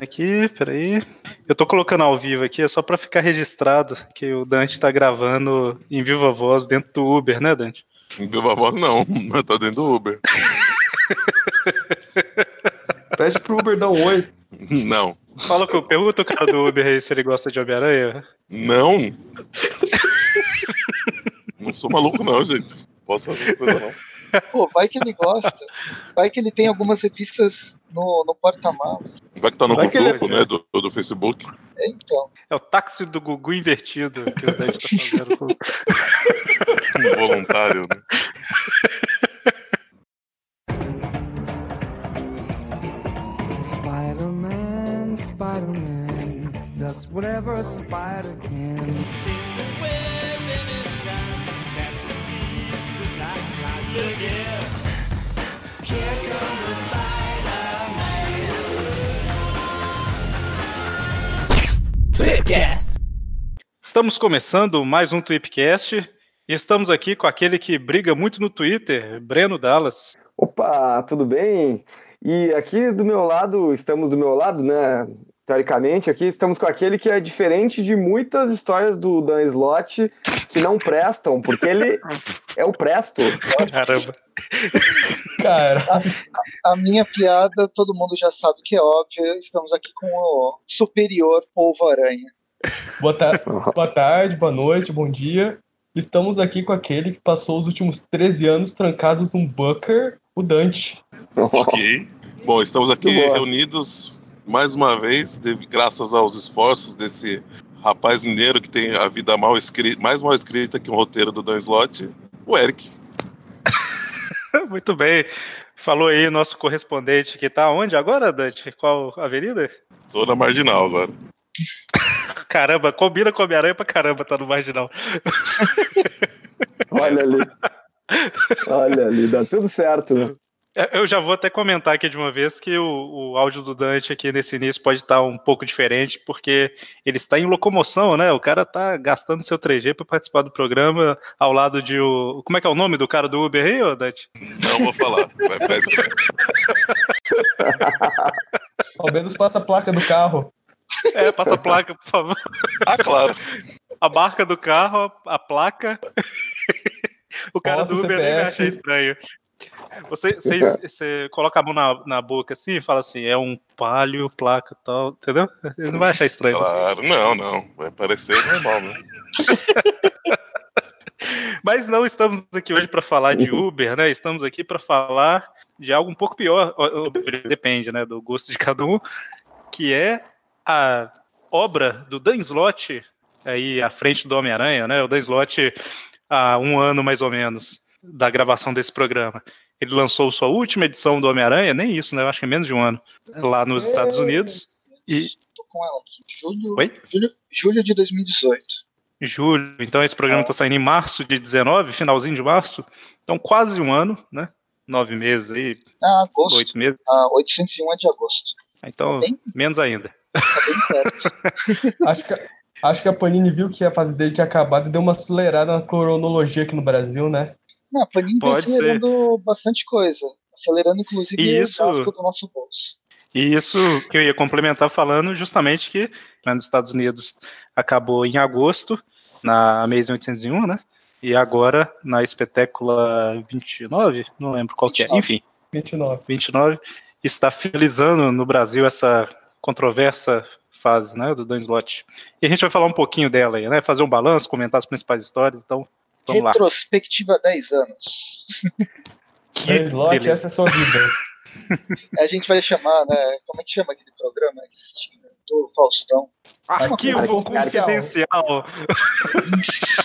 Aqui, peraí. Eu tô colocando ao vivo aqui, é só pra ficar registrado que o Dante tá gravando em viva voz dentro do Uber, né, Dante? Em viva voz não, mas tá dentro do Uber. Pede pro Uber dar um oi. Não. Fala com pergunta o cara do Uber aí se ele gosta de Homem-Aranha. Não. não sou maluco não, gente. Posso fazer coisa não. Pô, vai que ele gosta. Vai que ele tem algumas revistas no, no porta-malas. Vai que tá no Vai que ele- grupo, né, do, do Facebook. É, então. É o táxi do Gugu invertido que o Dante tá fazendo. com- Um voluntário, né? Spider-Man, Spider-Man, does whatever a spider can. Estamos começando mais um Tweepcast e estamos aqui com aquele que briga muito no Twitter, Breno Dallas. Opa, tudo bem? E aqui do meu lado, estamos do meu lado, né? Teoricamente, aqui estamos com aquele que é diferente de muitas histórias do Dan Slott que não prestam, porque ele é o presto. Caramba. Cara, A minha piada, todo mundo já sabe que é óbvia. Estamos aqui com o superior polvo-aranha. Boa, ta- boa tarde, boa noite, bom dia. Estamos aqui com aquele que passou os últimos 13 anos trancado num bunker, o Dante. Ok. Bom, estamos aqui reunidos mais uma vez, dev- graças aos esforços desse rapaz mineiro que tem a vida mal escrita, mais mal escrita que um roteiro do Dan Slott, o Eric. Muito bem. Falou aí nosso correspondente que tá onde agora, Dante? Qual avenida? Tô na marginal agora. Caramba, combina com Homem-Aranha pra caramba, tá no marginal. olha ali. Olha ali, dá tudo certo, Eu já vou até comentar aqui de uma vez que o, o áudio do Dante aqui nesse início pode estar um pouco diferente, porque ele está em locomoção, né? O cara tá gastando seu 3G para participar do programa ao lado de o. Como é que é o nome do cara do Uber aí, ô Dante? Não vou falar. Vai. Ao menos passa a placa do carro. É, passa a placa, por favor. Ah, claro. A marca do carro, a, a placa. o cara do Uber nem CPF. achar estranho. Você, você, você coloca a mão na, na boca assim e fala assim, é um palio, placa e tal, entendeu? Ele não vai achar estranho. Claro. Não, não. Vai parecer normal, né? Mas não estamos aqui hoje para falar de Uber, né? Estamos aqui para falar de algo um pouco pior, depende, né, do gosto de cada um, que é a obra do Dan Slott aí à frente do Homem-Aranha, né? O Dan Slott há um ano mais ou menos da gravação desse programa. Ele lançou sua última edição do Homem-Aranha, nem isso, né? Eu acho que é menos de um ano, lá nos Estados Unidos. E Tô com ela aqui. Julho, Oi? julho, julho de 2018. julho, então esse programa está saindo em março de 19, finalzinho de março, então quase um ano, né? Nove meses aí, Ah, agosto. oito meses, Ah, 801 é de agosto. então Bem, menos ainda. tá bem perto. Acho que, acho que a Panini viu que a fase dele tinha acabado e deu uma acelerada na cronologia aqui no Brasil, né? Não, a Panini tá Pode acelerando bastante coisa. Acelerando, inclusive, E o isso- gasto do nosso bolso. E isso que eu ia complementar falando justamente que lá nos Estados Unidos acabou em agosto, na Amazing 801, né? E agora na espetácula 29, não lembro qual que é, 29. enfim, 29. 29, está finalizando no Brasil essa controversa fase, né, do Dan Slott. E a gente vai falar um pouquinho dela aí, né, fazer um balanço, comentar as principais histórias, então vamos lá. Retrospectiva 10 anos. Que Slott, beleza. essa é a sua vida. A gente vai chamar, né? Como é que chama aquele programa que? Do Faustão. Arquivo Confidencial. confidencial.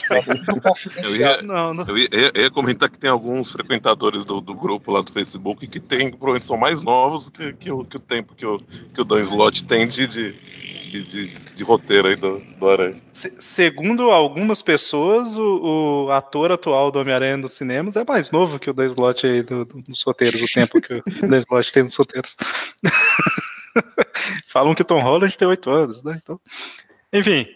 Eu ia, Não, não. eu ia, eu ia comentar que tem alguns frequentadores do, do grupo lá do Facebook que tem, provavelmente são mais novos que, que, o, que o tempo que o, que o Dan Slott tem de, de, de, de- de roteiro aí do, do Aranha. Se- segundo algumas pessoas, o, o ator atual do Homem-Aranha nos cinemas é mais novo que o Dan Slott aí do, do- nos roteiros, o tempo que o Dan Slott tem nos roteiros. Falam que Tom Holland tem oito anos, né? Então, enfim.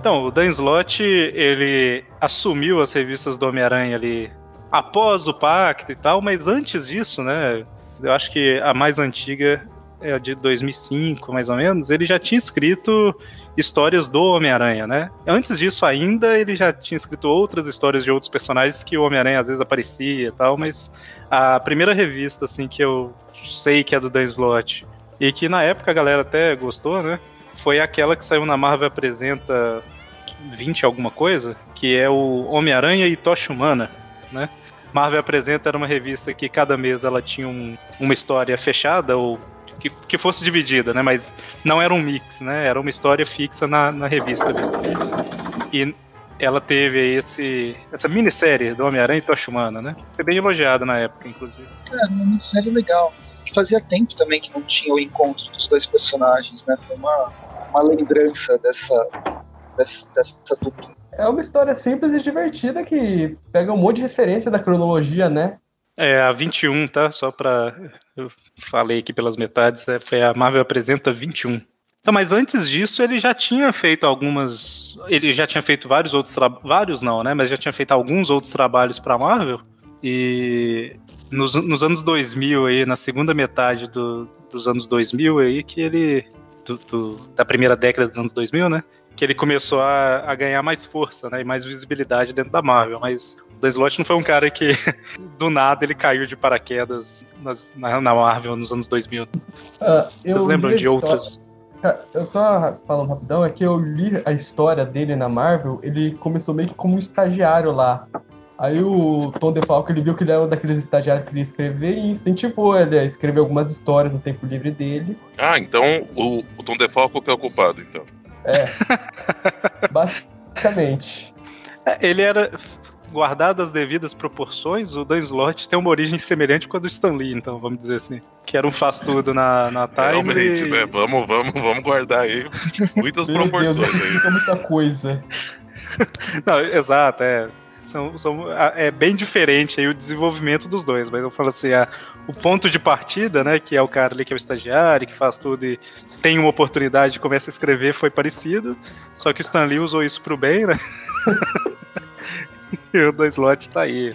Então, o Dan Slott, ele assumiu as revistas do Homem-Aranha ali após o pacto e tal, mas antes disso, né? Eu acho que a mais antiga é de 2005, mais ou menos. Ele já tinha escrito histórias do Homem-Aranha, né? Antes disso ainda, ele já tinha escrito outras histórias de outros personagens que o Homem-Aranha às vezes aparecia e tal, mas a primeira revista, assim, que eu sei que é do Dan Slott e que na época a galera até gostou, né? Foi aquela que saiu na Marvel Apresenta 20 alguma coisa, que é o Homem-Aranha e Tocha Humana, né? Marvel Apresenta era uma revista que cada mês ela tinha um, uma história fechada ou que, que fosse dividida, né? Mas não era um mix, né? Era uma história fixa na, na revista. E ela teve esse, essa minissérie do Homem-Aranha e Tocha Humana, né? Foi bem elogiada na época, inclusive. É, uma minissérie legal. Que fazia tempo também que não tinha o encontro dos dois personagens, né? Foi uma, uma lembrança dessa, dessa, dessa dupla. É uma história simples e divertida que pega um monte de referência da cronologia, né? É a 21, tá? Só pra. Eu falei aqui pelas metades, é, foi a Marvel apresenta 21. Então, mas antes disso, ele já tinha feito algumas. Ele já tinha feito vários outros trabalhos. Vários não, né? Mas já tinha feito alguns outros trabalhos pra Marvel. E nos, nos anos 2000, aí, na segunda metade do, dos anos 2000, aí, que ele. Do, do, da primeira década dos anos 2000, né? Que ele começou a, a ganhar mais força, né? E mais visibilidade dentro da Marvel. Mas Dan Slott não foi um cara que do nada ele caiu de paraquedas nas, na, na, Marvel nos anos 2000. Uh, Vocês lembram de outros? Eu só falando rapidão, é que eu li a história dele na Marvel, ele começou meio que como um estagiário lá. Aí o Tom DeFalco, ele viu que ele era um daqueles estagiários que queria escrever e incentivou ele a escrever algumas histórias no tempo livre dele. Ah, então o, o Tom DeFalco que é o culpado, então. É. basicamente. É, ele era guardado as devidas proporções, o Dan Slott tem uma origem semelhante com a do Stan Lee, então, vamos dizer assim. Que era um faz-tudo na, na Time. Realmente, e... né? Vamos, vamos, vamos guardar aí muitas proporções Deus, aí. Muita coisa. Não, exato, é. São, são, é bem diferente aí o desenvolvimento dos dois, mas eu falo assim, a, o ponto de partida, né, que é o cara ali que é o estagiário, que faz tudo e tem uma oportunidade e começa a escrever, foi parecido, só que o Stan Lee usou isso pro bem, né? o Dan Slott tá aí.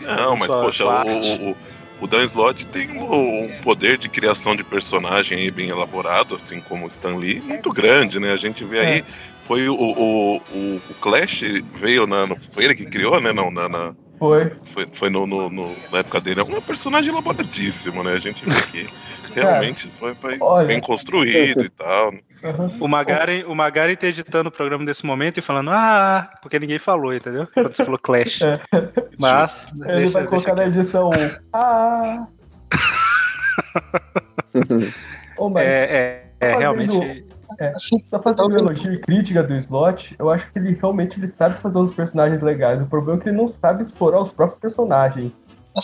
Não, mas poxa, o, o, o Dan Slott tem um poder de criação de personagem aí bem elaborado, assim como o Stan Lee, muito grande, né? A gente vê aí, é. foi o, o, o, o Clash veio na. Foi ele que criou, né? Não, na, na foi. Foi, foi no, no, no, na época dele. É um personagem elaboradíssimo, né? A gente vê que realmente foi, foi Olha, bem construído e tal. O Magari, o Magari tá editando o programa desse momento e falando, ah, porque ninguém falou, entendeu? Quando você falou Clash. É. Mas. Ele deixa, vai colocar na edição ah. oh, mas é, é, é realmente. É, só fazendo elogio e crítica do Slot, eu acho que ele realmente ele sabe fazer uns personagens legais. O problema é que ele não sabe explorar os próprios personagens.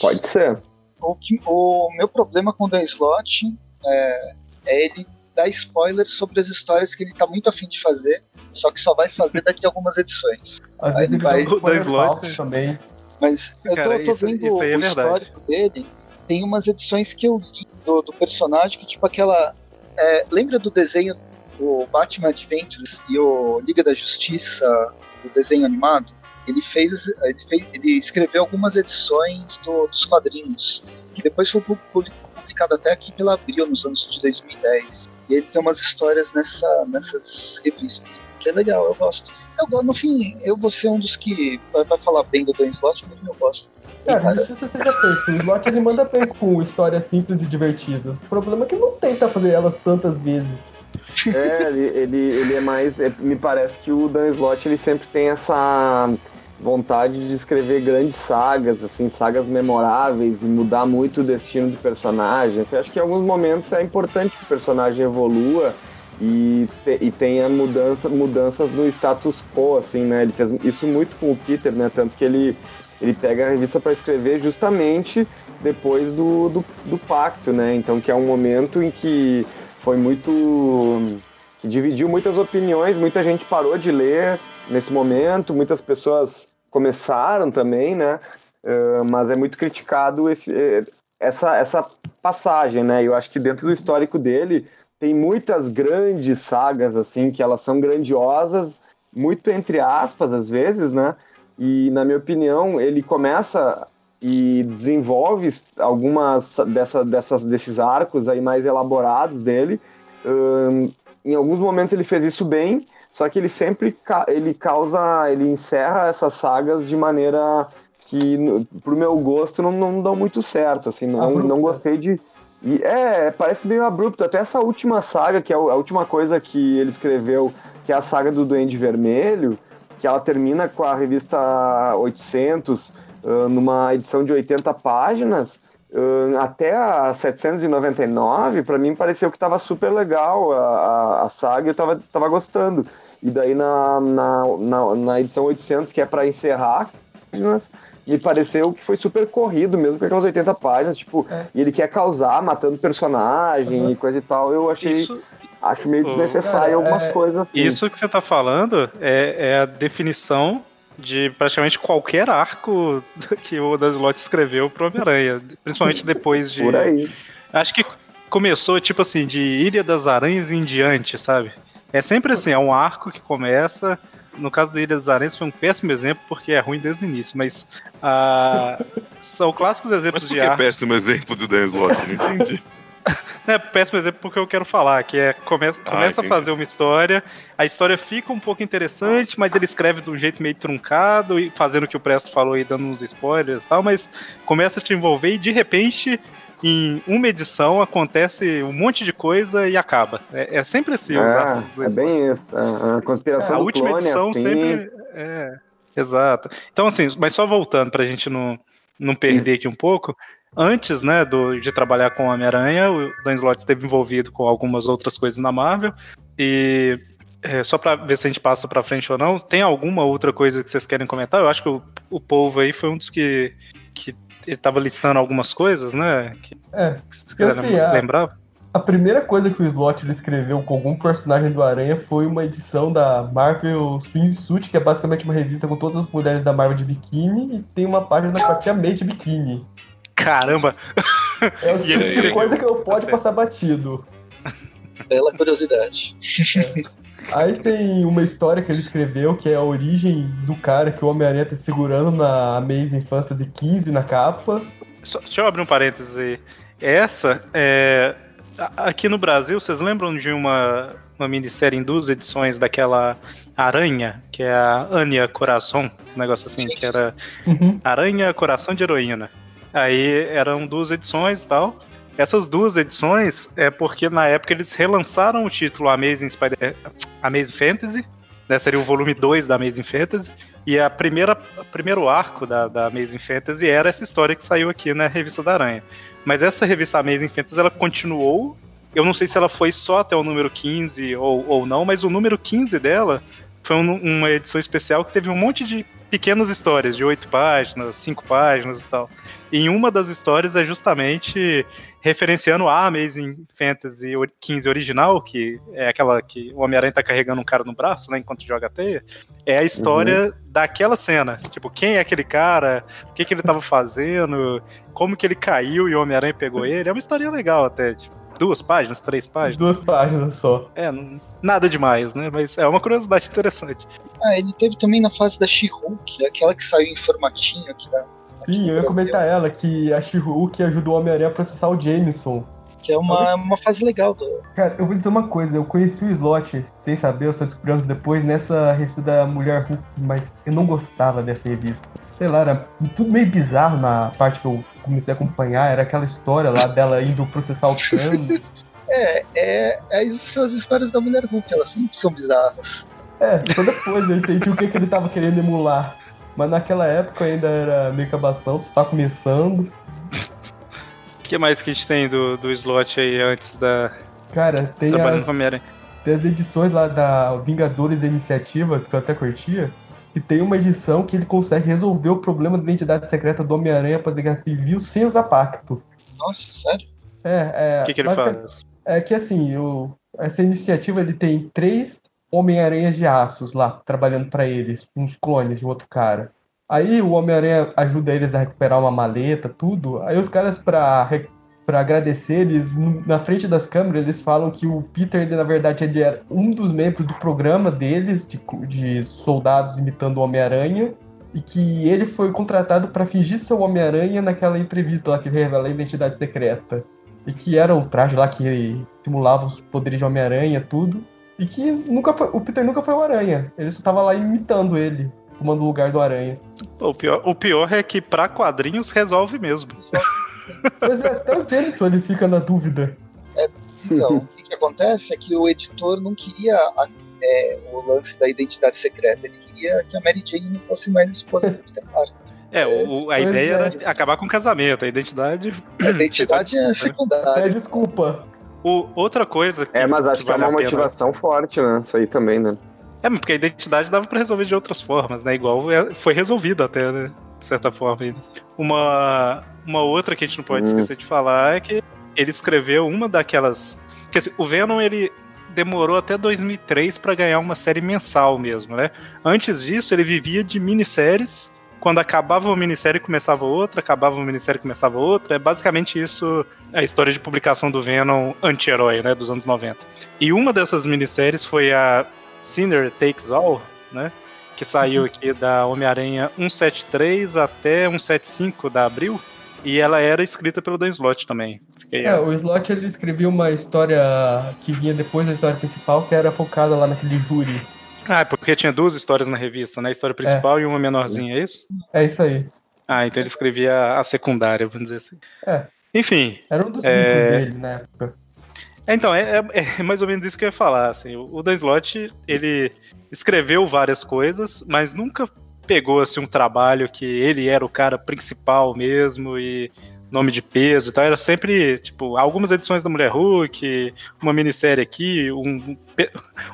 Pode ser. O, que, o meu problema com o The Slot é, é ele dar spoilers sobre as histórias que ele tá muito afim de fazer, só que só vai fazer daqui a algumas edições. Às vezes ele vai spoiler falso também. Mas eu tô, tô vendo isso, isso é o histórico dele. Tem umas edições que eu li do, do personagem que, tipo, aquela. É, lembra do desenho o Batman Adventures e o Liga da Justiça, o desenho animado, ele fez, ele, fez, ele escreveu algumas edições do, dos quadrinhos, que depois foi publicado até aqui pela Abril, nos anos de 2010. E ele tem umas histórias nessa, nessas revistas, que é legal, eu gosto. Eu, no fim, eu vou ser um dos que vai, vai falar bem do Dan Slott, mas eu gosto. É, mas isso você já fez. O Slot ele manda bem com histórias simples e divertidas. O problema é que não tenta fazer elas tantas vezes. É, ele, ele, ele é mais. É, me parece que o Dan Slott ele sempre tem essa vontade de escrever grandes sagas, assim, sagas memoráveis e mudar muito o destino de personagens. Eu acho que em alguns momentos é importante que o personagem evolua e, te, e tenha mudança, mudanças no status quo, assim, né? Ele fez isso muito com o Peter, né? Tanto que ele, ele pega a revista para escrever justamente depois do, do, do pacto, né? Então, que é um momento em que foi muito. que dividiu muitas opiniões, muita gente parou de ler nesse momento, muitas pessoas começaram também, né? Uh, mas é muito criticado esse, eh, essa, essa passagem, né? Eu acho que dentro do histórico dele tem muitas grandes sagas, assim, que elas são grandiosas muito entre aspas, às vezes, né? E, na minha opinião, ele começa e desenvolve algumas dessa, dessas, desses arcos aí mais elaborados dele. Um, em alguns momentos ele fez isso bem, só que ele sempre ele causa, ele encerra essas sagas de maneira que, pro meu gosto, não, não dão muito certo, assim, não, não gostei de... E é, parece meio abrupto, até essa última saga, que é a última coisa que ele escreveu, que é a saga do Duende Vermelho, que ela termina com a revista 800, uh, numa edição de 80 páginas, uh, até a 799, para mim pareceu que estava super legal a, a, a saga, eu estava tava gostando. E daí na, na, na, na edição 800, que é para encerrar páginas, me pareceu que foi super corrido mesmo com aquelas 80 páginas, tipo, é. e ele quer causar, matando personagem uhum. e coisa e tal. Eu achei. Isso, acho meio desnecessário cara, algumas é, coisas assim. Isso que você tá falando é, é, a definição de praticamente qualquer arco que o Dan Slott escreveu pro Homem-Aranha. Principalmente depois de. Por aí. Acho que começou, tipo assim, de Ilha das Aranhas em diante, sabe? É sempre assim, é um arco que começa no caso da Ilha dos Aranhas foi um péssimo exemplo, porque é ruim desde o início, mas uh, são clássicos exemplos mas por de que é péssimo exemplo do Dan Slott? Não entendi. É péssimo exemplo porque eu quero falar, que é começa, ah, começa a fazer uma história, a história fica um pouco interessante, mas ele escreve de um jeito meio truncado, e fazendo o que o Presto falou aí, dando uns spoilers e tal, mas começa a te envolver e de repente em uma edição acontece um monte de coisa e acaba. É, é sempre assim. É, é bem isso. A, conspiração é, a última edição assim... sempre. É, exato. Então, assim, mas só voltando para a gente não, não perder aqui um pouco. Antes, né, do, de trabalhar com Homem-Aranha, o Dan Slott esteve envolvido com algumas outras coisas na Marvel. E é, só para ver se a gente passa para frente ou não, tem alguma outra coisa que vocês querem comentar? Eu acho que o, o povo aí foi um dos que, que ele tava listando algumas coisas, né? Que, é, que assim, lembrar? A, a primeira coisa que o Slot ele escreveu com algum personagem do Aranha foi uma edição da Marvel Swimsuit, que é basicamente uma revista com todas as mulheres da Marvel de biquíni, e tem uma página com a Tia May de biquíni. Caramba! É o tipo de coisa que eu pode passar batido. Bela curiosidade. É. Aí tem uma história que ele escreveu, que é a origem do cara que o Homem-Aranha tá segurando na Amazing Fantasy 15 na capa. Só, deixa eu abrir um parênteses aí. Essa, é, aqui no Brasil, vocês lembram de uma, uma minissérie em duas edições daquela Aranha, que é a Anya Coração, um negócio assim, que era uhum. Aranha Coração de Heroína. Aí eram duas edições e tal. Essas duas edições é porque na época eles relançaram o título Amazing, Spider Amazing Fantasy, né, seria o volume 2 da Amazing Fantasy, e a primeira, o primeiro arco da, da Amazing Fantasy era essa história que saiu aqui na Revista da Aranha. Mas essa revista Amazing Fantasy, ela continuou, eu não sei se ela foi só até o número 15 ou, ou não, mas o número 15 dela foi um, uma edição especial que teve um monte de pequenas histórias, de oito páginas, cinco páginas e tal. Em uma das histórias é justamente referenciando a Amazing Fantasy 15 original, que é aquela que o Homem-Aranha tá carregando um cara no braço, né, enquanto joga a teia. É a história uhum. daquela cena. Tipo, quem é aquele cara? O que, que ele tava fazendo? Como que ele caiu e o Homem-Aranha pegou ele? É uma história legal até, tipo duas páginas, três páginas? Duas páginas só. É, nada demais, né? Mas é uma curiosidade interessante. Ah, ele teve também na fase da She-Hulk, aquela que saiu em formatinho aqui da, Sim, eu ia comentar ela, que a She-Hulk ajudou o Homem-Aranha a processar o Jameson. Que é uma, uma fase legal do. Cara, eu vou dizer uma coisa, eu conheci o Slot, sem saber, eu só descobri anos depois, nessa revista da Mulher Hulk, mas eu não gostava dessa revista. Sei lá, era tudo meio bizarro na parte que eu comecei a acompanhar, era aquela história lá dela indo processar o Thanos. é, é, é, são as histórias da Mulher Hulk, elas sempre são bizarras. É, só depois eu entendi o que, que ele tava querendo emular. Mas naquela época ainda era meio cabação, você tá começando. O que mais que a gente tem do, do slot aí antes da. Cara, tem as, tem as edições lá da Vingadores Iniciativa, que eu até curtia, que tem uma edição que ele consegue resolver o problema da identidade secreta do Homem-Aranha pra Guerra Civil sem usar pacto. Nossa, sério? É, é. O que, que ele faz? É que assim, o, essa iniciativa ele tem três Homem-Aranhas de Aços lá, trabalhando para eles, uns clones de outro cara. Aí o Homem-Aranha ajuda eles a recuperar uma maleta, tudo. Aí os caras, pra para agradecer eles na frente das câmeras eles falam que o Peter na verdade ele era um dos membros do programa deles de, de soldados imitando o Homem-Aranha e que ele foi contratado para fingir ser o Homem-Aranha naquela entrevista lá que revela a identidade secreta e que era o traje lá que simulava os poderes de Homem-Aranha tudo e que nunca foi, o Peter nunca foi o Aranha ele só tava lá imitando ele tomando o lugar do Aranha. O pior, o pior é que para quadrinhos resolve mesmo. Mas é, até o Jameson ele fica na dúvida. É, então, o que, que, acontece é que o editor não queria a, é, o lance da identidade secreta, ele queria que a Mary Jane não fosse mais exposta É, o, a ideia é. era acabar com o casamento, a identidade. A identidade é secundária. É desculpa. O, outra coisa. Que, é, mas acho que, vale é uma motivação forte, né? Isso aí também, né? É, porque a identidade dava para resolver de outras formas, né? Igual é, foi resolvida até, né? De certa forma. Uma, uma outra que a gente não pode hum. esquecer de falar é que ele escreveu uma daquelas. Quer dizer, o Venom, ele demorou até 2003 para ganhar uma série mensal mesmo, né? Antes disso, ele vivia de minisséries. Quando acabava uma minissérie, começava outra, acabava uma minissérie, começava outra. É basicamente isso a história de publicação do Venom anti-herói, né, dos anos 90. E uma dessas minisséries foi a Sinner Takes All, né? Que saiu uhum. aqui da Homem-Aranha 173 até 175 da Abril. E ela era escrita pelo Dan Slott também. Fiquei... É, o Slott ele escreveu uma história que vinha depois da história principal, que era focada lá naquele júri. Ah, porque tinha duas histórias na revista, né? A história principal é. e uma menorzinha, é isso? É isso aí. Ah, então ele escrevia a secundária, vamos dizer assim. É. Enfim. Era um dos é... dele na época. É, então, é, é, é, mais ou menos isso que eu ia falar. Assim, o, Dan Slott, ele escreveu várias coisas, mas nunca pegou assim, um trabalho que ele era o cara principal mesmo e nome de peso e tal. Era sempre, tipo, algumas edições da Mulher Hulk, uma minissérie aqui, um,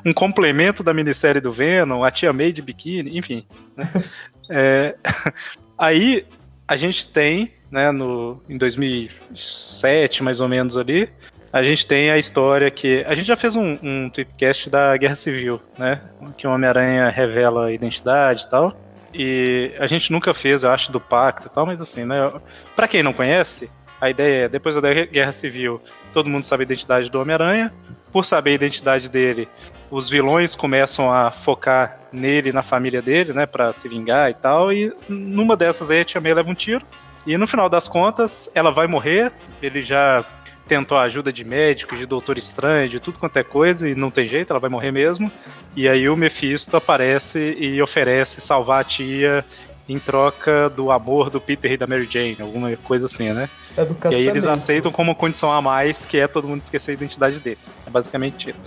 um complemento da minissérie do Venom, a Tia May de biquíni, enfim. Né? é, aí a gente tem, né, no, em 2007, mais ou menos ali, a gente tem a história que. A gente já fez um, um tweetcast da Guerra Civil, né? Que o Homem-Aranha revela a identidade e tal. E a gente nunca fez, eu acho, do pacto e tal, mas assim, né? Pra quem não conhece, a ideia é, depois da Guerra Civil, todo mundo sabe a identidade do Homem-Aranha. Por saber a identidade dele, os vilões começam a focar nele na família dele, né? Pra se vingar e tal. E numa dessas aí a Tia May leva um tiro. E no final das contas, ela vai morrer. Ele já tentou a ajuda de médico, de doutor estranho, de tudo quanto é coisa, e não tem jeito, ela vai morrer mesmo. E aí o Mephisto aparece e oferece salvar a tia em troca do amor do Peter e da Mary Jane, alguma coisa assim, né? É e aí eles aceitam como condição a mais, que é todo mundo esquecer a identidade dele. É basicamente isso.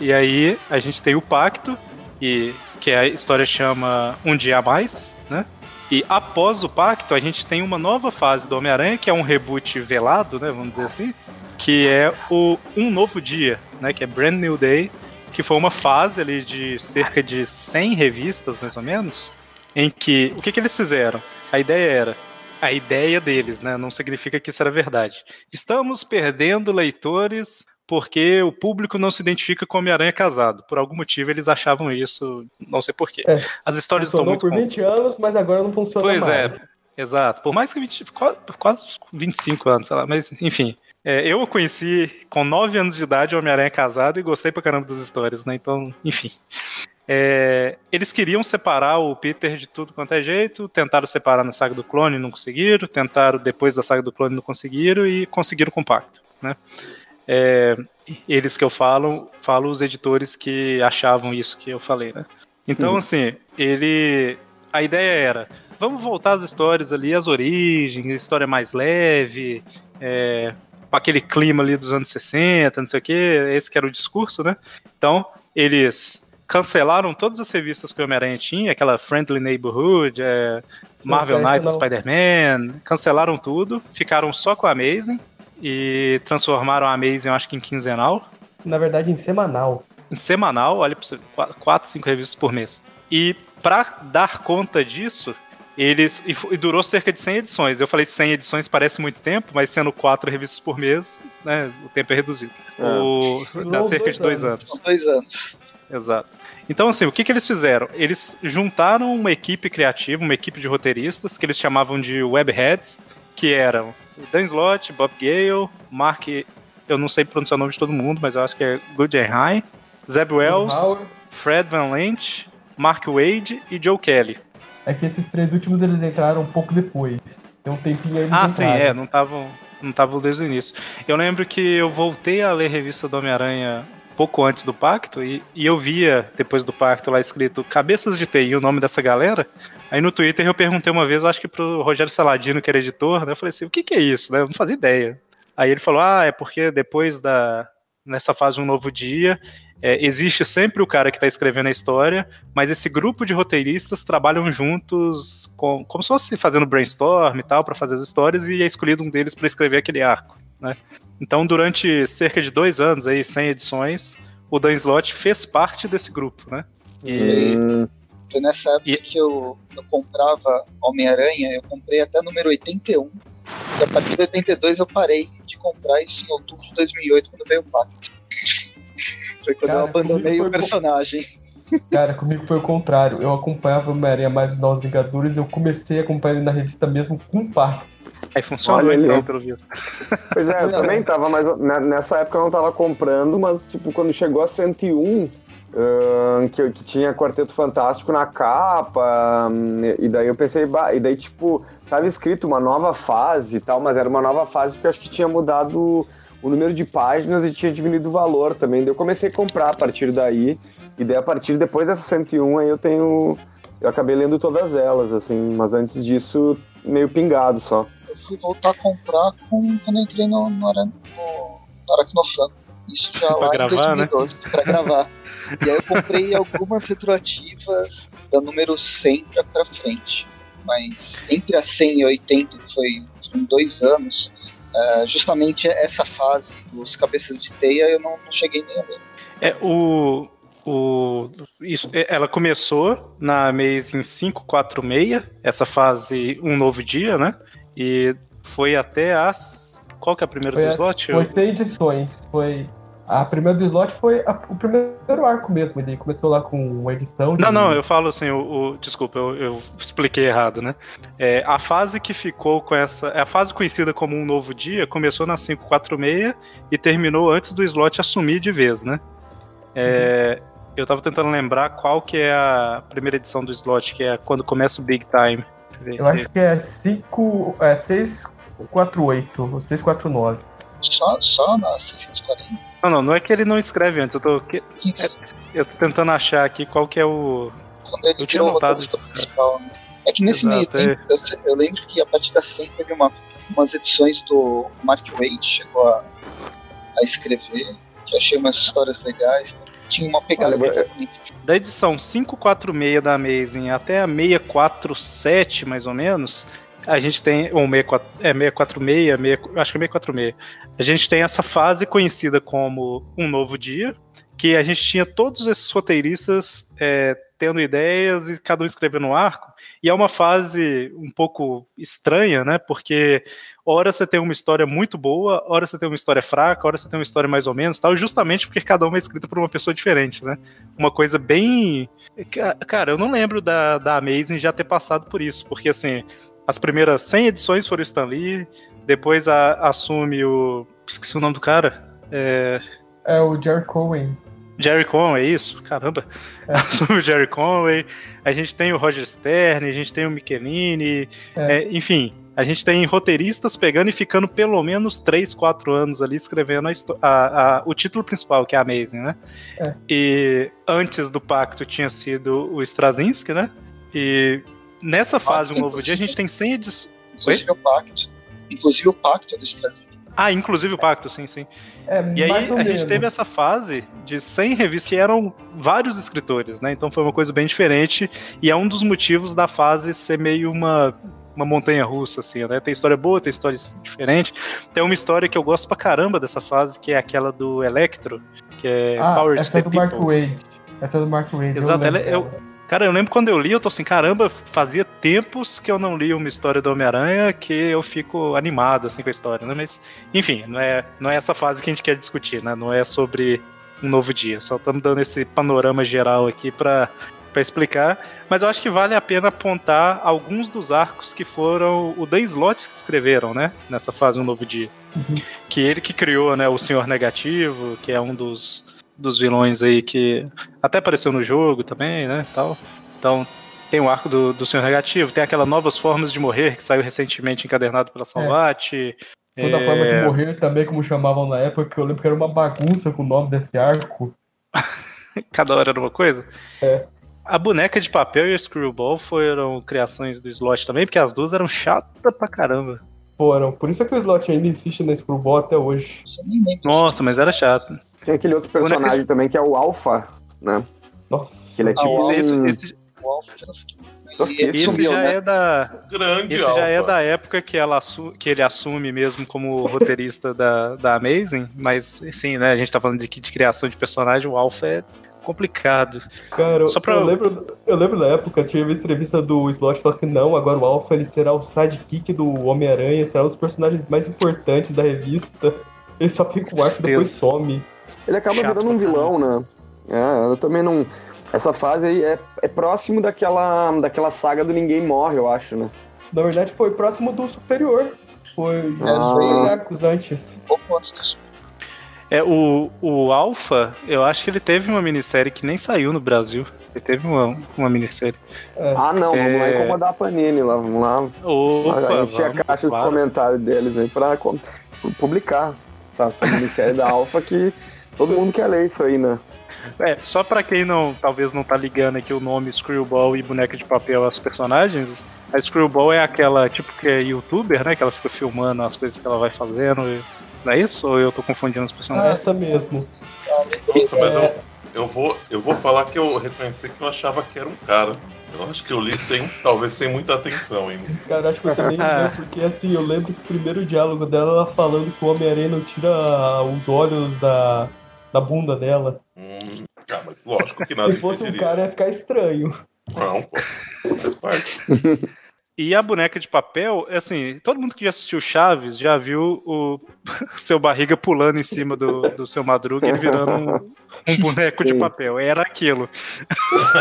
E aí a gente tem o pacto, e que a história chama Um Dia a Mais, né? E após o pacto, a gente tem uma nova fase do Homem-Aranha, que é um reboot velado, né? Vamos dizer assim. Que é o Um Novo Dia, né? Que é Brand New Day. Que foi uma fase ali de cerca de 100 revistas, mais ou menos. Em que. O que, que eles fizeram? A ideia era. A ideia deles, né? Não significa que isso era verdade. Estamos perdendo leitores porque o público não se identifica com Homem-Aranha casado. Por algum motivo eles achavam isso, não sei porquê. É, As histórias estão muito. por 20 com... anos, mas agora não funciona pois mais. Pois é, exato. Por mais que 20, quase 25 anos, sei lá, mas enfim. É, eu conheci com 9 anos de idade o Homem-Aranha casado e gostei pra caramba das histórias, né? Então, enfim. É, eles queriam separar o Peter de tudo quanto é jeito, tentaram separar na saga do clone, não conseguiram, tentaram depois da saga do clone, não conseguiram e conseguiram o compacto, né? É, eles que eu falo, falo os editores que achavam isso que eu falei, né? Então, uhum. assim, ele. A ideia era. Vamos voltar às histórias ali, as origens, a história mais leve, é, com aquele clima ali dos anos 60, não sei o que, esse que era o discurso, né? Então, eles cancelaram todas as revistas que o Homem-Aranha tinha, aquela Friendly Neighborhood, é, Marvel Knights, Spider-Man, cancelaram tudo, ficaram só com a Amazing, e transformaram a Amazing, eu acho que em quinzenal. Na verdade, em semanal. Em semanal, olha pra você, 4, 5 revistas por mês. E para dar conta disso, eles. E, e, durou cerca de 100 edições. Eu falei 100 edições parece muito tempo, mas sendo 4 revistas por mês, né, o tempo é reduzido. É. O, dá cerca de dois anos. anos. Dois anos. Exato. Então, assim, o que, que eles fizeram? Eles juntaram uma equipe criativa, uma equipe de roteiristas, que eles chamavam de webheads, que eram Dan Slott, Bob Gale, Mark, eu não sei pronunciar o nome de todo mundo, mas eu acho que é Guggenheim, Zeb Wells, Fred Van Lent, Mark Wade e Joe Kelly. É que esses três últimos eles entraram um pouco depois. Tem um tempinho aí. Ah, sim, é, não estavam não estavam desde o início. Eu lembro que eu voltei a ler a revista do Homem-Aranha pouco antes do pacto e, e, eu via depois do pacto lá escrito Cabeças de TI, o nome dessa galera. Aí no Twitter eu perguntei uma vez, eu acho que pro Rogério Saladino, que era editor, né? Eu falei assim, o que, que é isso? Né? Eu não fazia ideia. Aí ele falou, ah, é porque depois da. Nessa fase um novo dia, é, existe sempre o cara que está escrevendo a história, mas esse grupo de roteiristas trabalham juntos com, como se fosse fazendo brainstorm e tal para fazer as histórias e é escolhido um deles para escrever aquele arco, né? Então, durante cerca de dois anos, aí, 100 edições, o Dan Slott fez parte desse grupo, né? E... Foi nessa época e... que eu, eu comprava Homem-Aranha, eu comprei até número 81, e a partir de 82 eu parei de comprar isso em outubro de 2008, quando veio o pacto. Foi quando Cara, eu abandonei o personagem. Cara, comigo foi o contrário. Eu acompanhava o Homem-Aranha mais Nós Vingadores, eu comecei a acompanhar ele na revista mesmo com o pacto. Aí funciona Olha, então, pelo visto. Pois é, eu também tava, mas nessa época eu não tava comprando, mas tipo, quando chegou a 101, uh, que, que tinha Quarteto Fantástico na capa, um, e daí eu pensei, bah, e daí tipo, tava escrito uma nova fase e tal, mas era uma nova fase porque eu acho que tinha mudado o número de páginas e tinha diminuído o valor também. Daí eu comecei a comprar a partir daí, e daí a partir depois dessa 101 aí eu tenho. Eu acabei lendo todas elas, assim, mas antes disso, meio pingado só fui voltar a comprar com, quando eu entrei no, no, no, no Aracnofan. Isso já pra lá gravar, em 2012, né? pra gravar. E aí eu comprei algumas retroativas da número 100 pra, pra frente. Mas entre a 100 e a 80, que foi em dois anos, uh, justamente essa fase dos cabeças de teia eu não, não cheguei nem a ver. É, o, o, isso, ela começou na Amazing 546, essa fase Um Novo Dia, né? E foi até as. Qual que é a primeira foi do slot? Foi 100 edições. Foi. A primeira do slot foi a, o primeiro arco mesmo. Ele começou lá com uma edição. De... Não, não, eu falo assim, o, o desculpa, eu, eu, expliquei errado, né? É, a fase que ficou com essa. É a fase conhecida como Um Novo Dia começou na 546 e terminou antes do slot assumir de vez, né? É, uhum. Eu tava tentando lembrar qual que é a primeira edição do slot, que é quando começa o Big Time. Eu acho que é 5. É 648 ou 649. Só, só na 640? Não, não, não é que ele não escreve antes, eu tô. Que, é, eu tô tentando achar aqui qual que é o. Quando ele eu tinha notado isso. Principal, né? É que nesse Exato, meio tempo, é... eu, eu, lembro que a partir da 100 teve uma, umas edições do Mark Wade, chegou a, a escrever, que achei umas histórias legais. Né? Tinha uma pegada Olha, da edição 546 da Amazing até a 647, mais ou menos, a gente tem. Ou 64, é, 646, 6, acho que é 646. A gente tem essa fase conhecida como Um Novo Dia, que a gente tinha todos esses roteiristas é, tendo ideias e cada um escrevendo um arco. E é uma fase um pouco estranha, né? Porque hora você tem uma história muito boa, hora você tem uma história fraca, hora você tem uma história mais ou menos, tal, justamente porque cada uma é escrita por uma pessoa diferente, né? Uma coisa bem. Cara, eu não lembro da, da Amazing já ter passado por isso, porque assim, as primeiras 100 edições foram Stan Lee, depois a, assume o. Esqueci o nome do cara. É, é o Jerry Cohen. Jerry Conway, é isso? Caramba. É. Sobre o Jerry Conway. A gente tem o Roger Stern, a gente tem o Michelini. É. É, enfim, a gente tem roteiristas pegando e ficando pelo menos 3, 4 anos ali escrevendo a, a, a, o título principal, que é Amazing, né? É. E antes do pacto tinha sido o Straczynski, né? E nessa fase, um novo dia, a gente tem 100 edições. Inclusive o pacto. Inclusive o pacto do Straczynski. Ah, inclusive o pacto, sim, sim. É, e aí a menos. gente teve essa fase de 100 revistas que eram vários escritores, né? Então foi uma coisa bem diferente e é um dos motivos da fase ser meio uma uma montanha russa, assim, né? Tem história boa, tem história diferente. Tem uma história que eu gosto pra caramba dessa fase, que é aquela do Electro, que é ah, Power essa to the é do People. Mark Wade. Essa é do Mark Wade. Exato, ela, é, eu, Cara, eu lembro quando eu li, eu tô assim, caramba, fazia tempos que eu não li uma história do Homem-Aranha que eu fico animado assim com a história, né? Mas, enfim, não é, não é essa fase que a gente quer discutir, né? Não é sobre um novo dia. Só estamos dando esse panorama geral aqui para para explicar, mas eu acho que vale a pena apontar alguns dos arcos que foram o Dan Slott que escreveram, né? Nessa fase Um Novo Dia. Uhum. Que ele que criou, né? O Senhor Negativo, que é um dos, dos vilões aí que até apareceu no jogo também, né? Tal. Então tem o arco do, do Senhor Negativo, tem aquela Novas Formas de Morrer que saiu recentemente encadernado pela Salvat. É. Toda é... forma de morrer também, como chamavam na época, que eu lembro que era uma bagunça com o nome desse arco. Cada hora era uma coisa? É. A boneca de papel e o Screwball foram criações do Slot também, porque as duas eram chatas pra caramba. Foram. Por isso é que o Slot ainda insiste na Screwball até hoje. Nossa, mas era chato. Tem aquele outro personagem boneca... também que é o Alpha, né? Nossa. Ele é tipo. Ah, esse, esse... Esse já é da. Grande Esse já é da época que, ela que ele assume mesmo como roteirista da, da Amazing, mas sim, né? A gente tá falando de, de criação de personagem, o Alpha é complicado. Cara, Só pra... eu, lembro, eu lembro da época, tinha uma entrevista do Slot falando que não, agora o Alpha ele será o sidekick do Homem-Aranha, será um dos personagens mais importantes da revista. Ele só fica o arco e depois some. Ele acaba Chato virando um vilão, né? É, eu também não. Essa fase aí é, é próximo daquela, daquela saga do Ninguém Morre, eu acho, né? Na verdade, foi próximo do Superior. Foi ah. arcos antes. É, o, o Alpha, eu acho que ele teve uma minissérie que nem saiu no Brasil. Ele teve uma, uma minissérie. É. Ah, não, vamos lá é. incomodar a Panini lá, vamos lá. Opa, encher a caixa claro. de comentários deles aí pra publicar essa, essa minissérie da Alpha que todo mundo quer ler isso aí, né? É, só pra quem não, talvez não tá ligando aqui o nome Screwball e boneca de papel aos personagens, a Screwball é aquela, tipo, que é youtuber, né? Que ela fica filmando as coisas que ela vai fazendo. E... Não é isso? Ou eu tô confundindo os personagens? Ah, essa mesmo. Nossa, mas eu, eu, vou, eu vou falar que eu reconheci que eu achava que era um cara. Eu acho que eu li sem, talvez sem muita atenção ainda. Cara, acho que eu também porque assim, eu lembro que o primeiro diálogo dela, ela falando que o Homem-Aranha não tira os olhos da, da bunda dela. Hum, ah, mas lógico que nada Se fosse um cara, ia ficar estranho. Não, pô, faz parte. E a boneca de papel, assim, todo mundo que já assistiu Chaves já viu o seu barriga pulando em cima do, do seu madruga e virando um, um boneco Sim. de papel. Era aquilo.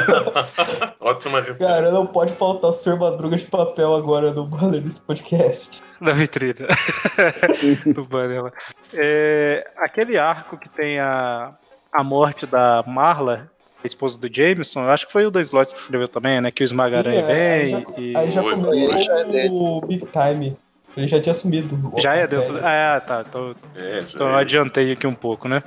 Ótima referência. Cara, não pode faltar o seu madruga de papel agora no banner desse podcast. Na vitrine. do banner. É, aquele arco que tem a, a morte da Marla, a esposa do Jameson, eu acho que foi o da Slot que escreveu também, né? Que o Esmagaranha é, vem aí já, e... Aí já começou é o Big Time. Ele já tinha sumido. Já é Deus. Ah, tá. Então, é, então eu adiantei aqui um pouco, né?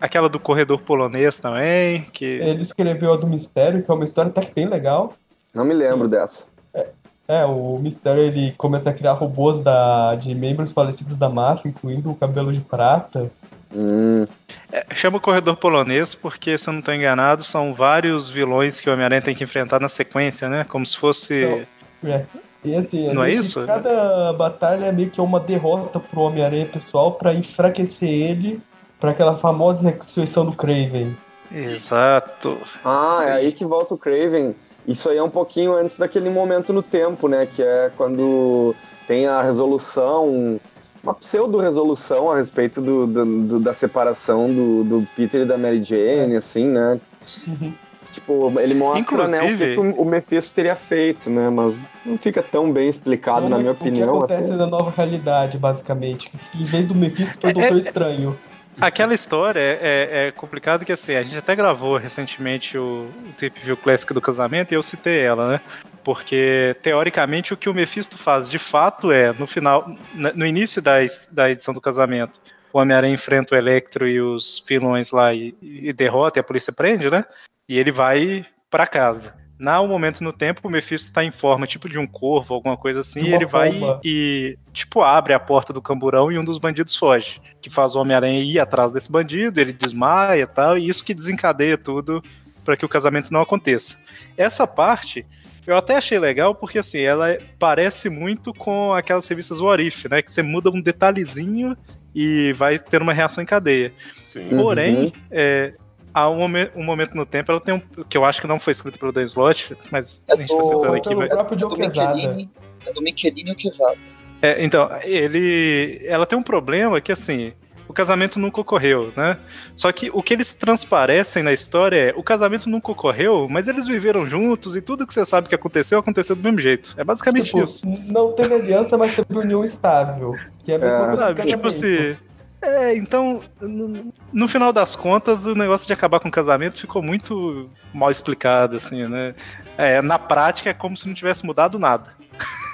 Aquela do corredor polonês também. Que... Ele escreveu a do Mistério, que é uma história até bem legal. Não me lembro dessa. É, é, o Mistério ele começa a criar robôs da, de membros falecidos da máfia, incluindo o cabelo de prata. Hum. É, chama o corredor polonês porque, se eu não estou enganado, são vários vilões que o Homem-Aranha tem que enfrentar na sequência, né? Como se fosse. Então, é. E assim, não é isso? Cada batalha é meio que uma derrota pro Homem-Aranha pessoal para enfraquecer ele para aquela famosa ressurreição do Craven. Exato. Ah, Sim. é aí que volta o Craven. Isso aí é um pouquinho antes daquele momento no tempo, né? Que é quando tem a resolução uma pseudo-resolução a respeito do, do, do, da separação do, do Peter e da Mary Jane, assim, né? Uhum. Tipo, ele mostra né, o que, o Mephisto teria feito, né? Mas não fica tão bem explicado, na minha opinião. O que acontece assim. na nova realidade, basicamente. Em vez do Mephisto foi o Doutor é, é, Estranho. Aquela história é, é, é complicado que assim, a gente até gravou recentemente o, o Trip View Classic do casamento e eu citei ela, né? Porque, teoricamente, o que o Mephisto faz de fato é, no final, no início da, da edição do casamento, o Homem-Aranha enfrenta o Electro e os vilões lá e, e derrota e a polícia prende, né? E ele vai para casa. Na um momento no tempo, o Mephisto está em forma tipo de um corvo, alguma coisa assim, e ele vai e, tipo, abre a porta do camburão e um dos bandidos foge. Que faz o Homem-Aranha ir atrás desse bandido, ele desmaia e tal, e isso que desencadeia tudo para que o casamento não aconteça. Essa parte eu até achei legal porque, assim, ela parece muito com aquelas revistas Warif, né? Que você muda um detalhezinho e vai ter uma reação em cadeia. Sim. Porém, uhum. é, há um, momento, um momento no tempo, ela tem um. que eu acho que não foi escrito pelo Dan Slott, mas é a gente tá citando aqui. Mas... próprio Joe Quesada. É do Michelini e Quesada. É, então, ele. Ela tem um problema que, assim. o casamento nunca ocorreu, né? Só que o que eles transparecem na história é o casamento nunca ocorreu, mas eles viveram juntos e tudo que você sabe que aconteceu aconteceu do mesmo jeito. É basicamente tipo, isso. Não teve aliança, mas teve união estável. Que é a mesma é, coisa. Tipo assim. É, então, no, no, final das contas, o negócio de acabar com o casamento ficou muito mal explicado, assim, né? É, na prática é como se não tivesse mudado nada.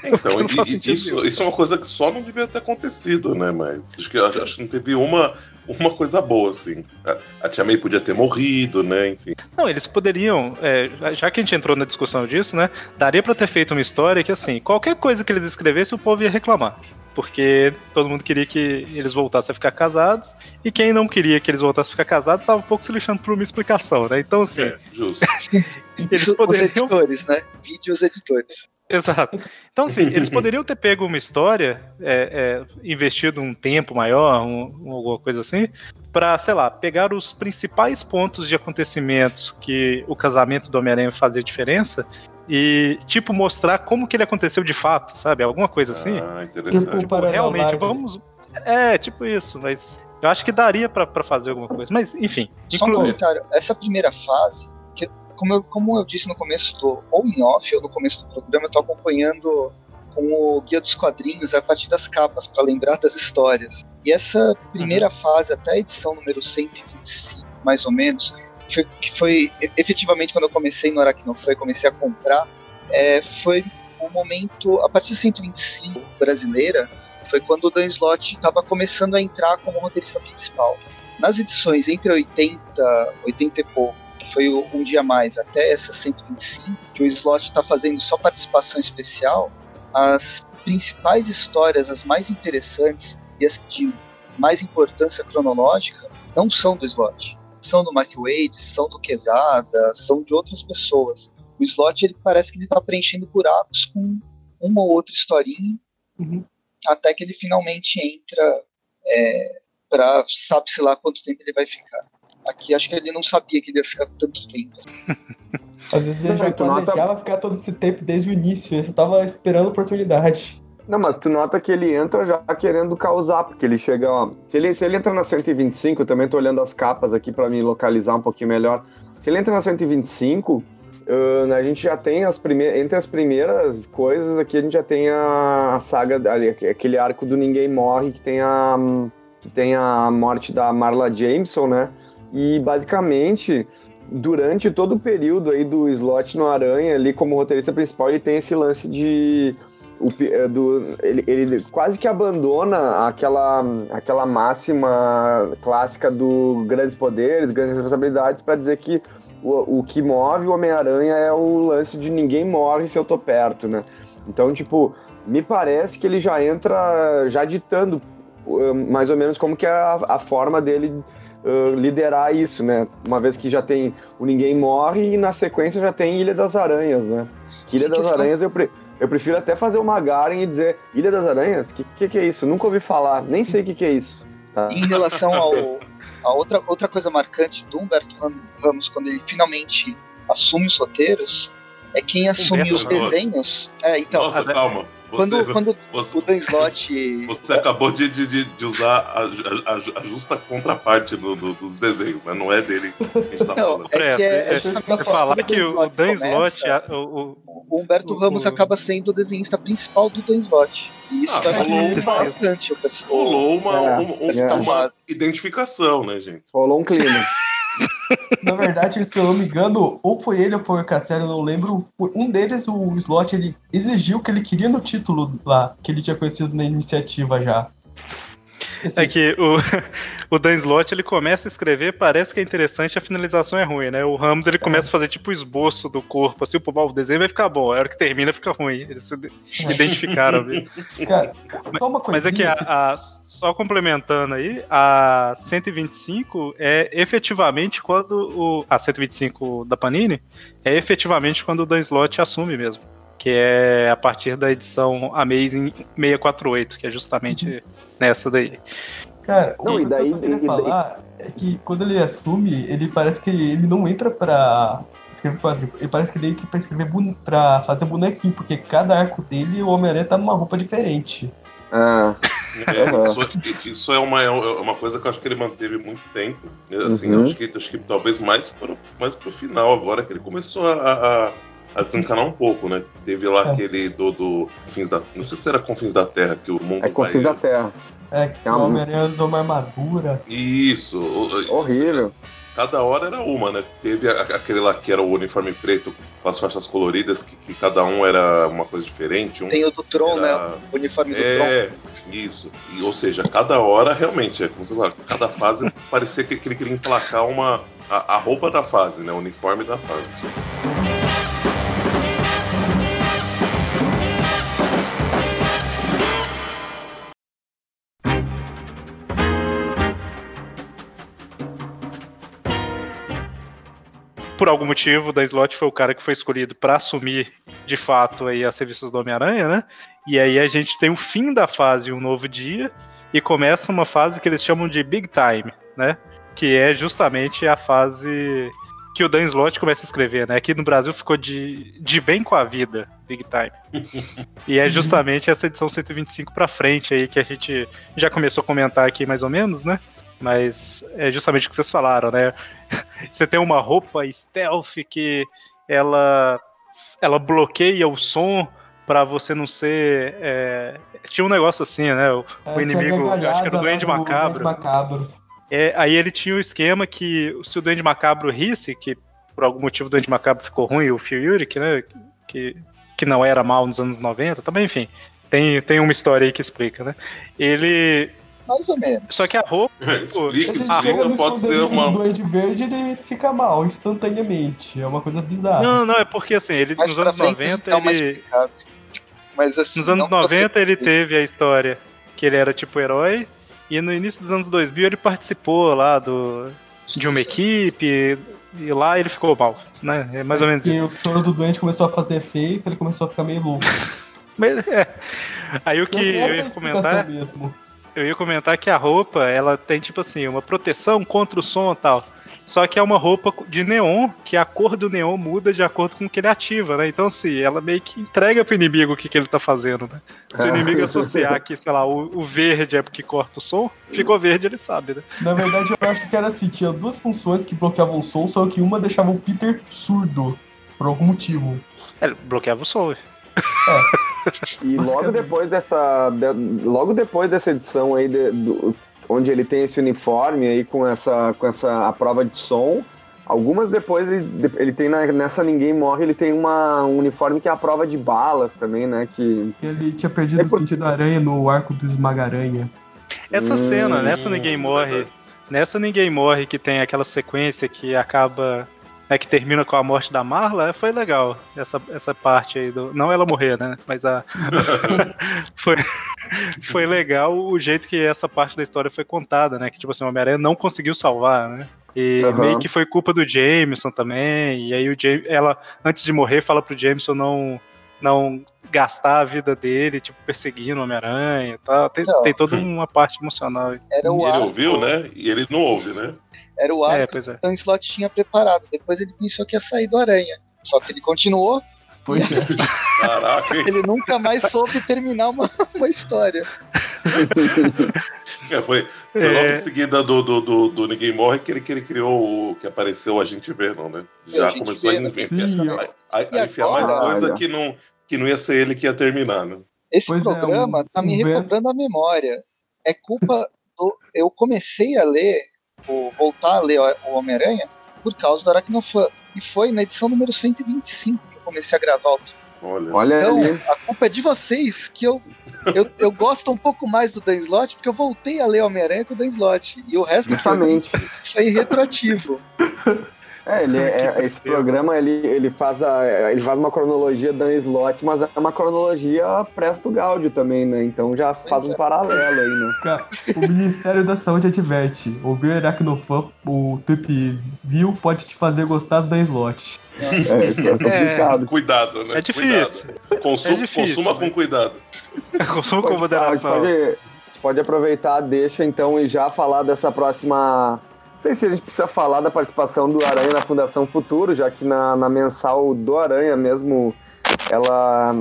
Então, e, isso, isso é uma coisa que só não devia ter acontecido, né? Mas acho que, acho que não teve uma, uma coisa boa, assim. A, a Tia May podia ter morrido, né? Enfim. Não, eles poderiam, é, já que a gente entrou na discussão disso, né? Daria para ter feito uma história que, assim, qualquer coisa que eles escrevessem, o povo ia reclamar porque todo mundo queria que eles voltassem a ficar casados, e quem não queria que eles voltassem a ficar casados estava um pouco se lixando por uma explicação, né? Então, assim. É, justo. eles poderiam... Os editores, né? Vídeos editores. Exato. Então, assim, eles poderiam ter pego uma história, é, é, investido um tempo maior, um, alguma coisa assim, para, sei lá, pegar os principais pontos de acontecimentos que o casamento do Homem-Aranha fazia diferença e, tipo, mostrar como que ele aconteceu de fato, sabe? Alguma coisa assim. Ah, interessante. Tipo, realmente, vamos. É, tipo isso, mas eu acho que daria para fazer alguma coisa. Mas, enfim. Só um comentário. Essa primeira fase como eu, como eu disse no começo do ou em off ou no começo do programa, eu tô acompanhando com o guia dos quadrinhos a partir das capas para lembrar das histórias. E essa primeira uhum. fase até a edição número 125, mais ou menos, foi, que foi efetivamente quando eu comecei no Aracnofan, comecei a comprar, é, foi um momento a partir de 125 brasileira, foi quando o Dan Slott estava começando a entrar como roteirista principal. Nas edições entre 80, 80 e pouco foi um dia mais, até essa 125, que o slot está fazendo só participação especial, as principais histórias, as mais interessantes e as de mais importância cronológica, não são do slot. São do Mark Wade, são do Quesada, são de outras pessoas. O slot ele parece que ele está preenchendo buracos com uma ou outra historinha, uhum. até que ele finalmente entra é, para sabe-se lá quanto tempo ele vai ficar. Aqui acho que ele não sabia que ele ia ficar tanto tempo. Às vezes ele já planejava nota... ficar todo esse tempo desde o início, ele estava esperando a oportunidade. Não, mas tu nota que ele entra já querendo causar, porque ele chega, ó. Se ele, se ele entra na 125, eu também tô olhando as capas aqui para me localizar um pouquinho melhor. Se ele entra na 125, uh, a gente já tem as primeiras. Entre as primeiras coisas aqui, a gente já tem a, a saga ali, aquele arco do Ninguém Morre, que tem a. que tem a morte da Marla Jameson, né? E basicamente, durante todo o período aí do slot no Aranha, ali como roteirista principal, ele tem esse lance de. O, é, do, ele, ele quase que abandona aquela, aquela máxima clássica do grandes poderes, grandes responsabilidades, para dizer que o, o que move o Homem-Aranha é o lance de ninguém morre se eu tô perto, né? Então, tipo, me parece que ele já entra já ditando uh, mais ou menos como que é a, a forma dele uh, liderar isso, né? Uma vez que já tem o Ninguém Morre e na sequência já tem Ilha das Aranhas, né? Que Ilha das Aranhas eu, pre eu prefiro até fazer uma Garen e dizer Ilha das Aranhas? Que, que que é isso? Nunca ouvi falar, nem sei o que que é isso. Tá? Em relação ao a outra, outra coisa marcante do Humberto Ramos quando ele finalmente assume os roteiros é quem assume Humberto os desenhos. É, então, Nossa, calma. Você, quando, quando você, o Dan Slott. Você acabou de, de, de usar a, a, a, justa contraparte do, do, dos desenhos, mas não é dele que a gente tá falando. É, que é, é, é falar que o Dan Slott. O, o, Humberto o, Ramos acaba sendo o desenhista principal do Dan Slott. E isso ah, tá rolou bastante o pessoal. Rolou uma, é, uma, uma, identificação, né, gente? Rolou um clima. Na verdade, se eu não me engano, ou foi ele ou foi o Cassiano, eu não lembro. Um deles, o Slot, ele exigiu que ele queria no título lá, que ele tinha conhecido na iniciativa já. É que o, o Dan Slott ele começa a escrever, parece que é interessante, a finalização é ruim, né? O Ramos ele começa a fazer tipo o esboço do corpo, assim, o, o desenho vai ficar bom, a hora que termina fica ruim. Eles se é. identificaram. Cara, mas, mas é que a, a, só complementando aí, a 125 é efetivamente quando o. A 125 da Panini é efetivamente quando o Dan Slott assume mesmo que é a partir da edição Amazing 648, que é justamente uhum. nessa daí. Cara, não, e daí, que eu e falar daí... é que quando ele assume, ele parece que ele não entra pra escrever quadrinho, ele parece que ele entra pra escrever pra fazer bonequinho, porque cada arco dele o Homem-Aranha tá numa roupa diferente. Ah. É, isso, isso, é, uma, é uma coisa que eu acho que ele manteve muito tempo. Né? Assim, uhum. acho, que, acho que talvez mais pro, mais pro final agora, que ele começou a, a, a desencanar um pouco, né? Teve lá é. aquele do, do Confins da. Não sei se era Confins da Terra, que o mundo. É Confins vai... da Terra. É, que o Homem-Aranha usou uma armadura. Isso. Horrível. Cada hora era uma, né? Teve aquele lá que era o uniforme preto com as faixas coloridas, que, que cada um era uma coisa diferente. Um Tem o do Tron, era... né? O uniforme do é, Tron. Isso. E, ou seja, cada hora realmente, é como você fala, cada fase parecia que ele queria emplacar uma. A, a roupa da fase, né? O uniforme da fase. Por algum motivo, da Slot foi o cara que foi escolhido para assumir de fato aí as serviços do Homem-Aranha, né? E aí a gente tem o fim da fase Um Novo Dia e começa uma fase que eles chamam de Big Time, né? Que é justamente a fase que o Dan Slott começa a escrever, né? Aqui no Brasil ficou de, de bem com a vida, Big Time. e é justamente essa edição 125 para frente aí que a gente já começou a comentar aqui mais ou menos, né? Mas é justamente o que vocês falaram, né? Você tem uma roupa stealth que ela, ela bloqueia o som para você não ser. É... Tinha um negócio assim, né? O, é, o inimigo, acho que era o Duende Macabro. Macabro. É, aí ele tinha o esquema que se o Duende Macabro risse, que por algum motivo o Duende Macabro ficou ruim, o Phil Yurik, né? Que, que não era mal nos anos 90, também, enfim. Tem, tem uma história aí que explica, né? Ele mais ou menos. Só que a roupa. explica, explica, pode ser uma. O Duende Verde ele fica mal instantaneamente. É uma coisa bizarra. Não, não, é porque assim, ele Mais nos anos 90 ele. Mas, assim, nos anos 90 ele teve a história que ele era tipo herói. E no início dos anos 2000 ele participou lá do, de uma equipe, e lá ele ficou mal, né? É mais ou menos e isso. E o touro do doente começou a fazer efeito, ele começou a ficar meio louco. Mas é. Aí o que eu ia comentar. Mesmo eu ia comentar que a roupa, ela tem tipo assim, uma proteção contra o som e tal. Só que é uma roupa de neon, que a cor do neon muda de acordo com o que ele ativa, né? Então, assim, ela meio que entrega pro inimigo o que, que ele tá fazendo, né? Se o inimigo associar que, sei lá, o, o, verde é porque corta o som, ficou verde, ele sabe, né? Na verdade, eu acho que era assim, tinha duas funções que bloqueavam o som, só que uma deixava o Peter surdo, por algum motivo. É, bloqueava o som. É. E logo depois dessa. De, logo depois dessa edição aí, de, do, onde ele tem esse uniforme aí com essa, com essa a prova de som. Algumas depois ele, ele tem na, nessa Ninguém Morre, ele tem uma, um uniforme que é a prova de balas também, né? Que... Ele tinha perdido é por... o sentido da aranha no arco do Esmaga-Aranha. Essa hum, cena, nessa Ninguém Morre, nessa Ninguém Morre que tem aquela sequência que acaba né, que termina com a morte da Marla, foi legal essa, essa parte aí do. Não ela morrer, né? Mas a. foi, foi legal o jeito que essa parte da história foi contada, né? Que tipo assim, o Homem-Aranha não conseguiu salvar, né? E uhum. meio que foi culpa do Jameson também. E aí o James, ela, antes de morrer, fala pro Jameson não não gastar a vida dele, tipo, perseguindo o Homem-Aranha tá? Tem, tem toda uma parte emocional. Era o ele ouviu, né? E ele não ouve, né? Era o arco é, é. que o Dan Slott tinha preparado. Depois ele pensou que ia sair do Aranha. Só que ele continuou. Pois é. Caraca, Ele nunca mais soube terminar uma, uma história. É, foi foi é. logo em seguida do, do, do, do, Ninguém Morre que ele, que ele criou o que apareceu o Agente Venom, né? Já começou a enfiar, a, a, a enfiar mais coisa que não, que não ia ser ele que ia terminar, né? Esse pois é, programa é, um, tá me recobrando a memória. É culpa do. Eu comecei a ler tipo, voltar a ler o Homem-Aranha por causa do Aracnofan. E foi na edição número 125 que eu comecei a gravar o Olha, Olha então, a culpa é de vocês, que eu, eu, eu gosto um pouco mais do Dan Slott, porque eu voltei a ler Homem-Aranha com o Dan Slott. E o resto Justamente. foi retroativo. É, ele é, esse programa ele, ele, faz a, ele faz uma cronologia Dan Slot, mas é uma cronologia Presto Gáudio também, né? Então já faz um paralelo aí, né? O Ministério da Saúde adverte: ouvir Aracnofan, o Trip View pode te fazer gostar do Dan Slot. É, é, é complicado. É, cuidado, né? É difícil. Consuma, é difícil, consuma né? com cuidado. consuma com moderação. Pode, pode aproveitar, deixa então e já falar dessa próxima não sei se a gente precisa falar da participação do Aranha na Fundação Futuro, já que na, na mensal do Aranha mesmo, ela,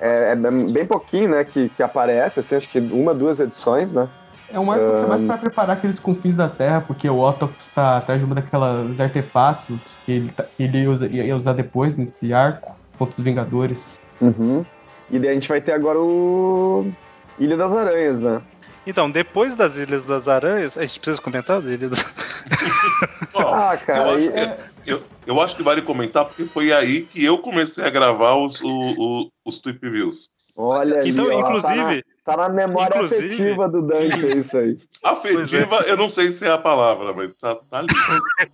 é, é, bem pouquinho, né, que, que aparece, assim, acho que uma, duas edições, né? É um arco um... que é mais pra preparar aqueles confins da Terra, porque o Octopus tá atrás de uma daquelas artefatos que ele, tá, que ele usa, ia usar depois nesse arco, contra os Vingadores. Uhum. E daí a gente vai ter agora o Ilha das Aranhas, né? Então, depois das Ilhas das Aranhas, a gente precisa comentar das Ilhas das ah, cara. Eu acho, é... eu, eu acho, que vale comentar porque foi aí que eu comecei a gravar os, o, o, os Tweep Views. Olha Então, ó, inclusive. Tá na, tá na memória inclusive, afetiva do Dante, é isso aí. Afetiva, é. eu não sei se é a palavra, mas tá, tá ali.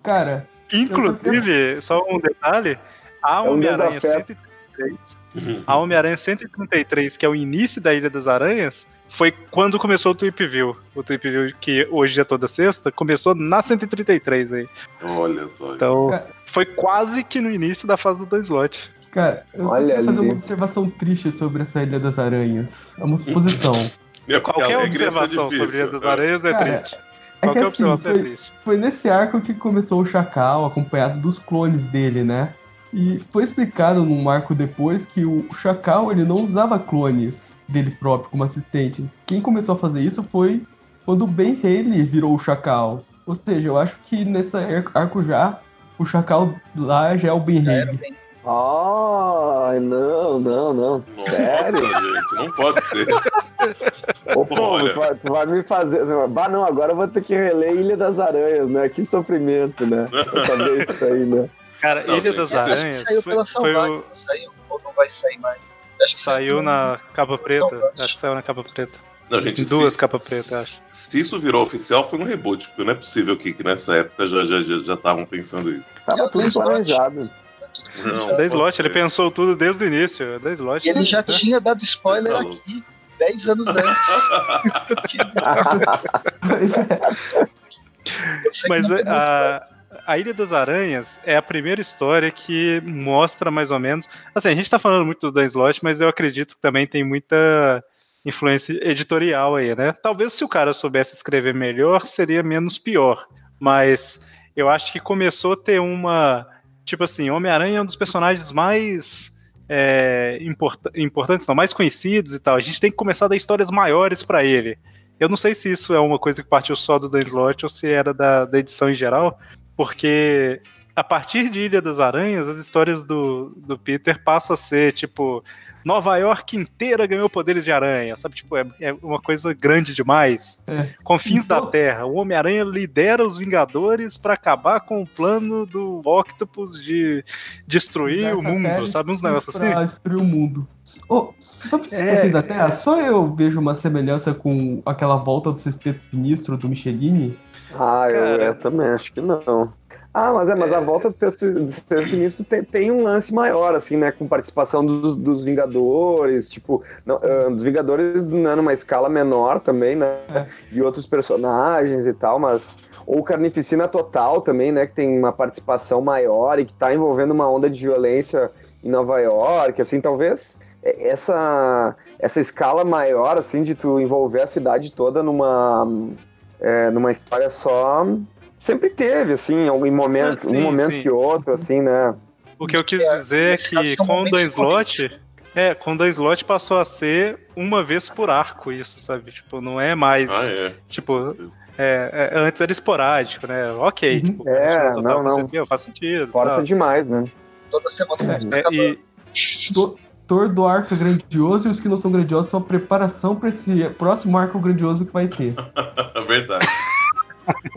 Cara. Inclusive, só um detalhe: a é Homem-Aranha 133. A Homem-Aranha 133, que é o início da Ilha das Aranhas, foi quando começou o Tweep View. O Tweep View, que hoje é toda sexta, começou na 133 aí. Olha só. Então, foi quase que no início da fase do dois slot. Cara, eu Olha só queria fazer uma observação triste sobre essa Ilha das Aranhas. É uma suposição. é Qualquer observação sobre a Ilha das Aranhas é, triste. É Qualquer que, assim, observação é foi, é triste. Foi nesse arco que começou o Chacal, acompanhado dos clones dele, né? E foi explicado num arco depois que o Chacal ele não usava clones dele próprio como assistentes. Quem começou a fazer isso foi quando o Ben Haley virou o Chacal. Ou seja, eu acho que nessa arco já, o Chacal lá já é o Ben Haley. Ai, não, não, não. Nossa, Sério? gente, não pode ser. Ô, povo, tu vai, tu vai, me fazer. Bah, não, agora eu vou ter que reler Ilha das Aranhas, né? Que sofrimento, né? Saber isso aí, né? Cara, não, Ilha das Aranhas. Saiu foi, pela foi o... saiu ou não vai sair mais? Acho que saiu na capa preta. Acho que saiu na capa preta. Não, gente, duas capas pretas, acho. Se isso virou oficial, foi um reboot, porque não é possível que, que nessa época já estavam já, já, já pensando isso. Tava tudo planejado. Não, da slot, ele pensou tudo desde o início. Da slot. E ele já tinha dado spoiler tá aqui 10 anos antes. Mas a, a Ilha das Aranhas é a primeira história que mostra mais ou menos. Assim, a gente tá falando muito do Dan Slott, mas eu acredito que também tem muita influência editorial aí, né? Talvez se o cara soubesse escrever melhor, seria menos pior. Mas eu acho que começou a ter uma. Tipo assim, Homem-Aranha é um dos personagens mais. É, import importantes, não, mais conhecidos e tal. A gente tem que começar a dar histórias maiores para ele. Eu não sei se isso é uma coisa que partiu só do Dan Slott ou se era da, da edição em geral, porque a partir de Ilha das Aranhas, as histórias do, do Peter passam a ser tipo. Nova York inteira ganhou poderes de aranha, sabe? Tipo, é, é uma coisa grande demais. É. Confins então... da Terra. O Homem-Aranha lidera os Vingadores para acabar com o plano do Octopus de destruir o mundo, sabe? Uns negócios assim. destruir o mundo. Oh, sobre os é... da Terra, só eu vejo uma semelhança com aquela volta do Sexteto Sinistro do Michelini. Ah, eu, eu, também acho que não. Ah, mas é, mas é... a volta do Sexteto Sinistro tem, tem, um lance maior, assim, né? Com participação dos, dos Vingadores, tipo, não, uh, dos Vingadores né, numa escala menor também, né? É. E outros personagens e tal, mas. Ou Carnificina Total também, né? Que tem uma participação maior e que tá envolvendo uma onda de violência em Nova York, assim, talvez é, essa, essa escala maior, assim, de tu envolver a cidade toda numa, é, numa história só, sempre teve, assim, em momento, ah, sim, um momento sim. que outro, assim, né? O que eu quis é, dizer é que com o Dan Slot, é, com o Dan Slot passou a ser uma vez por arco isso, sabe? Tipo, não é mais, ah, é. tipo... É, é, antes era esporádico, né? Ok. Uhum. Tipo, é, não, não. Faz sentido. Força tá. demais, né? Toda semana. É, e, do arco grandioso e os que não são grandiosos são a preparação para esse próximo arco grandioso que vai ter. Verdade.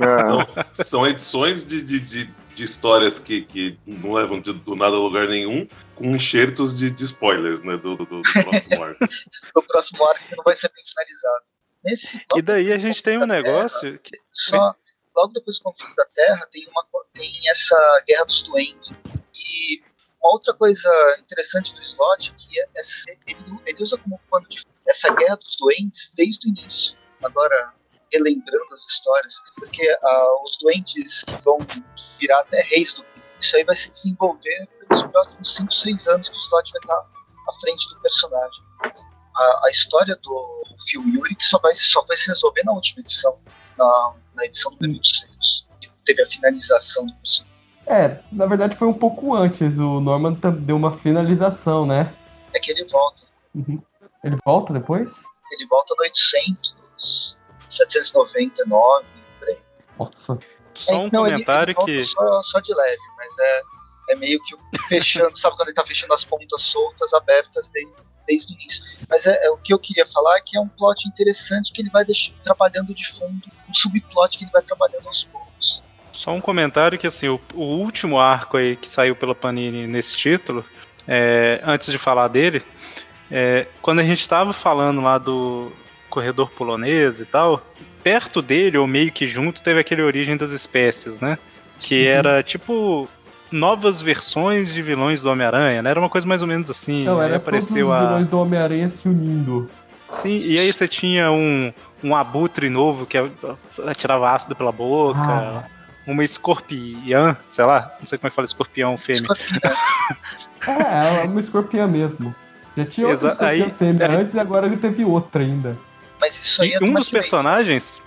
É. São, são, edições de, de, de, de, histórias que, que não levam de, do nada a lugar nenhum, com enxertos de, de spoilers né, do, do, do próximo arco. o próximo arco que não vai ser bem finalizado. Nesse, e daí a gente tem um negócio. Terra, que... só, logo depois do conflito da Terra, tem, uma, tem essa Guerra dos Duendes. E uma outra coisa interessante do slot é que é, ele, ele usa como pano de essa guerra dos doentes desde o início. Agora, relembrando as histórias, porque uh, os doentes que vão virar até reis do crime, isso aí vai se desenvolver pelos próximos 5, 6 anos que o slot vai estar à frente do personagem. A, a história do Phil Yurik só vai, só vai se resolver na última edição, na, na edição número 6, que teve a finalização do personagem. É, na verdade foi um pouco antes. O Norman deu uma finalização, né? É que ele volta. Uhum. Ele volta depois? Ele volta no 800, 799, por aí. Nossa. Só um é, não, comentário ele, ele que. Só, só, de leve, mas é, é meio que fechando, sabe quando ele tá fechando as pontas soltas, abertas desde, desde o início. Mas é, é, o que eu queria falar é que é um plot interessante que ele vai deixar, trabalhando de fundo, um subplot que ele vai trabalhando aos poucos. Só um comentário que assim, o, o último arco aí que saiu pela Panini nesse título, é, antes de falar dele, é, quando a gente estava falando lá do corredor polonês e tal, perto dele, ou meio que junto, teve aquele Origem das Espécies, né? Que uhum. era tipo novas versões de vilões do Homem-Aranha, né? Era uma coisa mais ou menos assim. Não, era apareceu todos os vilões a... do Homem-Aranha se unindo. Sim, e aí você tinha um, um abutre novo que tirava ácido pela boca. Ah. Uma escorpião, sei lá, não sei como é que fala escorpião fêmea. é, é uma escorpião mesmo. Já tinha outra escorpião aí, fêmea é... antes e agora ele teve outra ainda. Mas isso aí é um dos personagens.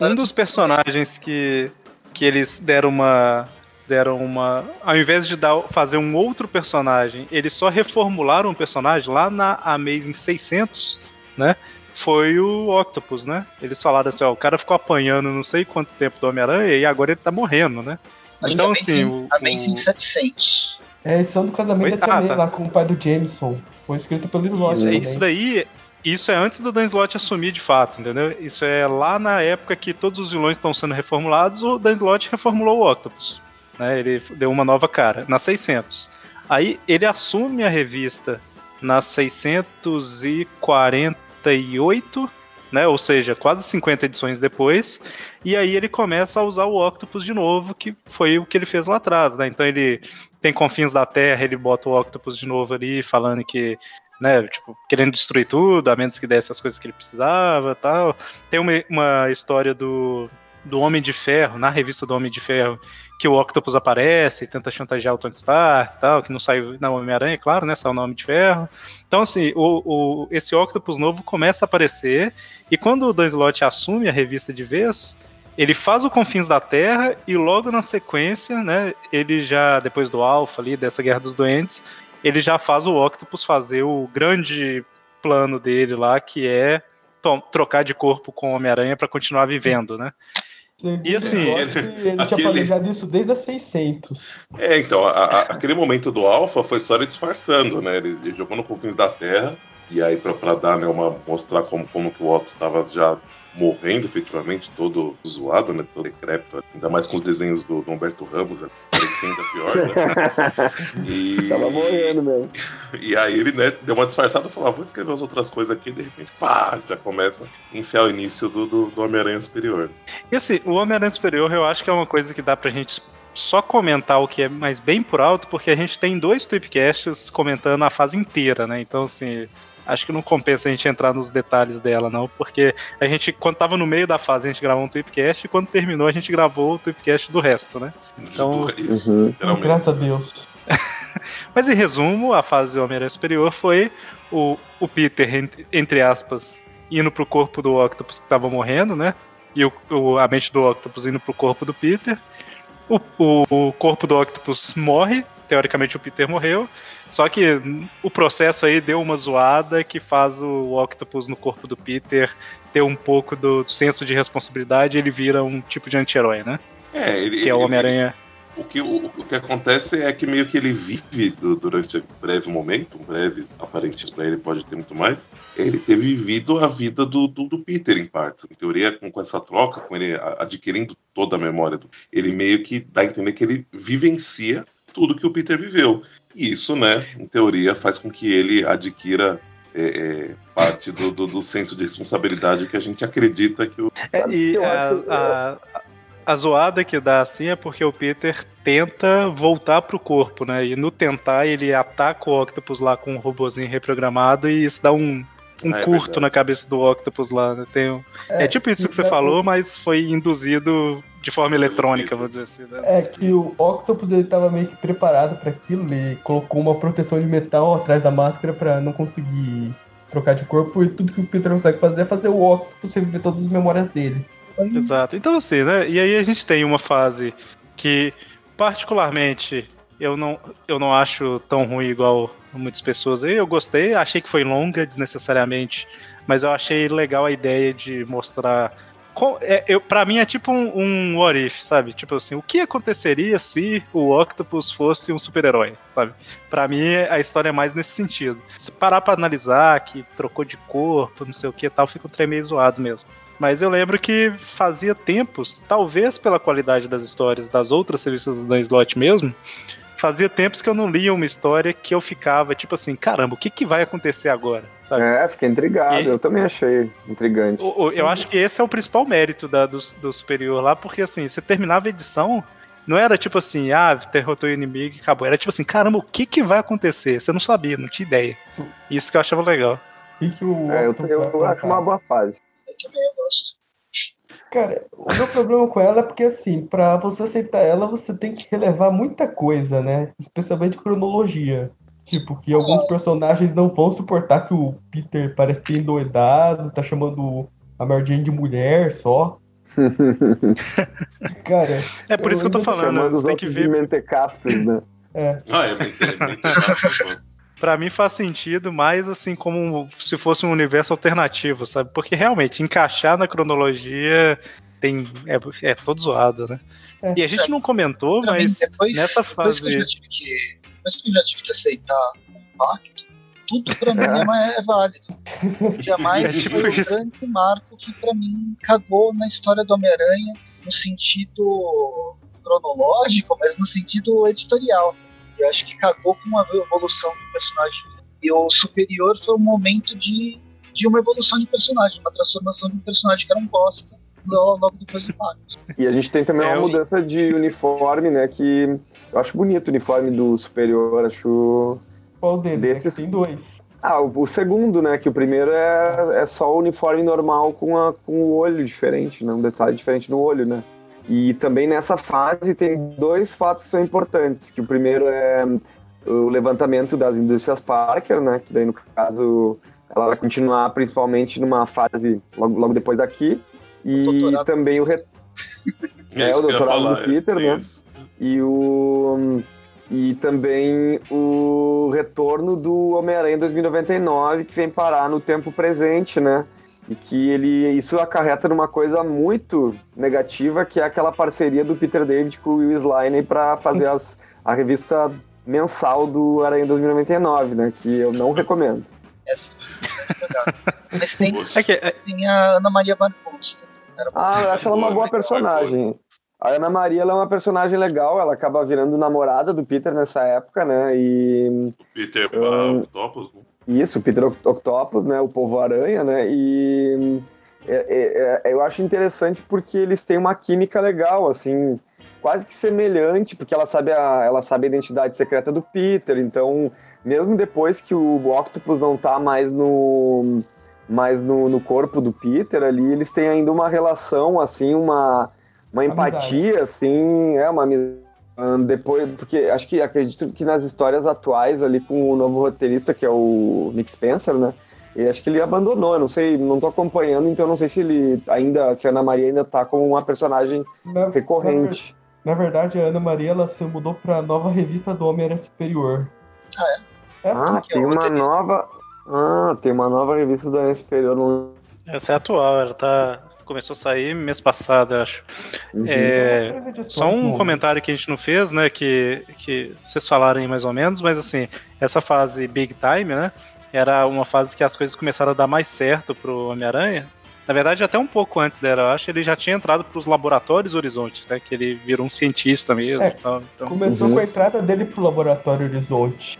um dos personagens que, que eles deram uma. Deram uma. Ao invés de dar, fazer um outro personagem, eles só reformularam o um personagem lá na Amazing 600, né? Foi o Octopus, né? Eles falaram assim: ó, o cara ficou apanhando não sei quanto tempo do Homem-Aranha e agora ele tá morrendo, né? Mas então, assim. O, Amazing o... 700. É a edição do casamento da Tia ah, tá. lá com o pai do Jameson. Foi escrito pelo Lodge. Isso, isso daí isso é antes do Dan Slott assumir de fato, entendeu? Isso é lá na época que todos os vilões estão sendo reformulados, o Dan Slott reformulou o Octopus. Né? Ele deu uma nova cara, na 600. Aí ele assume a revista na 648, né? Ou seja, quase 50 edições depois. E aí ele começa a usar o Octopus de novo, que foi o que ele fez lá atrás, né? Então ele tem confins da Terra, ele bota o Octopus de novo ali, falando que né, tipo, querendo destruir tudo, a menos que desse as coisas que ele precisava tal. Tem uma, uma história do, do Homem de Ferro, na revista do Homem de Ferro, que o Octopus aparece e tenta chantagear o Tony Stark e tal, que não saiu na Homem-Aranha, claro, né, saiu no Homem de Ferro. Então, assim, o, o, esse Octopus novo começa a aparecer, e quando o Dan Slott assume a revista de vez, ele faz o Confins da Terra, e logo na sequência, né, ele já, depois do Alpha ali, dessa Guerra dos Doentes, ele já faz o Octopus fazer o grande plano dele lá, que é trocar de corpo com o Homem-Aranha para continuar vivendo, né? Segundo e assim, ele, ele aquele... tinha planejado isso desde a 600. É, então, a, a, aquele momento do Alpha foi só ele disfarçando, né? Ele, ele jogou no Confins da Terra, e aí para dar, né, uma mostrar como, como que o Otto estava já morrendo efetivamente, todo zoado, né? Todo decrépito, ainda mais com os desenhos do, do Humberto Ramos, né, parecendo pior, né? E... Tava morrendo mesmo. E aí ele, né, deu uma disfarçada e falou: ah, vou escrever as outras coisas aqui, e de repente, pá, já começa a enfiar o início do, do, do Homem-Aranha Superior. E assim, o Homem-Aranha Superior eu acho que é uma coisa que dá pra gente só comentar o que é mais bem por alto, porque a gente tem dois tweetcasts comentando a fase inteira, né? Então, assim, acho que não compensa a gente entrar nos detalhes dela, não, porque a gente, quando tava no meio da fase, a gente gravou um Tweepcast e quando terminou, a gente gravou o Tweepcast do resto, né? Então. Isso, uhum. Graças a Deus. Mas em resumo, a fase do Homem-Aranha Superior foi o, o Peter, entre, entre aspas, indo pro corpo do Octopus que tava morrendo, né? E o, o, a mente do Octopus indo pro corpo do Peter. O, o, o corpo do Octopus morre, teoricamente o Peter morreu. Só que o processo aí deu uma zoada que faz o Octopus no corpo do Peter ter um pouco do senso de responsabilidade e ele vira um tipo de anti-herói, né? É, ele. Que é o Homem-Aranha. O que, o, o, que acontece é que meio que ele vive do, durante um breve momento, um breve, aparente para ele pode ter muito mais, ele ter vivido a vida do, do, do, Peter em partes. Em teoria, com, com essa troca, com ele adquirindo toda a memória, do, ele meio que dá a entender que ele vivencia tudo que o Peter viveu. E isso, né, em teoria, faz com que ele adquira é, é, parte do, do, do, senso de responsabilidade que a gente acredita que o. É, e a, a, a, zoada que dá assim é porque o Peter tenta voltar pro corpo, né? E no tentar ele ataca o Octopus lá com um robôzinho reprogramado e isso dá um, um ah, é curto verdade. na cabeça do Octopus lá. Né? Tem um... é, é, tipo isso que você é falou, mas foi induzido de forma eletrônica, vou dizer assim. Né? É que o Octopus ele tava meio que preparado para aquilo, ele colocou uma proteção de metal atrás da máscara para não conseguir trocar de corpo e tudo que o Peter consegue fazer é fazer o Octopus reviver todas as memórias dele. Exato. Então assim, né? E aí a gente tem uma fase que particularmente eu não, eu não acho tão ruim igual muitas pessoas. Eu gostei, achei que foi longa desnecessariamente, mas eu achei legal a ideia de mostrar. É, eu, pra mim é tipo um, um what if, sabe? Tipo assim, o que aconteceria se o Octopus fosse um super-herói, sabe? Pra mim a história é mais nesse sentido. Se parar pra analisar que trocou de corpo, não sei o que tal, fica um trem meio zoado mesmo. Mas eu lembro que fazia tempos, talvez pela qualidade das histórias das outras revistas do Dan Slott mesmo, fazia tempos que eu não lia uma história que eu ficava tipo assim, caramba, o que, que vai acontecer agora? Sabe? É, fiquei intrigado, e, eu também achei intrigante. Eu, eu acho que esse é o principal mérito da, do, do Superior lá, porque assim, você terminava a edição, não era tipo assim, ah, derrotou o inimigo e acabou. Era tipo assim, caramba, o que, que vai acontecer? Você não sabia, não tinha ideia. Isso que eu achava legal. E que o é, eu, eu, eu acho uma boa fase. Eu também gosto. Cara, o meu problema com ela é porque, assim, pra você aceitar ela, você tem que relevar muita coisa, né? Especialmente cronologia. Tipo, que alguns personagens não vão suportar que o Peter parece ter endoidado, tá chamando a Mary Jane de mulher só. Cara. É por isso que eu tô falando, tem que ver. Mentecaptos, né? É. Ah, é para mim faz sentido mais assim como se fosse um universo alternativo, sabe? Porque realmente encaixar na cronologia tem é, é todo zoado, né? É. E a gente não comentou, pra mas mim, depois, nessa fase. Depois que, eu já tive que, depois que eu já tive que aceitar o pacto, tudo pra mim é, é válido. Jamais é tipo foi isso. um grande marco que pra mim cagou na história do Homem-Aranha no sentido cronológico, mas no sentido editorial. Eu acho que cagou com a evolução do personagem. E o superior foi um momento de, de uma evolução de personagem, uma transformação de um personagem que era um bosta logo depois do pacto. E a gente tem também é, uma mudança de uniforme, né? Que eu acho bonito o uniforme do superior, acho. Qual deles? É Desses... Tem dois. Ah, o, o, segundo, né? Que o primeiro é, é só o uniforme normal com, a, com o olho diferente, né? Um detalhe diferente no olho, né? E também nessa fase tem dois fatos que são importantes, que o primeiro é o levantamento das indústrias Parker, né, que daí no caso ela vai continuar principalmente numa fase logo, logo depois daqui, e o também o, re... é, o doutorado falar, do Peter, é, né, e o e também o retorno do Homem-Aranha 2099 que vem parar no tempo presente, né? E que ele isso acarreta numa coisa muito negativa que é aquela parceria do Peter David com o Will Sliney para fazer as, a revista mensal do Aranha 2099, né? Que eu não recomendo. Essa é Mas tem, é é... tem a Ana Maria Barbosa. Ah, eu acho ela uma boa personagem. A Ana Maria ela é uma personagem legal, ela acaba virando namorada do Peter nessa época, né? E. Peter um, Octopus, né? Isso, Peter Octopus, né? O Povo Aranha, né? E é, é, é, eu acho interessante porque eles têm uma química legal, assim, quase que semelhante, porque ela sabe a, ela sabe a identidade secreta do Peter, então, mesmo depois que o Octopus não tá mais no mais no, no corpo do Peter ali, eles têm ainda uma relação, assim, uma, uma empatia, assim, é uma amizade depois, porque acho que acredito que nas histórias atuais ali com o novo roteirista, que é o Nick Spencer, né? E acho que ele abandonou, eu não sei, não tô acompanhando, então não sei se ele ainda, se a Ana Maria ainda tá como uma personagem na, recorrente. Na, na, verdade, a Ana Maria ela se mudou pra nova revista do Homem-Aranha Superior. Ah, é? é ah, tem é uma nova. Ah, tem uma nova revista do Homem Superior. Essa é atual, ela tá começou a sair mês passado, acho. Uhum. É, só um comentário que a gente não fez, né? Que, que vocês falaram aí mais ou menos, mas assim, essa fase Big Time, né? Era uma fase que as coisas começaram a dar mais certo pro Homem-Aranha. Na verdade, até um pouco antes dela, eu acho, ele já tinha entrado para os laboratórios Horizonte, né? Que ele virou um cientista mesmo. É, então... Começou uhum. com a entrada dele pro laboratório Horizonte.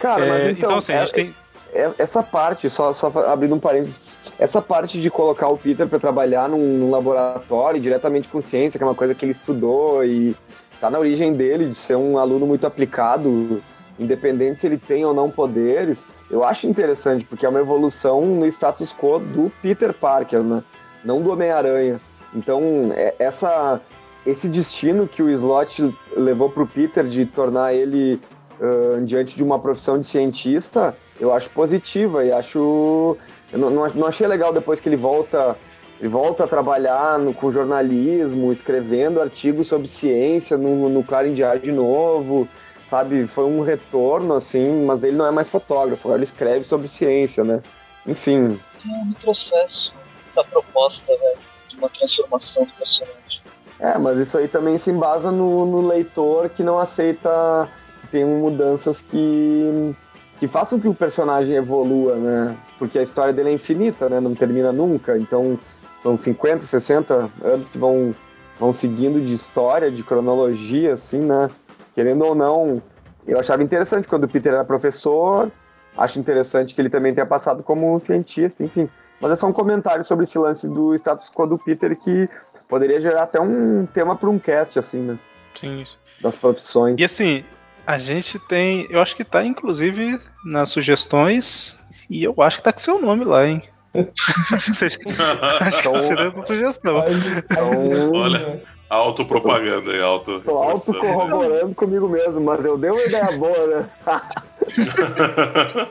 Cara, mas é, então, então assim, é, a gente tem é, essa parte, só, só abrindo um parênteses, essa parte de colocar o Peter para trabalhar num, laboratório diretamente com ciência, que é uma coisa que ele estudou e tá na origem dele de ser um aluno muito aplicado, independente se ele tem ou não poderes, eu acho interessante, porque é uma evolução no status quo do Peter Parker, né? Não do Homem-Aranha. Então, é, essa, esse destino que o Slot levou pro Peter de tornar ele uh, diante de uma profissão de cientista, eu acho positiva e acho. Eu não, não achei legal depois que ele volta. Ele volta a trabalhar no, com jornalismo, escrevendo artigos sobre ciência no, no Clarim Diário de novo. sabe? Foi um retorno, assim, mas ele não é mais fotógrafo, agora ele escreve sobre ciência, né? Enfim. Tem um retrocesso da proposta, né? De uma transformação do personagem. É, mas isso aí também se embasa no, no leitor que não aceita que tenham mudanças que, que façam que o personagem evolua, né? Porque a história dele é infinita, né? Não termina nunca. Então, são 50, 60 anos que vão, vão seguindo de história, de cronologia, assim, né? Querendo ou não, eu achava interessante quando o Peter era professor, acho interessante que ele também tenha passado como cientista, enfim. Mas é só um comentário sobre esse lance do status quo do Peter que poderia gerar até um tema para um cast, assim, né? Sim. Das profissões. E assim, a gente tem. Eu acho que tá, inclusive, nas sugestões. E eu acho que tá com seu nome lá, hein? acho que seja. acho que você deu uma sugestão. Então, Olha, autopropaganda aí, auto. Tô auto corroborando comigo mesmo, mas eu dei uma ideia boa, né?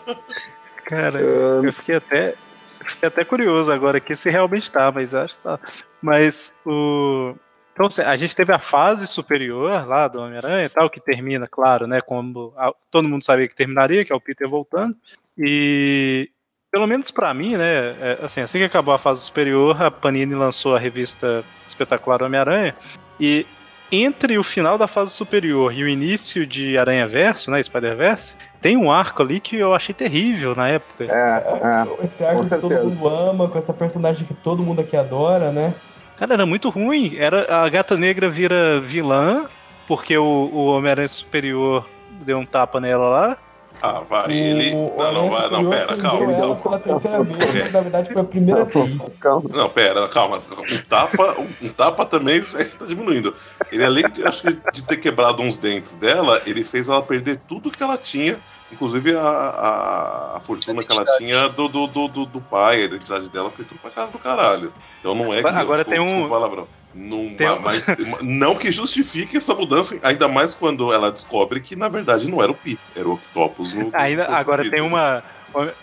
Cara, eu fiquei até. Fiquei até curioso agora aqui se realmente tá, mas acho que tá. Mas o. Então, assim, a gente teve a fase superior lá do Homem-Aranha e tal, que termina, claro, né? Como a, todo mundo sabia que terminaria, que é o Peter voltando. E pelo menos para mim, né? É, assim, assim que acabou a fase superior, a Panini lançou a revista Espetacular Homem-Aranha. E entre o final da fase superior e o início de Aranha Verso, né? Spider-Verse, tem um arco ali que eu achei terrível na época. É, é. Esse arco que todo mundo ama, com essa personagem que todo mundo aqui adora, né? Cara, era muito ruim. Era a Gata Negra vira vilã porque o, o Homem-Aranha Superior deu um tapa nela lá. Ah, vai, ele. Não, não, vai, não, pera, calma. Ela pela terceira vez, na verdade foi a primeira vez. Não, pera, calma. Um tapa, um tapa também, aí você tá diminuindo. Ele, além de, acho que, de ter quebrado uns dentes dela, ele fez ela perder tudo que ela tinha Inclusive a, a, a fortuna que ela tinha do, do, do, do, pai, a identidade dela foi tudo pra casa do caralho. Então não é que. Agora tipo, tem um. Palavrão. Não, tem mas, não que justifique essa mudança, ainda mais quando ela descobre que na verdade não era o Pi, era o Octopus. No, ainda, no agora tem uma.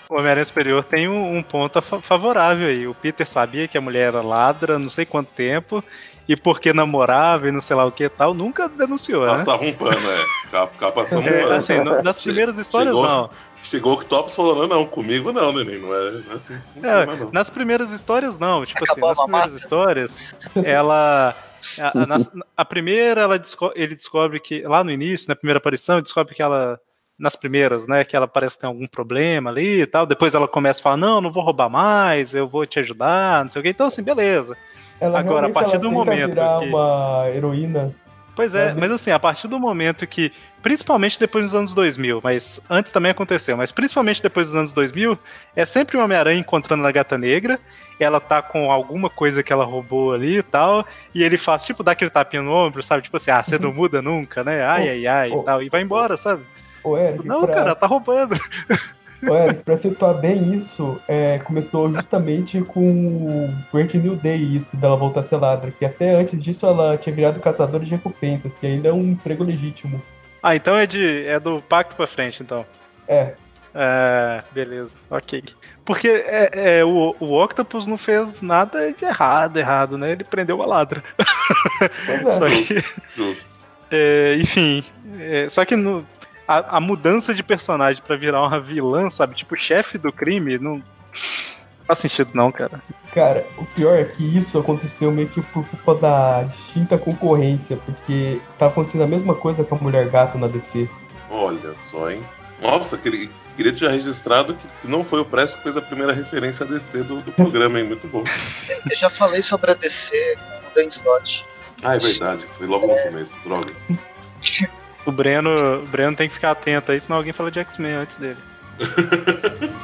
O Homem-Aranha Superior tem um, um ponto favorável aí. O Peter sabia que a mulher era ladra não sei quanto tempo, e porque namorava e não sei lá o que tal, nunca denunciou, né? Passava um pano, é. Ficava, passando é, um pano. Assim, nas primeiras histórias, chegou, não. Chegou o Octopus falou, não, não, comigo não, neném, não é, não é assim que funciona, é, não. Nas primeiras histórias, não. Tipo assim, nas primeiras histórias, ela... A, a, a primeira, ela desco ele descobre que, lá no início, na primeira aparição, ele descobre que ela nas primeiras, né? Que ela parece ter algum problema ali e tal. Depois ela começa a falar: não, não vou roubar mais, eu vou te ajudar, não sei o quê. Então, assim, beleza. Ela Agora, a partir do momento. Que... uma heroína. Pois é, mas assim, a partir do momento que, principalmente depois dos anos 2000, mas antes também aconteceu, mas principalmente depois dos anos 2000, é sempre o Homem-Aranha encontrando a Gata Negra, ela tá com alguma coisa que ela roubou ali e tal, e ele faz, tipo, dá aquele tapinha no ombro, sabe? Tipo assim, ah, você não muda nunca, né? Ai, ai, ai, e tal, e vai embora, sabe? Ô, Eric, não, pra... cara, tá roubando. Eric, pra situar bem isso, é, começou justamente com o Great New Day, isso, dela voltar a ser ladra, que até antes disso ela tinha virado caçadora de recompensas, que ainda é um emprego legítimo. Ah, então é, de, é do pacto pra frente, então. É. É, beleza, ok. Porque é, é, o, o Octopus não fez nada de errado, errado, né? Ele prendeu uma ladra. Pois é. Só que, Justo. É, enfim, é, só que no, a, a mudança de personagem para virar uma vilã, sabe? Tipo, chefe do crime, não faz sentido não, cara. Cara, o pior é que isso aconteceu meio que por culpa da distinta concorrência, porque tá acontecendo a mesma coisa com a Mulher Gato na DC. Olha só, hein? Nossa, queria, queria ter registrado que não foi o Presto que fez a primeira referência a DC do, do programa, hein? Muito bom. Eu já falei sobre a DC com o Dan Slott. Ah, é verdade, foi logo no começo, droga. O Breno, o Breno tem que ficar atento aí, senão alguém fala de X-Men antes dele.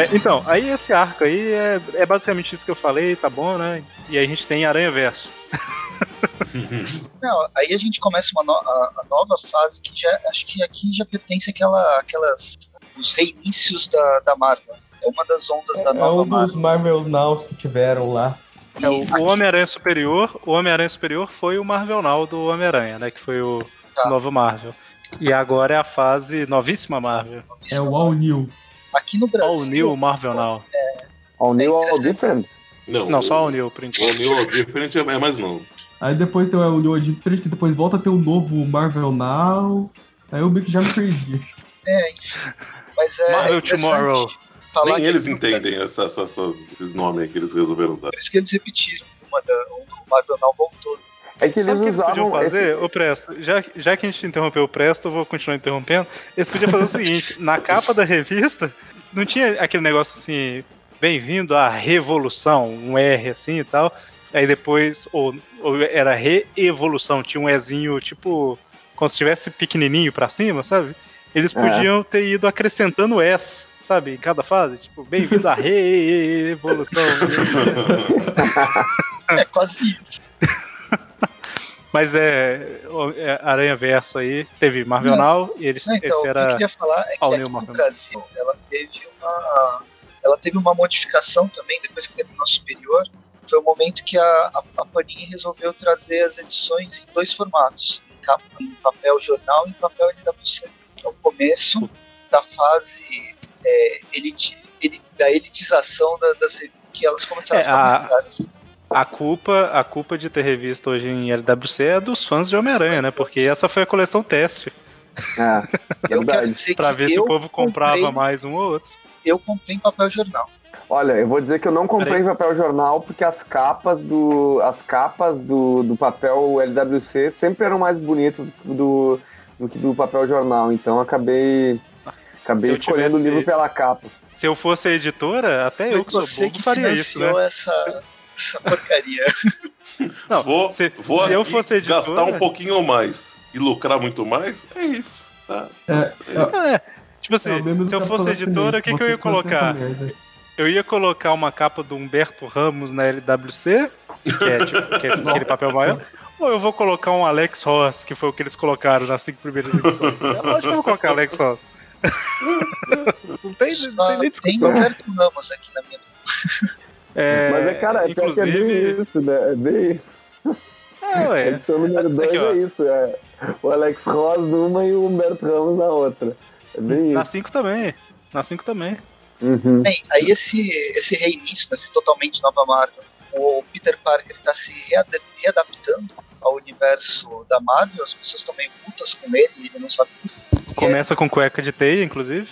É, então, aí esse arco aí é, é basicamente isso que eu falei, tá bom, né? E aí a gente tem Aranha Verso. Não, aí a gente começa uma no, a, a, nova fase que já acho que aqui já pertence àquela, aquelas os reinícios da, da Marvel. É uma das ondas é, da nova É um dos Marvel Nows que tiveram lá. É, o, o Homem-Aranha Superior, o Homem-Aranha Superior foi o Marvel Now do Homem-Aranha, né? Que foi o tá. novo Marvel. E agora é a fase novíssima Marvel. É o All New. Aqui no Brasil. All New Marvel Now. É, all New All Different? Não, Não, só All New, por enquanto. All New All Different é mais novo. Aí depois tem o New Different, depois volta a ter o novo Marvel Now. Aí eu meio que já me perdi. É, enfim. Mas é. Marvel Tomorrow. Nem eles entendem essa, essa, essa, esses nomes aí que eles resolveram dar. Por isso que eles repetiram. Uma da, o Marvel Now voltou. É que eles Sabe o que eles usavam. podiam fazer? esse- Ô Presto, já, já que a gente interrompeu o Presto, eu vou continuar interrompendo. Eles podiam fazer o seguinte: na capa da revista, não tinha aquele negócio assim, bem-vindo à revolução, um R assim e tal. Aí depois, ou, ou era re-evolução, tinha um Ezinho tipo, como se estivesse pequenininho pra cima, sabe? Eles É. podiam ter ido acrescentando S, sabe, em cada fase. Tipo, bem-vindo à re-evolução. É quase isso. Mas é, é Aranha Verso aí, teve Marvel Now, e eles, Não, então, esse o que eu era. queria falar é que aqui no Marvel. Brasil ela teve uma ela teve uma modificação também depois que terminou superior. Foi o momento que a, a, a Panini resolveu trazer as edições em dois formatos, em, capa, em papel jornal e em papel LWC. É o começo da fase é, eliti, eli- da elitização da, das revistas, que elas começaram É, a ficar mais caras. A culpa, a culpa de ter revista hoje em LWC é dos fãs de Homem-Aranha, né? Porque essa foi a coleção teste. É, Eu quero verdade. Pra ver se o povo comprava comprei- mais um ou outro. Eu comprei em papel jornal. Olha, eu vou dizer que eu não comprei papel jornal porque as capas do as capas do, do papel LWC sempre eram mais bonitas do, do, do que do papel jornal. Então eu acabei Se acabei eu escolhendo tivesse- o livro pela capa. Se eu fosse a editora, até eu que sou você bobo faria isso, né? essa, essa porcaria. Não, vou se, vou se eu fosse editora, gastar um pouquinho mais e lucrar muito mais, é isso. Tá? É, É, tipo assim, é se eu do fosse Capitão editora, o que, que eu ia colocar? Eu ia colocar uma capa do Humberto Ramos na LWC, que é, tipo, que é aquele papel maior. Ou eu vou colocar um Alex Ross, que foi o que eles colocaram nas cinco primeiras edições. É lógico que eu vou colocar Alex Ross. não tem, não tem Só nem tem discussão. Roberto Ramos aqui na minha. É, Mas é, cara, é pior que é bem inclusive, isso, né? É bem é, A ué. edição número Isso 2 aqui, ó. é isso, é o Alex Ross numa e o Humberto Ramos na outra. É bem Na isso. 5 também. Na 5 também. Uhum. Bem, aí esse, esse reinício, nesse totalmente nova Marvel, o Peter Parker está se reada- readaptando ao universo da Marvel, as pessoas estão meio putas com ele, ele não sabe. Começa com cueca de teia, inclusive.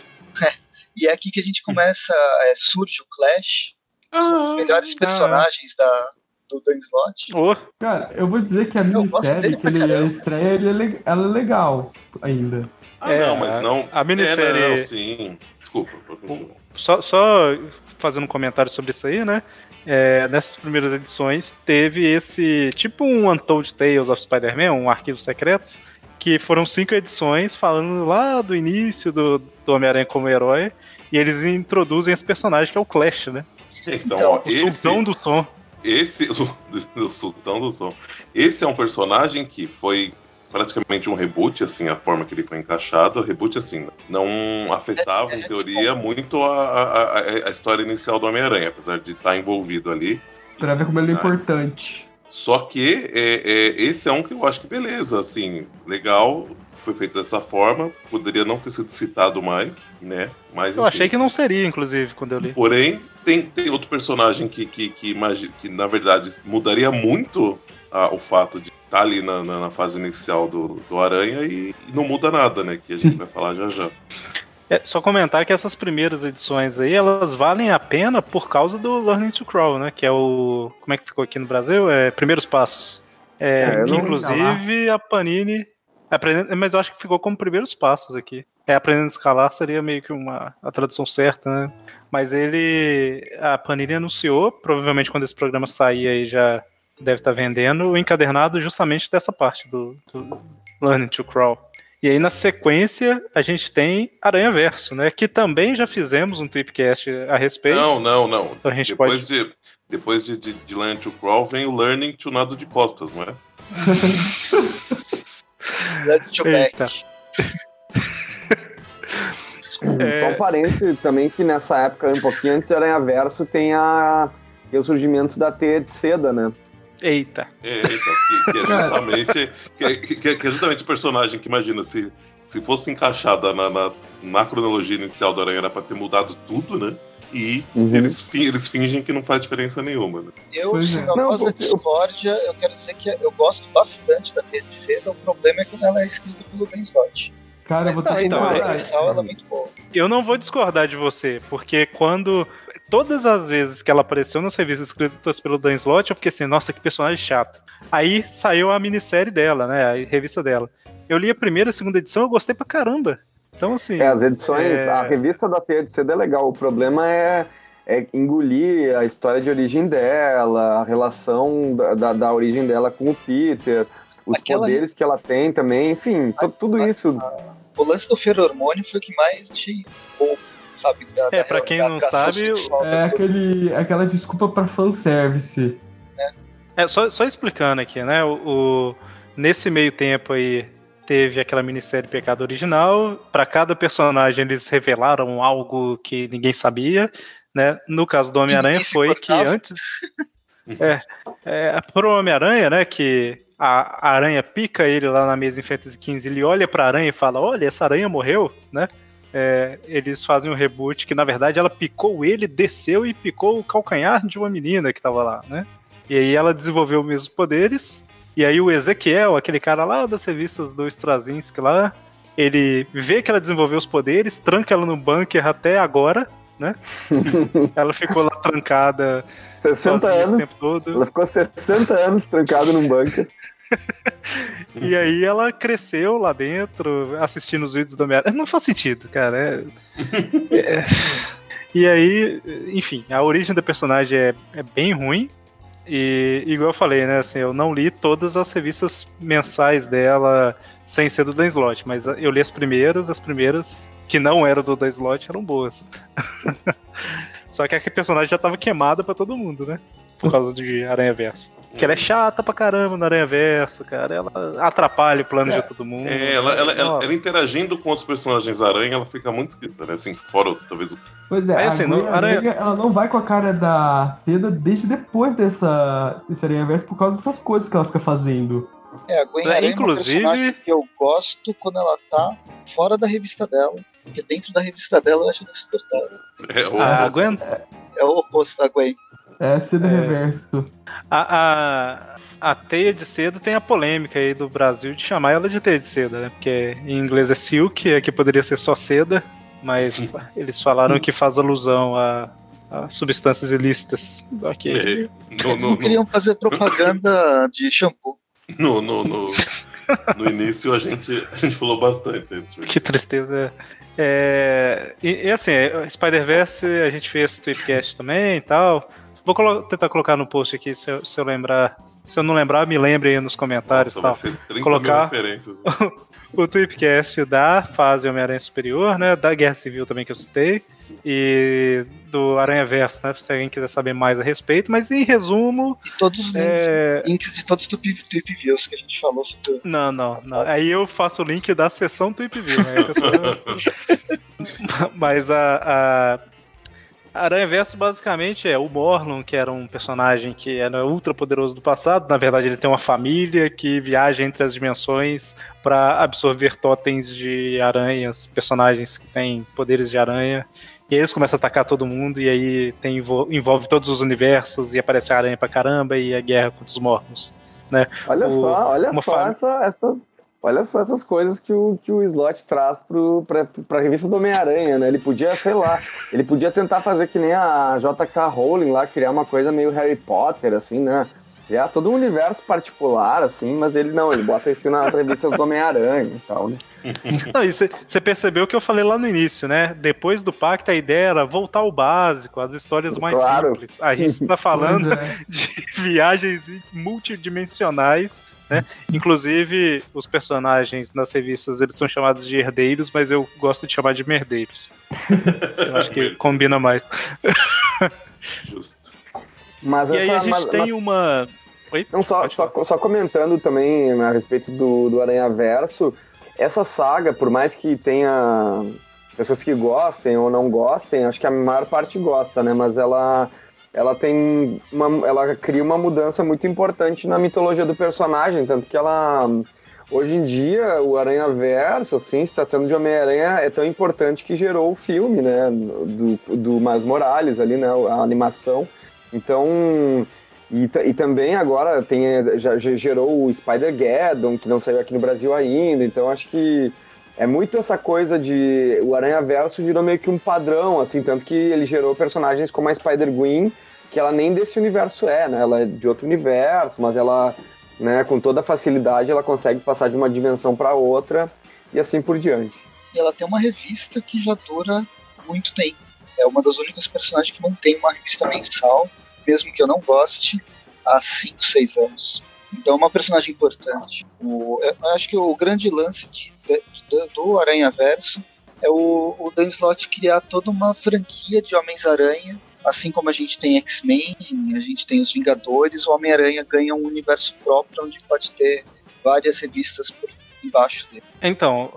E é aqui que a gente começa, é, surge o Clash, Ah, os melhores personagens da, do Dan Slott. Ô, Cara, eu vou dizer que a minissérie que ele caramba. estreia, ele é, le- ela é legal ainda. ah, É, não, mas não. a minissérie- É, não, sim. Desculpa, continuar. Só, só fazendo um comentário sobre isso aí, né? É, nessas primeiras edições teve esse tipo um Untold Tales of Spider-Man, um arquivo secretos, que foram cinco edições falando lá do início do, do Homem-Aranha como herói, e eles introduzem esse personagem que é o Clash, né? Então, Então, ó, O esse, sultão do som. esse o, o Sultão do Som. Esse é um personagem que foi praticamente um reboot, assim, a forma que ele foi encaixado. Reboot, assim, não afetava, em teoria, muito a, a, a- história inicial do Homem-Aranha, apesar de estar envolvido ali. Pra ver como ele é importante. Só que é, é, esse é um que eu acho que beleza, assim, legal, foi feito dessa forma, poderia não ter sido citado mais, né? Mas Eu enfim. achei que não seria, inclusive, quando eu li. Porém, tem, tem outro personagem que, que, que, imagi- que, na verdade, mudaria muito ah, o fato de estar ali na, na, na fase inicial do, do Aranha e, e não muda nada, né? Que a gente vai falar já já. É, só comentar que essas primeiras edições aí, elas valem a pena por causa do Learning to Crawl, né? Que é o. Como é que ficou aqui no Brasil? É Primeiros Passos. É, É, que inclusive a Panini. aprendendo- mas eu acho que ficou como Primeiros Passos aqui. É, Aprendendo a Escalar seria meio que uma, a tradução certa, né? Mas ele. A Panini anunciou, provavelmente quando esse programa sair aí já deve estar vendendo, o encadernado justamente dessa parte do, do Learning to Crawl. E aí, na sequência, a gente tem Aranha Verso, né? Que também já fizemos um Tripcast a respeito. Não, não, não. Então a gente depois de, depois de, de, de Learn to Crawl vem o Learning to Nado de Costas, não é? Let's go Eita. back. Só um parêntese também que nessa época, um pouquinho antes de Aranha Verso, tem a, o surgimento da teia de seda, né? Eita. É, eita, que, que é justamente que, que, que, é justamente o personagem que imagina se, se fosse encaixada na, na, na cronologia inicial do Aranha era pra ter mudado tudo, né? E uhum. eles, eles fingem que não faz diferença nenhuma. Né? Eu, é. na voz da discórdia, eu quero dizer que eu gosto bastante da Seda, o problema é quando ela é escrita pelo Ben Slott. Cara, eu vou ter que então, é, ela é muito boa. Eu não vou discordar de você, porque quando todas as vezes que ela apareceu nas revistas escritas pelo Dan Slott, eu fiquei assim, nossa, que personagem chato. Aí saiu a minissérie dela, né, a revista dela. Eu li a primeira e a segunda edição, eu gostei pra caramba. Então, assim. É, as edições, é... a revista da Teia de Seda é legal. O problema é, é engolir a história de origem dela, a relação da, da, da origem dela com o Peter, os Aquela... poderes que ela tem também, enfim, a, tudo a, isso. o lance do feromônio foi o que mais achei bom sabe? Da, é, pra quem não sabe. É aquele, aquela desculpa pra fanservice. É, é só, só explicando aqui, né? O, o, nesse meio tempo aí, teve aquela minissérie Pecado Original. Para cada personagem, eles revelaram algo que ninguém sabia. Né? No caso do Homem-Aranha, foi que antes. é, é, pro Homem-Aranha, né? Que a, a aranha pica ele lá na mesa em Fantasy XV, ele olha pra aranha e fala: Olha, essa aranha morreu, né? É, eles fazem um reboot que, na verdade, ela picou ele, desceu e picou o calcanhar de uma menina que tava lá, né? E aí ela desenvolveu os mesmos poderes. E aí o Ezequiel, aquele cara lá das revistas do Straczynski lá, ele vê que ela desenvolveu os poderes, tranca ela no bunker até agora, né? ela ficou lá trancada 60 anos. Ela ficou 60 anos trancada num bunker. e aí ela cresceu lá dentro, assistindo os vídeos do Homem-Aranha. Não faz sentido, cara. É... é... E aí, enfim, a origem da personagem é, é bem ruim. E igual eu falei, né? Assim, eu não li todas as revistas mensais dela sem ser do Dan Slott, mas eu li as primeiras, as primeiras que não eram do Dan Slott eram boas. Só que a personagem já tava queimada para todo mundo, né? Por causa de Aranha Verso. Que ela é chata pra caramba no Aranha Verso, cara. Ela atrapalha o plano é. de todo mundo. É, ela, ela, ela, ela, interagindo com os personagens Aranha, ela fica muito esquisita, né? Assim, fora talvez o. Pois é, assim, a Gwen, Aranha... ela não vai com a cara da seda desde depois dessa, desse Aranha Verso por causa dessas coisas que ela fica fazendo. É, a Gwen é, Aranha inclusive... é que eu gosto quando ela tá fora da revista dela. Porque dentro da revista dela eu acho insuportável. É, o a Gwen... É, é o oposto da Gwen. É, seda é. reverso. A, a, a teia de seda tem a polêmica aí do Brasil de chamar ela de teia de seda, né? Porque em inglês é silk, aqui poderia ser só seda, mas eles falaram que faz alusão a, a substâncias ilícitas. Ok. É, no, no, não queriam fazer propaganda de shampoo. No, no, no, no início a gente, a gente falou bastante. Que tristeza. É, e, e assim, Spider-Verse a gente fez tweetcast também e tal. Vou colo tentar colocar no post aqui, se eu, se eu, lembrar. Se eu não lembrar, me lembre aí nos comentários. Nossa, tal. Vai ser 30 colocar referências. o Tweepcast da fase Homem-Aranha Superior, né? Da Guerra Civil também que eu citei. E do Aranha Verso, né? Se alguém quiser saber mais a respeito, mas em resumo. E todos os links, é... links de todos os Tweep Views que a gente falou sobre. Não, não, não. Aí eu faço o link da sessão Tweep View, né? mas a, a Aranha Verso basicamente é o Morlun, que era um personagem que era ultra poderoso do passado. Na verdade, ele tem uma família que viaja entre as dimensões para absorver totens de aranhas, personagens que têm poderes de aranha. E aí eles começam a atacar todo mundo, e aí tem, envolve todos os universos, e aparece a aranha pra caramba, e a guerra contra os mortos. Né? Olha o, só, olha só fam... essa, essa Olha só essas coisas que o, que o Slot traz para a revista do Homem-Aranha, né? Ele podia, sei lá, ele podia tentar fazer que nem a JK Rowling lá, criar uma coisa meio Harry Potter, assim, né? Criar todo um universo particular, assim, mas ele não, ele bota isso nas revistas do Homem-Aranha e tal, né? Não, e você percebeu o que eu falei lá no início, né? Depois do pacto, a ideia era voltar ao básico, as histórias mais claro. simples. A gente está falando é. de viagens multidimensionais né? Inclusive, os personagens nas revistas eles são chamados de herdeiros, mas eu gosto de chamar de merdeiros. eu acho que combina mais. Justo. Mas e essa, aí a gente mas, tem mas... uma. Oi? Não, só, só, só, comentando também a respeito do, do Aranha Verso, essa saga, por mais que tenha pessoas que gostem ou não gostem, acho que a maior parte gosta, né? Mas ela ela tem uma, ela cria uma mudança muito importante na mitologia do personagem, tanto que ela hoje em dia o Aranha Verso, assim, se tratando de Homem-Aranha, é tão importante que gerou o filme, né, do, do Miles Morales ali, né, a animação. Então, e, e também agora tem, já, já gerou o Spider-Geddon, que não saiu aqui no Brasil ainda, então acho que é muito essa coisa de. O Aranha Verso virou meio que um padrão, assim, tanto que ele gerou personagens como a Spider-Gwen, que ela nem desse universo é, né? Ela é de outro universo, mas ela, né, com toda facilidade, ela consegue passar de uma dimensão para outra e assim por diante. E ela tem uma revista que já dura muito tempo. É uma das únicas personagens que mantém uma revista mensal, mesmo que eu não goste, há 5, 6 anos. Então é uma personagem importante. O, eu acho que o grande lance de, de, do Aranha Verso é o, o Dan Slott criar toda uma franquia de Homens-Aranha. Assim como a gente tem X-Men, a gente tem os Vingadores, o Homem-Aranha ganha um universo próprio onde pode ter várias revistas por embaixo dele. Então,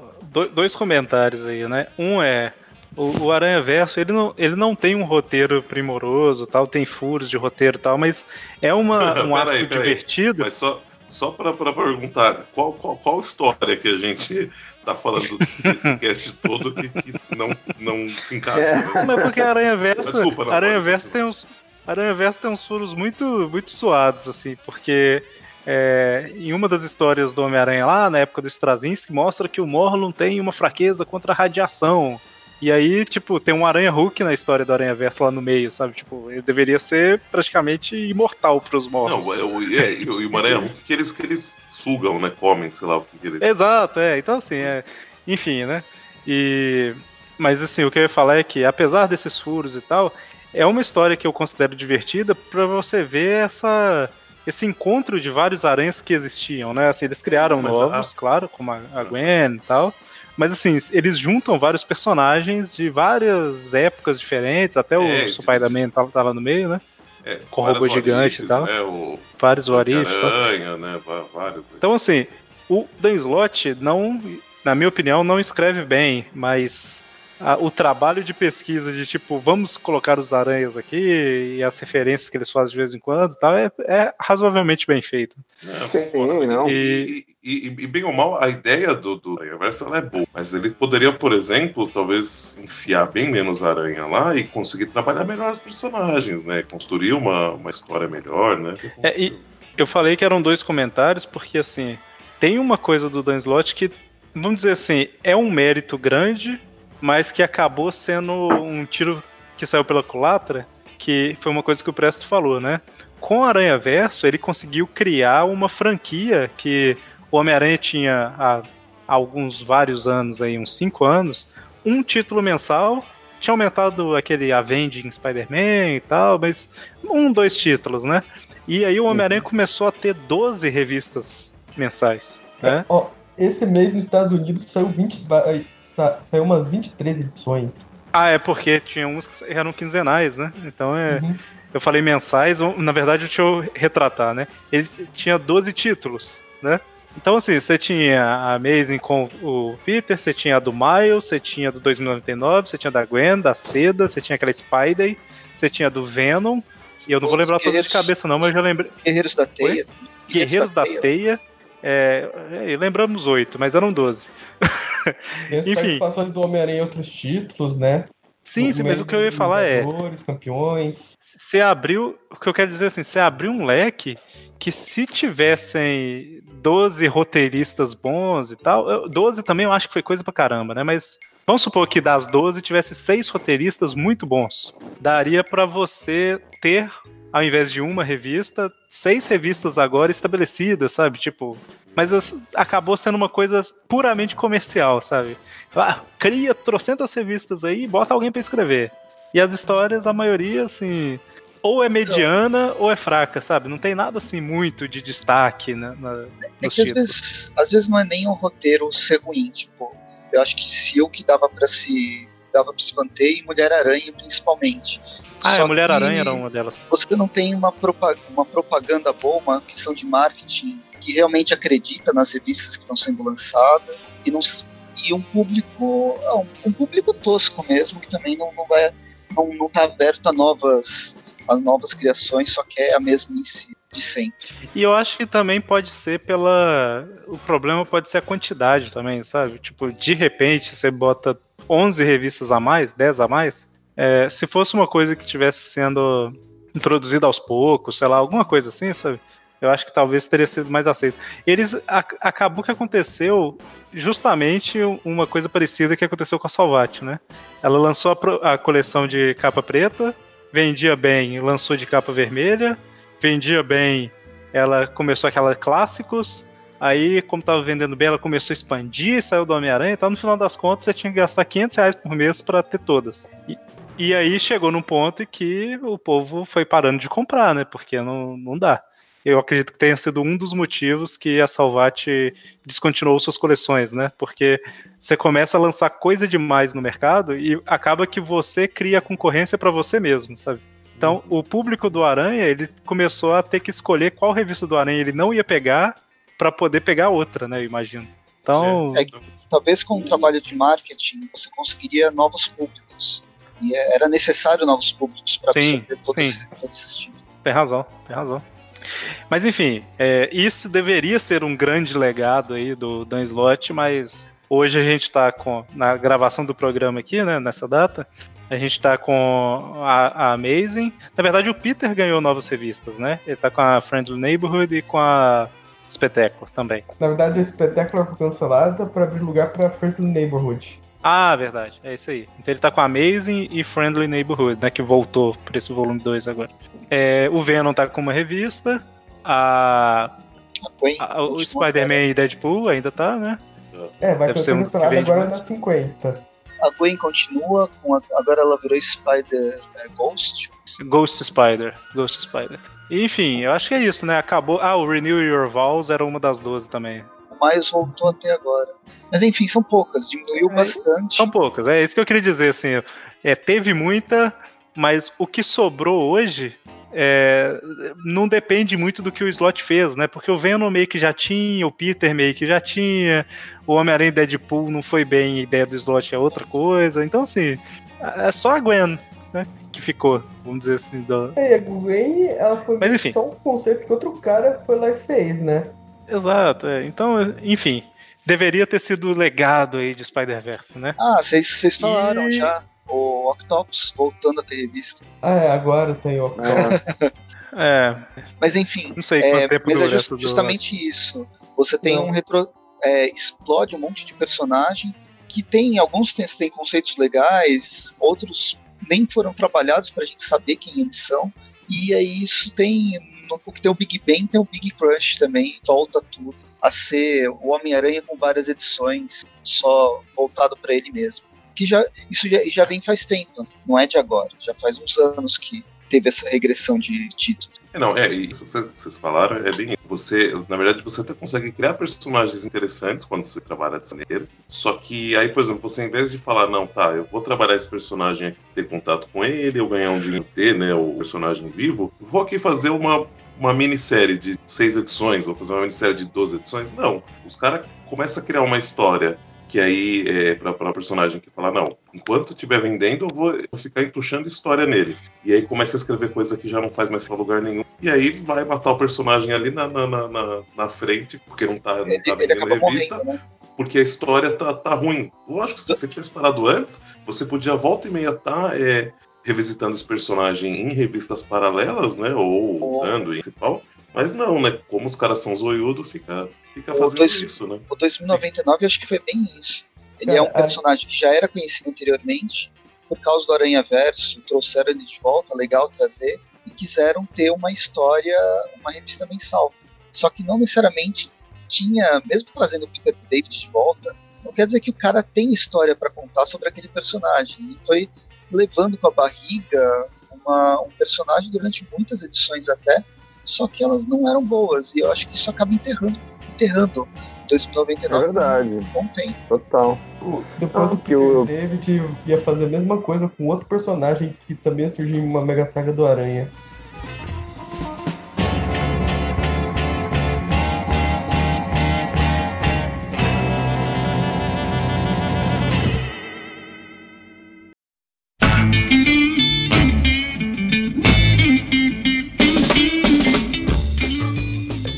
dois comentários aí, né? Um é o, o Aranha Verso, ele não, ele não tem um roteiro primoroso, tal, tem furos de roteiro e tal, mas é uma, um arco divertido. Mas só, só para perguntar, qual, qual, qual história que a gente tá falando desse cast todo que, que não, não se encaixa? É. Não, porque Aranha Verso, desculpa, não, Aranha Verso tem uns Aranha Verso tem uns furos muito, muito suados, assim, porque é, em uma das histórias do Homem-Aranha lá, na época do Straczynski, mostra que o Morlun tem uma fraqueza contra a radiação. E aí, tipo, tem um Aranha Hulk na história do Aranha Verso lá no meio, sabe? Tipo, ele deveria ser praticamente imortal pros mortos. Não, é, é, e o Aranha Hulk que eles, que eles sugam, né? Comem, sei lá o que, que eles. Exato, é. Então, assim, é. Enfim, né? E. Mas, assim, o que eu ia falar é que, apesar desses furos e tal, é uma história que eu considero divertida para você ver essa esse encontro de vários aranhas que existiam, né? Assim, eles criaram Mas, novos, claro, como a Gwen e tal. Mas assim, eles juntam vários personagens de várias épocas diferentes, até o é, Spider-Man tá, tá, lá no meio, né? É, com o robô gigante e tal. Né, o... Vários Warifs. Né? Vários. Então, assim, o Dan Slott não, na minha opinião, não escreve bem, mas a, o trabalho de pesquisa de tipo, vamos colocar os aranhas aqui e as referências que eles fazem de vez em quando tal, é, é razoavelmente bem feito. É, Sim, não. E, e, e, bem ou mal, a ideia do, do Aranhaverso é boa, mas ele poderia, por exemplo, talvez enfiar bem menos aranha lá e conseguir trabalhar melhor os personagens, né? Construir uma, uma história melhor, né? É, e eu falei que eram dois comentários, porque assim, tem uma coisa do Dan Slott que, vamos dizer assim, é um mérito grande mas que acabou sendo um tiro que saiu pela culatra, que foi uma coisa que o Presto falou, né? Com o Aranha Verso, ele conseguiu criar uma franquia que o Homem-Aranha tinha há alguns vários anos aí, uns cinco anos, um título mensal. Tinha aumentado aquele Avenging Spider-Man e tal, mas um, dois títulos, né? E aí o Homem-Aranha uhum. começou a ter 12 revistas mensais. Né? É, ó, esse mês nos Estados Unidos saiu 20, Tá, saiu umas 23 edições. Ah, é porque tinha uns que eram quinzenais, né? Então é. Uhum. Eu falei mensais, na verdade deixa eu retratar, né? Ele tinha 12 títulos, né? Então, assim, você tinha a Amazing com o Peter, você tinha a do Miles, você tinha a do 2099, você tinha a da Gwen, da Seda, você tinha aquela Spider, você tinha a do Venom, e eu não vou lembrar todas de cabeça não, mas eu já lembrei. Guerreiros da Teia. Guerreiros, Guerreiros da, da Teia. Teia é, é, lembramos oito, mas eram doze. Enfim. participações do Homem-Aranha em outros títulos, né? Sim, sim, mas o que eu ia falar é. campeões. Você abriu. O que eu quero dizer assim, você abriu um leque que se tivessem 12 roteiristas bons e tal. 12 também eu acho que foi coisa pra caramba, né? Mas vamos supor que das 12 tivesse seis roteiristas muito bons. Daria para você ter ao invés de uma revista, seis revistas agora estabelecidas, sabe? Tipo, mas acabou sendo uma coisa puramente comercial, sabe? Ah, cria trocentas revistas aí e bota alguém para escrever. E as histórias, a maioria, assim, ou é mediana ou é fraca, sabe? Não tem nada assim muito de destaque né, na, é que às vezes, às vezes não é nem um roteiro ser ruim, tipo, eu acho que se o que dava para se dava para se manter e Mulher Aranha principalmente. Ah, Só a Mulher-Aranha era uma delas. Você não tem uma, propaganda, uma propaganda boa, uma questão de marketing que realmente acredita nas revistas que estão sendo lançadas e, não, e um público um, um público tosco mesmo que também não, não vai não, não tá aberto a novas as novas criações, só que é a mesma em si de sempre. E eu acho que também pode ser pela. O problema pode ser a quantidade também, sabe? Tipo, de repente você bota 11 revistas a mais, 10 a mais. É, se fosse uma coisa que estivesse sendo introduzida aos poucos, sei lá, alguma coisa assim, sabe? Eu acho que talvez teria sido mais aceito. Eles acabou que aconteceu justamente uma coisa parecida que aconteceu com a Salvat, né? Ela lançou a, a coleção de capa preta, vendia bem, lançou de capa vermelha, vendia bem, ela começou aquela clássicos, aí como tava vendendo bem, ela começou a expandir, saiu do Homem-Aranha, então no final das contas você tinha que gastar 500 reais por mês para ter todas. E, e aí chegou num ponto que o povo foi parando de comprar, né? Porque não, não dá. Eu acredito que tenha sido um dos motivos que a Salvat descontinuou suas coleções, né? Porque você começa a lançar coisa demais no mercado e acaba que você cria concorrência para você mesmo, sabe? Então, o público do Aranha, ele começou a ter que escolher qual revista do Aranha ele não ia pegar para poder pegar outra, né? Eu imagino. Então. É, talvez com o trabalho de marketing você conseguiria novos públicos. E é, era necessário novos públicos para você ter todo, sim. Esse, todo esse tipo. Tem razão, tem razão. Mas enfim, é, isso deveria ser um grande legado aí do Dan Slott, mas hoje a gente está com na gravação do programa aqui, né, nessa data, a gente tá com a, a, Amazing. Na verdade, o Peter ganhou novas revistas, né? Ele tá com a Friendly Neighborhood e com a Espetáculo também. Na verdade, a Espetáculo foi cancelada para abrir lugar para Friendly Neighborhood. Ah, verdade. É isso aí. Então ele tá com a Amazing e Friendly Neighborhood, né? Que voltou para esse volume 2 agora. É, o Venom tá com uma revista. A. a o Spider-Man e Deadpool ainda tá, né? É, vai ser cancelado agora na 50 a Gwen continua, com a, agora ela virou Spider é, Ghost. Ghost Spider. Ghost Spider. Enfim, eu acho que é isso, né? Acabou. Ah, o Renew Your Vows era uma das 12 também. O mais voltou até agora. Mas enfim, são poucas, diminuiu é, bastante. São poucas, é isso que eu queria dizer, assim. É, teve muita, mas o que sobrou hoje é, não depende muito do que o Slot fez, né? Porque o Venom meio que já tinha, o Peter meio que já tinha, o Homem-Aranha Deadpool não foi bem, a ideia do Slot é outra coisa. Então, assim, é só a Gwen, né? Que ficou, vamos dizer assim. Do... É, a Gwen, ela foi Mas, enfim. só um conceito que outro cara foi lá e fez, né? Exato, é. Então, enfim, deveria ter sido legado aí de Spider-Verse, né? Ah, vocês falaram e... já o Octopus voltando a ter revista. Ah, é, agora tem o Octopus. é. Mas enfim, não sei é, tempo mas é just, justamente do... isso. Você tem não. um retro. É, explode um monte de personagem que tem. Alguns têm, têm conceitos legais, outros nem foram trabalhados para a gente saber quem eles são. E aí isso tem. No que tem o Big Bang, tem o Big Crush também, volta tudo a ser o Homem-Aranha com várias edições, só voltado para ele mesmo que já isso já, já vem faz tempo, não é de agora, já faz uns anos que teve essa regressão de títulos. É, não, é, e vocês, vocês falaram, é bem. Você, na verdade, você até consegue criar personagens interessantes quando você trabalha dessa maneira. Só que aí, por exemplo, você, em vez de falar, não, tá, eu vou trabalhar esse personagem aqui, ter contato com ele, eu ganhar um dinheiro, ter, né, o personagem vivo, vou aqui fazer uma, uma minissérie de seis edições, ou fazer uma minissérie de 12 edições. Não. Os caras começam a criar uma história que aí é para o personagem que fala, não, enquanto estiver vendendo, eu vou ficar entuchando história nele. E aí começa a escrever coisa que já não faz mais lugar nenhum. E aí vai matar o personagem ali na, na, na, na frente, porque não tá, não tá vendendo revista. Morrendo, né? Porque a história tá, tá ruim. Lógico, se você tivesse parado antes, você podia volta e meia estar tá, é, revisitando esse personagem em revistas paralelas, né? Ou dando oh. principal. Mas não, né? Como os caras são zoiudos, fica, fica fazendo dois, isso, né? O 2099 acho que foi bem isso. Ele é, é um é. personagem que já era conhecido anteriormente, por causa do Aranha Verso, trouxeram ele de volta, legal trazer, e quiseram ter uma história, uma revista mensal. Só que não necessariamente tinha, mesmo trazendo o Peter David de volta, não quer dizer que o cara tem história para contar sobre aquele personagem. Ele foi levando com a barriga uma, um personagem durante muitas edições até, só que elas não eram boas. E eu acho que isso acaba enterrando, enterrando 2099 é verdade. bom tempo. Total. Depois ah, o que o David ia fazer a mesma coisa com outro personagem que também surgiu em uma mega saga do Aranha.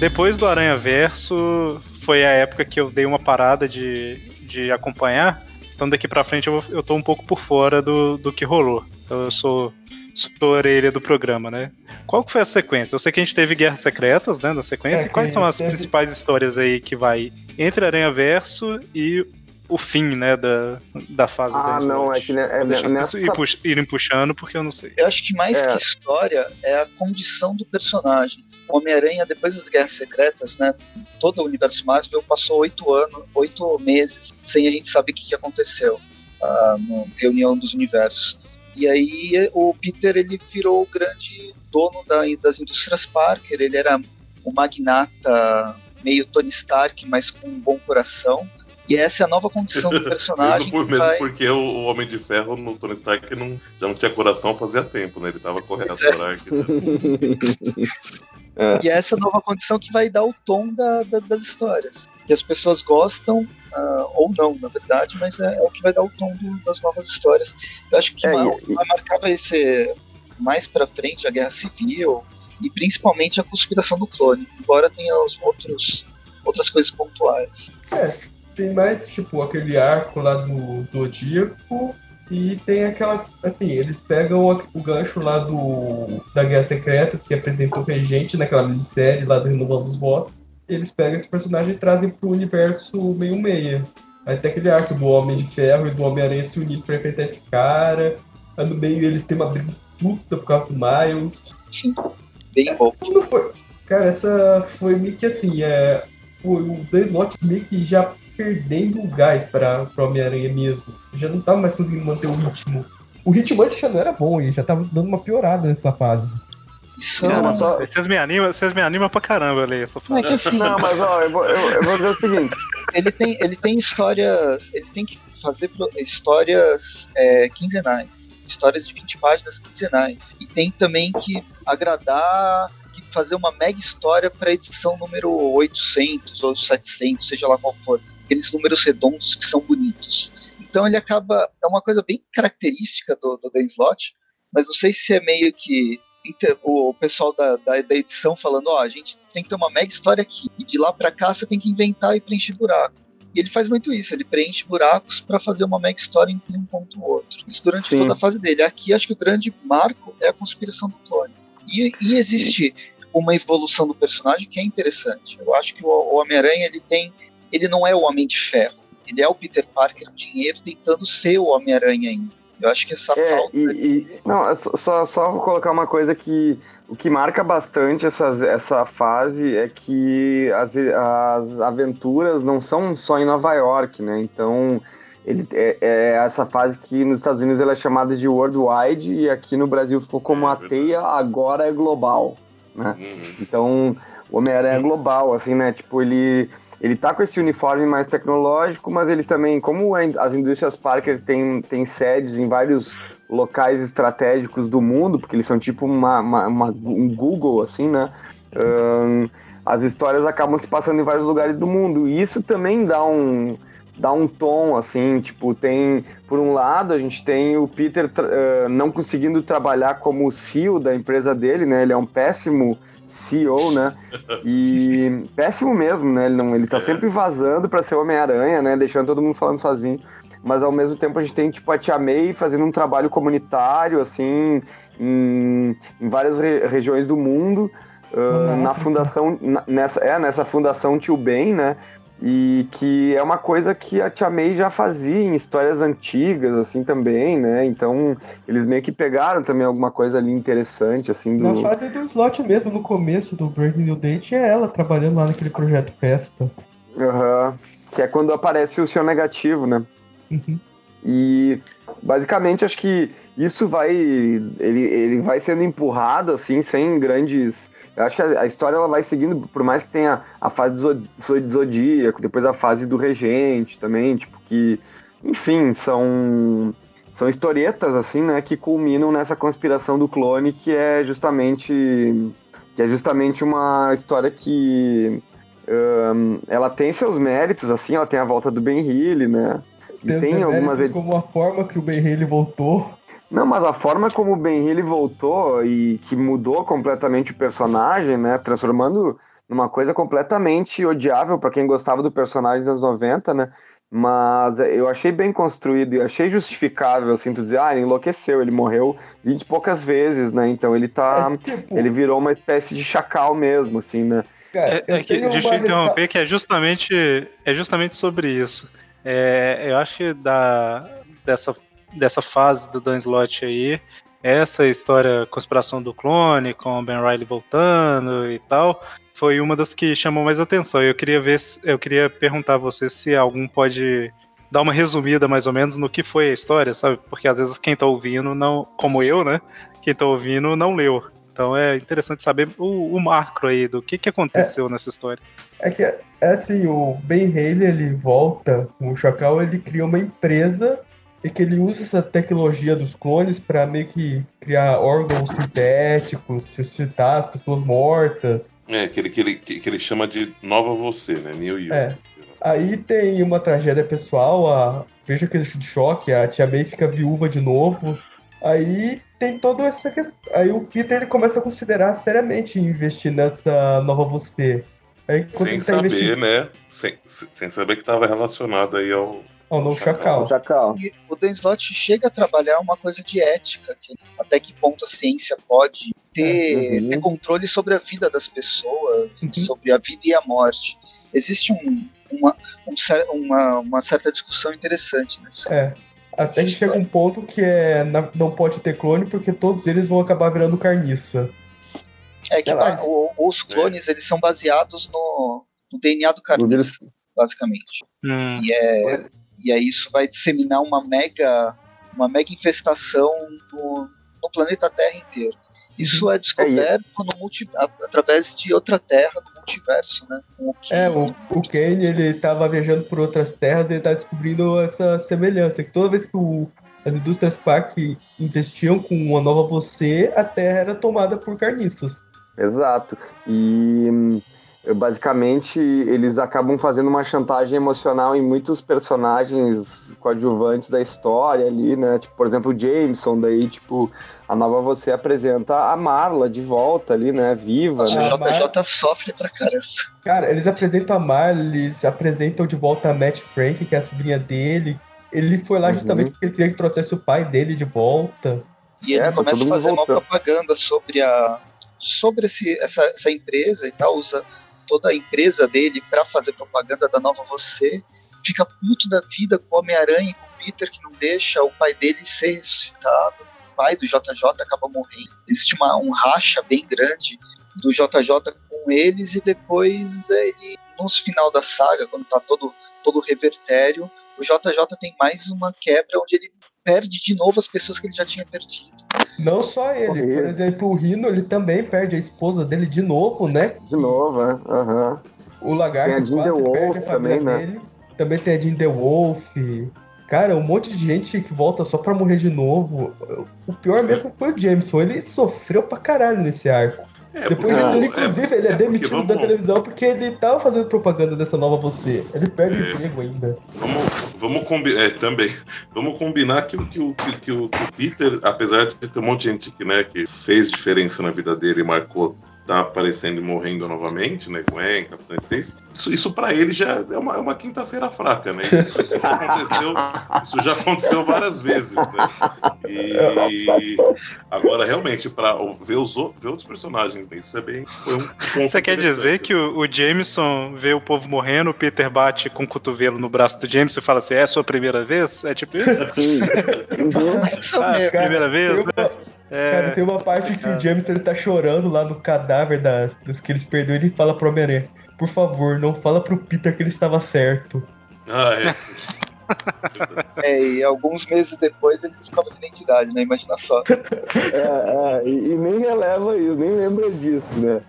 Depois do Aranha Verso foi a época que eu dei uma parada de, de acompanhar. Então daqui pra frente eu, eu tô um pouco por fora do, do que rolou. Então eu sou, sou a orelha do programa, né? Qual que foi a sequência? Eu sei que a gente teve Guerras Secretas, né, na sequência. É, e quais são as teve... principais histórias aí que vai entre Aranha Verso e o fim, né, da, da fase Ah, não, é que né, é, nessa... ir pux, irem puxando, porque eu não sei. Eu acho que mais é. que história é a condição do personagem. O Homem-Aranha, depois das Guerras Secretas, né, todo o universo Marvel passou oito anos, oito meses sem a gente saber o que, que aconteceu uh, na reunião dos universos. E aí o Peter ele virou o grande dono da, das indústrias Parker, ele era o magnata meio Tony Stark, mas com um bom coração. E essa é a nova condição do personagem. Isso por, mesmo vai... porque o, o, Homem de Ferro no Tony Stark não, já não tinha coração fazia tempo, né? Ele tava correto é. Né? é. E essa é nova condição que vai dar o tom da, da, das histórias. Que as pessoas gostam, uh, ou não, na verdade, mas é, é, o que vai dar o tom do, das novas histórias. Eu acho que é, vai, e... vai marcar vai ser mais pra frente a Guerra Civil e principalmente a conspiração do clone, embora tenha os outros outras coisas pontuais. É, tem mais, tipo, aquele arco lá do Zodíaco e tem aquela, assim, eles pegam o, o gancho lá do da Guerra Secretas, que apresentou o Regente naquela minissérie lá do Renovando os Votos, eles pegam esse personagem e trazem pro universo meio meia. Aí tem aquele arco do Homem de Ferro e do Homem-Aranha se unir pra enfrentar esse cara. Aí no meio eles têm uma briga puta por causa do Miles. Sim, bem bom. Cara, essa foi meio que assim, é, foi o Deadlock meio que já perdendo o gás para o Homem-Aranha mesmo. Já não tava mais conseguindo manter o ritmo. O ritmo antes já não era bom, e já tava dando uma piorada nessa fase. Não, só... vocês, me animam, vocês me animam pra caramba leio essa fase. Não, é que assim, não, mas ó, eu vou, eu, eu vou dizer o seguinte. Ele tem, ele tem histórias. Ele tem que fazer histórias é, quinzenais. Histórias de 20 páginas quinzenais. E tem também que agradar fazer uma mega história para edição número 800 ou 700, seja lá qual for aqueles números redondos que são bonitos. Então ele acaba. É uma coisa bem característica do, do Dan Slot, mas não sei se é meio que o pessoal da, da, da edição falando: ó, oh, a gente tem que ter uma mega história aqui, e de lá para cá você tem que inventar e preencher buraco. E ele faz muito isso, ele preenche buracos para fazer uma mega história entre um ponto ou outro. Isso durante Sim. toda a fase dele. Aqui acho que o grande marco é a conspiração do clone. E, e existe uma evolução do personagem que é interessante. Eu acho que o Homem-Aranha ele tem ele não é o Homem de Ferro. Ele é o Peter Parker dinheiro tentando ser o Homem-Aranha ainda. Eu acho que essa é, falta. E, e, não, é só, só vou colocar uma coisa que o que marca bastante essa, essa fase é que as, as aventuras não são só em Nova York, né? Então, ele, é, é essa fase que nos Estados Unidos ela é chamada de Worldwide e aqui no Brasil ficou como é a teia, agora é global, né? Uhum. Então, o Homem-Aranha é global, assim, né? Tipo, ele ele tá com esse uniforme mais tecnológico, mas ele também, como as indústrias Parker têm, têm sedes em vários locais estratégicos do mundo, porque eles são tipo uma, uma, uma um Google, assim, né? Um, as histórias acabam se passando em vários lugares do mundo. E isso também dá um, dá um tom, assim, tipo, tem... Por um lado, a gente tem o Peter uh, não conseguindo trabalhar como CEO da empresa dele, né? Ele é um péssimo CEO, né? E péssimo mesmo, né? Ele, não, ele tá é. sempre vazando para ser Homem-Aranha, né? Deixando todo mundo falando sozinho. Mas ao mesmo tempo a gente tem, tipo, a Tia May fazendo um trabalho comunitário, assim, em, em várias re regiões do mundo. Uh, na fundação, nessa, é, nessa fundação Tio Ben, né? E que é uma coisa que a Tia May já fazia em histórias antigas, assim, também, né? Então, eles meio que pegaram também alguma coisa ali interessante, assim, do... Na fase do slot mesmo, no começo do Breaking New Date, é ela trabalhando lá naquele projeto Festa. Aham. Uhum. Que é quando aparece o seu negativo, né? Uhum. E, basicamente, acho que isso vai... Ele, ele vai sendo empurrado, assim, sem grandes eu acho que a, a, história ela vai seguindo, por mais que tenha a fase do Zodíaco, depois a fase do Regente também, tipo, que, enfim, são, são historietas, assim, né, que culminam nessa conspiração do clone, que é justamente, que é justamente uma história que um, ela tem seus méritos, assim, ela tem a volta do Ben Hill, né, tem, tem algumas... Como a forma que o Ben Hill voltou não, mas a forma como o Ben Hill voltou e que mudou completamente o personagem, né? Transformando numa coisa completamente odiável para quem gostava do personagem dos anos 90, né? Mas eu achei bem construído e achei justificável, assim, tu dizer, ah, ele enlouqueceu, ele morreu vinte e poucas vezes, né? Então ele tá. É, tipo... Ele virou uma espécie de chacal mesmo, assim, né? é, é que, deixa eu interromper, que é justamente, é justamente sobre isso. É, eu acho que da, dessa, dessa fase do Dan Slott aí, essa história conspiração do clone, com o Ben Riley voltando e tal, foi uma das que chamou mais atenção. Eu queria ver, eu queria perguntar a você se algum pode dar uma resumida mais ou menos no que foi a história, sabe? Porque às vezes quem tá ouvindo não, como eu, né? Quem tá ouvindo não leu. Então é interessante saber o, o macro aí do que, que aconteceu é, nessa história. É que é assim, o Ben Haley ele volta, o Chacal ele cria uma empresa e que ele usa essa tecnologia dos clones para meio que criar órgãos sintéticos, ressuscitar as pessoas mortas. É, que ele, que ele, que ele chama de Nova Você, né? New You. É. Aí tem uma tragédia pessoal, a... veja aquele choque, a Tia May fica viúva de novo. Aí tem toda essa questão. Aí o Peter ele começa a considerar seriamente investir nessa Nova Você. Aí, sem tá saber, investindo... né? Sem, sem saber que estava relacionado aí ao, ao novo Chacal. Chacal. E o Dan Slott chega a trabalhar uma coisa de ética, que até que ponto a ciência pode ter, uhum. ter controle sobre a vida das pessoas, uhum. sobre a vida e a morte. Existe um, uma, um, uma, uma, certa discussão interessante nessa. É. Até que chega um ponto que é, não pode ter clone porque todos eles vão acabar virando carniça. É que é o, os clones eles são baseados no, no DNA do carniça, basicamente. Hum. E é e aí isso vai disseminar uma mega, uma mega infestação no, no planeta Terra inteiro. Isso é descoberto é, no multi, através de outra terra do multiverso, né? O que... É, o, o Kane, ele estava viajando por outras terras e ele tá descobrindo essa semelhança, que toda vez que o, as indústrias Park investiam com uma nova você, a terra era tomada por carniças. Exato. E hum, basicamente eles acabam fazendo uma chantagem emocional em muitos personagens coadjuvantes da história ali, né? Tipo, por exemplo, o Jameson, daí, tipo, a nova você apresenta a Marla de volta ali, né? Viva, Nossa, né? O JJ sofre pra caramba. Cara, eles apresentam a Marla, eles apresentam de volta a Matt Frank, que é a sobrinha dele. Ele foi lá uhum. justamente porque ele queria que trouxesse o pai dele de volta. E ele é, começa a fazer uma propaganda sobre a sobre esse, essa, essa empresa e tal, usa toda a empresa dele para fazer propaganda da nova você, fica puto da vida com o Homem-Aranha e com o Peter que não deixa o pai dele ser ressuscitado. O pai do JJ acaba morrendo. Existe uma, um racha bem grande do JJ com eles e depois ele, no final da saga, quando tá todo, todo revertério, o JJ tem mais uma quebra onde ele perde de novo as pessoas que ele já tinha perdido. Não só ele, por exemplo, o Rino, ele também perde a esposa dele de novo, né? De novo, é. Uhum. O Lagarto tem a quase perde a família também, né? dele. Também tem a Jean The Wolf. Cara, um monte de gente que volta só pra morrer de novo. O pior mesmo foi o Jameson. Ele sofreu pra caralho nesse arco. É, Depois disso, ele, inclusive, é, ele é, é demitido vamos, da televisão porque ele tava fazendo propaganda dessa nova você. Ele perde o é, emprego ainda. Vamos, vamos combinar. É, também. Vamos combinar que, que, que, que, que o Peter, apesar de ter um monte de gente que, né, que fez diferença na vida dele e marcou tá aparecendo e morrendo novamente, né? Gwen, Capitão Stacy. Isso, isso para ele já é uma, é uma quinta-feira fraca, né? Isso, isso, já aconteceu, isso já aconteceu várias vezes, né? E agora, realmente, para ver, os, ver outros personagens, né? isso é bem. Foi um Você quer dizer que o, o, Jameson vê o povo morrendo, o Peter bate com o cotovelo no braço do Jameson e fala assim: é a sua primeira vez? É tipo isso? ah, primeira vez, né? É... Cara, tem uma parte que o James ele tá chorando lá no cadáver das, das que eles perderam e ele fala pro Homem-Aranha: Por favor, não fala pro Peter que ele estava certo. Ah, é. é, e alguns meses depois ele descobre a identidade, né? Imagina só. É, é, e, e nem releva isso, nem lembra disso, né?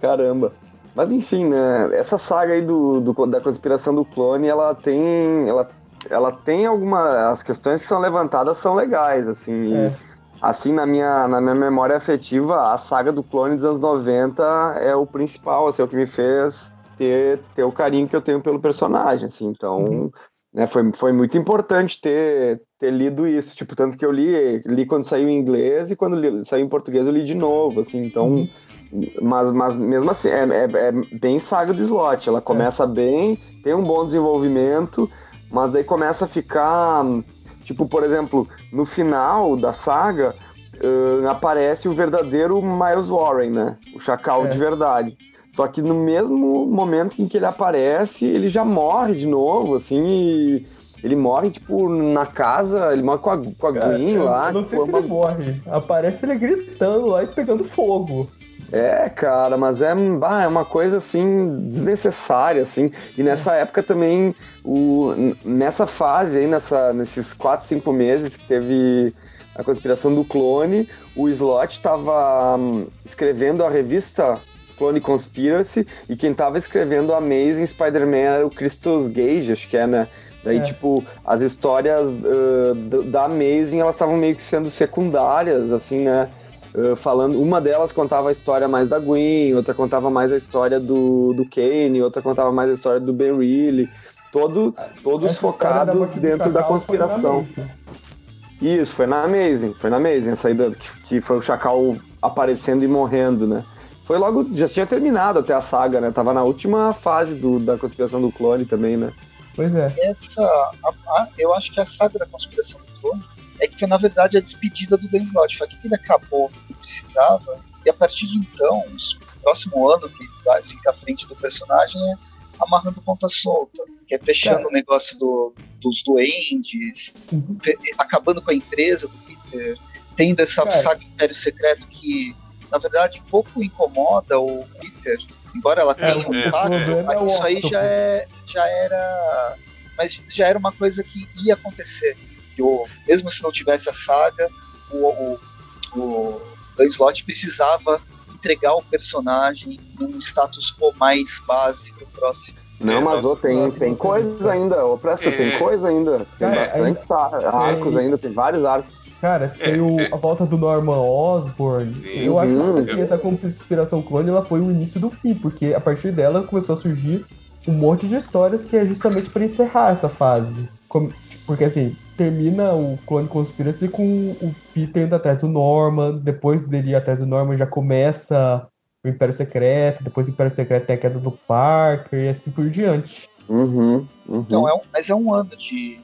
Caramba. Mas enfim, né? Essa saga aí do, do, da conspiração do clone, ela tem. Ela, ela tem algumas. As questões que são levantadas são legais, assim. É. E, assim, na minha, na minha memória afetiva, a saga do clone dos anos 90 é o principal, assim, é o que me fez ter, ter o carinho que eu tenho pelo personagem, assim, então... Uhum. né, foi, foi muito importante ter, ter lido isso, tipo, tanto que eu li, li quando saiu em inglês e quando li, saiu em português eu li de novo, assim, então, uhum. mas, mas mesmo assim, é, é, é, bem saga do slot, ela começa é. bem, tem um bom desenvolvimento, mas daí começa a ficar, tipo, por exemplo, no final da saga, uh, aparece o verdadeiro Miles Warren, né, o Chacal de é. verdade. Só que no mesmo momento em que ele aparece, ele já morre de novo, assim, e ele morre, tipo, na casa, ele morre com a, com a Cara, Gwen eu, lá. Eu não sei tipo, se uma... ele morre. Aparece ele gritando lá e pegando fogo. É, cara, mas é, bah, é uma coisa assim desnecessária, assim. E nessa época também, o, nessa fase aí, nessa, nesses 4, 5 meses que teve a conspiração do clone, o Slot estava hum, escrevendo a revista Clone Conspiracy, e quem tava escrevendo Amazing Spider-Man era o Christos Gage, acho que é, né? Daí, é. tipo, as histórias uh, da Amazing, elas estavam meio que sendo secundárias, assim, né? Uh, falando, uma delas contava a história mais da Gwen, outra contava mais a história do, do Kane, outra contava mais a história do Ben Reilly, todo, todos Essa focados dentro da conspiração. Isso, foi na Amazing, foi na Amazing, essa aí que, que foi o Chacal aparecendo e morrendo, né? Foi logo, já tinha terminado até a saga, né? Tava na última fase do, da conspiração do clone também, né? Pois é. Essa, a, a, eu acho que a saga da conspiração do clone é que foi, na verdade, a despedida do Dan Slott. Foi que ele acabou e precisava, e a partir de então, o próximo ano que vai ficar à frente do personagem é amarrando ponta solta, que é fechando o negócio do, dos duendes, uhum. acabando com a empresa do Peter, tendo essa Cara. saga Império Secreto que na verdade, pouco incomoda o Peter, embora ela tenha é, um impacto, é, mas isso aí já, é, já era. Mas já era uma coisa que ia acontecer. Que o, mesmo se não tivesse a saga, o, o, o Dan Slott precisava entregar o personagem num status quo mais básico próximo. Não, mas oh, tem, tem coisa ainda, ô Pressa, é. tem coisa ainda. Tem é. bastante arcos ainda, tem vários arcos. Cara, tem é, o, é. a volta do Norman Osborn. Sim, eu sim, acho que essa conspiração clone ela foi o início do fim, porque a partir dela começou a surgir um monte de histórias que é justamente para encerrar essa fase. Como, porque assim, termina o Clone Conspiracy com o Peter indo atrás do Norman, depois dele ir atrás do Norman já começa o Império Secreto, depois do Império Secreto tem a queda do Parker e assim por diante. Uhum, uhum. Então, é um, mas é um ano de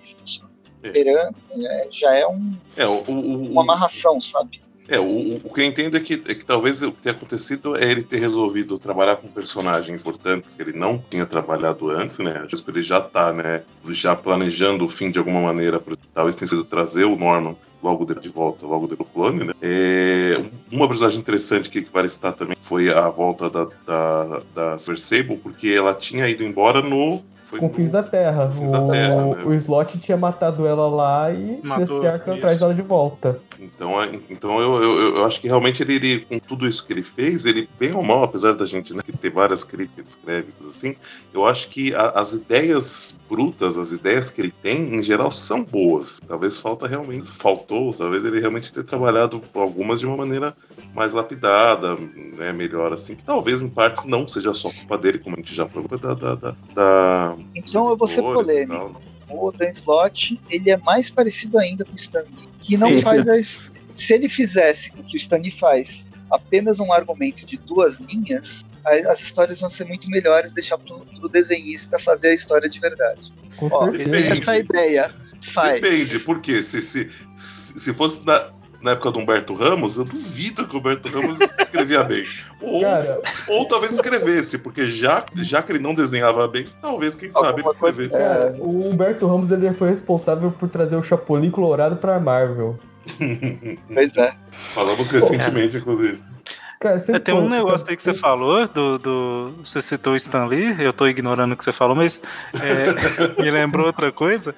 esperando, é, já é, um, é, o, o, uma amarração, sabe? É, o, o que eu entendo é que, é que talvez o que tenha acontecido é ele ter resolvido trabalhar com personagens importantes que ele não tinha trabalhado antes, né? Acho que ele já tá, né? Já planejando o fim de alguma maneira, talvez tenha sido trazer o Norman logo de volta, logo do clone, né? É, uma personagem interessante que, que vale citar também foi a volta da, da, da Sable, porque ela tinha ido embora no foi Confins da Terra. Confins o, da Terra né? o Slot tinha matado ela lá e Deathstark atrás dela de volta. Então, é, então eu, eu, eu, acho que realmente ele, ele, com tudo isso que ele fez, ele, bem ou mal, apesar da gente né, ter várias críticas escrévitas assim, eu acho que a, as ideias brutas, as ideias que ele tem, em geral, são boas. Talvez falta realmente, faltou, talvez ele realmente ter trabalhado algumas de uma maneira mais lapidada, né, melhor assim, que talvez em partes não seja só culpa dele, como a gente já falou, da, da, da, da Então eu vou ser polêmico. O Dan Slott, ele é mais parecido ainda com o Stan Lee, que não faz as... Se ele fizesse o que o Stan Lee faz, apenas um argumento de duas linhas, as histórias vão ser muito melhores deixar pro, pro desenhista fazer a história de verdade. Com Ó, essa é ideia. Faz. Depende, porque se, se, se fosse na, na época do Humberto Ramos, eu duvido que o Humberto Ramos escrevia bem. Ou, Cara... ou talvez escrevesse, porque já, já que ele não desenhava bem, talvez, quem sabe, ele escrevesse. É, o Humberto Ramos ele foi responsável por trazer o Chapolin Colorado pra Marvel. pois é. Falamos recentemente, inclusive. Cara, é, tem um negócio aí que você falou, do, do, você citou o Stan Lee, eu tô ignorando o que você falou, mas é, me lembrou outra coisa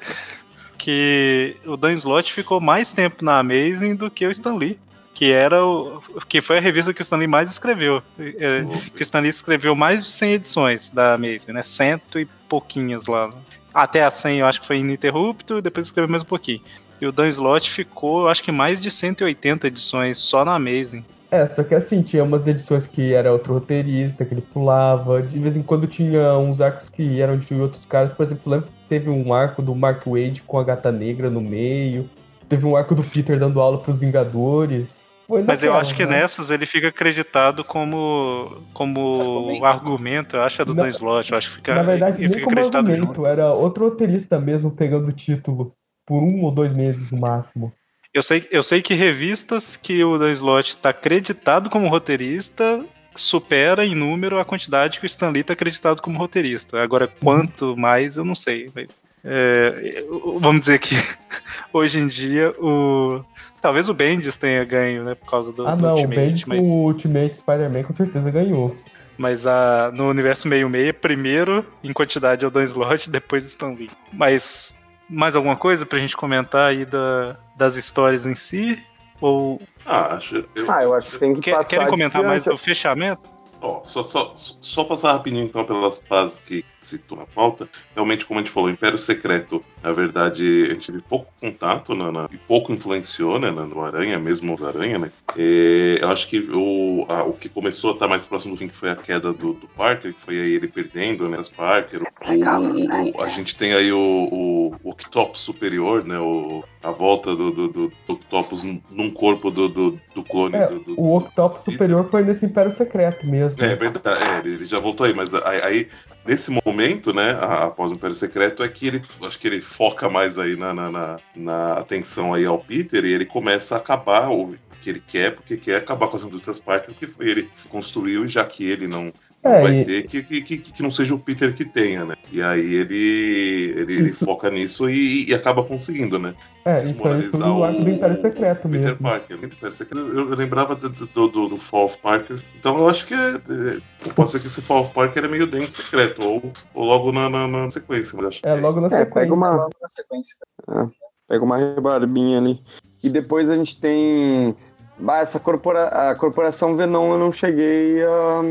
que o Dan Slott ficou mais tempo na Amazing do que o Stan Lee. Que era o. que foi a revista que o Stan Lee mais escreveu. É, que o Stan Lee escreveu mais de 100 edições da Amazing, né? Cento e pouquinhas lá. Até a 100 eu acho que foi ininterrupto, e depois escreveu mais um pouquinho. E o Dan Slott ficou, eu acho que mais de 180 edições só na Amazing. É, só que assim, tinha umas edições que era outro roteirista, que ele pulava. De vez em quando tinha uns arcos que eram de outros caras. Por exemplo, teve um arco do Mark Wade com a gata negra no meio. Teve um arco do Peter dando aula pros Vingadores. Mas eu acho que né? nessas ele fica acreditado como, como argumento, eu acho, é do Dan Slott. Eu acho que fica, na verdade, nem como argumento, era outro roteirista mesmo pegando o título por um ou dois meses no máximo. Eu sei, eu sei que revistas que o Dan Slott está acreditado como roteirista supera em número a quantidade que o Stan Lee está acreditado como roteirista. Agora, quanto mais, eu não sei, mas é, vamos dizer que hoje em dia o talvez o Bendis tenha ganho, né, por causa do, ah, do não, Ultimate. o Bendis mas... com o Ultimate Spider-Man com certeza ganhou. Mas a, no universo meio-meia, primeiro em quantidade é o Dan Slott, depois Stan Lee. Mas mais alguma coisa pra gente comentar aí da, das histórias em si? Ou... Ah, acho, eu, ah, eu acho que tem que Quer, passar Querem comentar mais do fechamento? Ó, só, só, só passar rapidinho então pelas fases que citou na pauta. Realmente, como a gente falou, Império Secreto, na verdade, a gente teve pouco contato na, na, e pouco influenciou né, no Aranha, mesmo os Aranha, né? E, eu acho que o, a, o que começou a estar mais próximo do fim que foi a queda do, do Parker, que foi aí ele perdendo, né? As Parker. O, o, a gente tem aí o, o Octopus superior, né? O, a volta do, do, do, do Octopus num corpo do, do, do clone. É, do, do, o Octopus superior foi nesse Império Secreto mesmo. É, é verdade, é, ele já voltou aí, mas aí, aí nesse momento, né, após o Império Secreto, é que ele, acho que ele foca mais aí na, na, na, na atenção aí ao Peter e ele começa a acabar o que ele quer, porque quer acabar com as indústrias Parker, porque foi ele que construiu, e já que ele não, é, vai e... ter, que, que, que, não seja o Peter que tenha, né? E aí ele, ele, ele foca nisso e, e, acaba conseguindo, né? É, Desmoralizar isso aí o do Império Secreto Peter mesmo. Parker. Império Secreto, eu, eu lembrava do, do, do, do, Fall of Parker. Então eu acho que é, é, pode ser que esse Fall of Parker é meio dentro secreto, ou, ou logo na, na, na, sequência. Mas acho é, logo na é, sequência. Pega uma, logo na sequência. É, pega uma rebarbinha ali. E depois a gente tem. Bah, essa corpora... a corporação Venom eu não cheguei a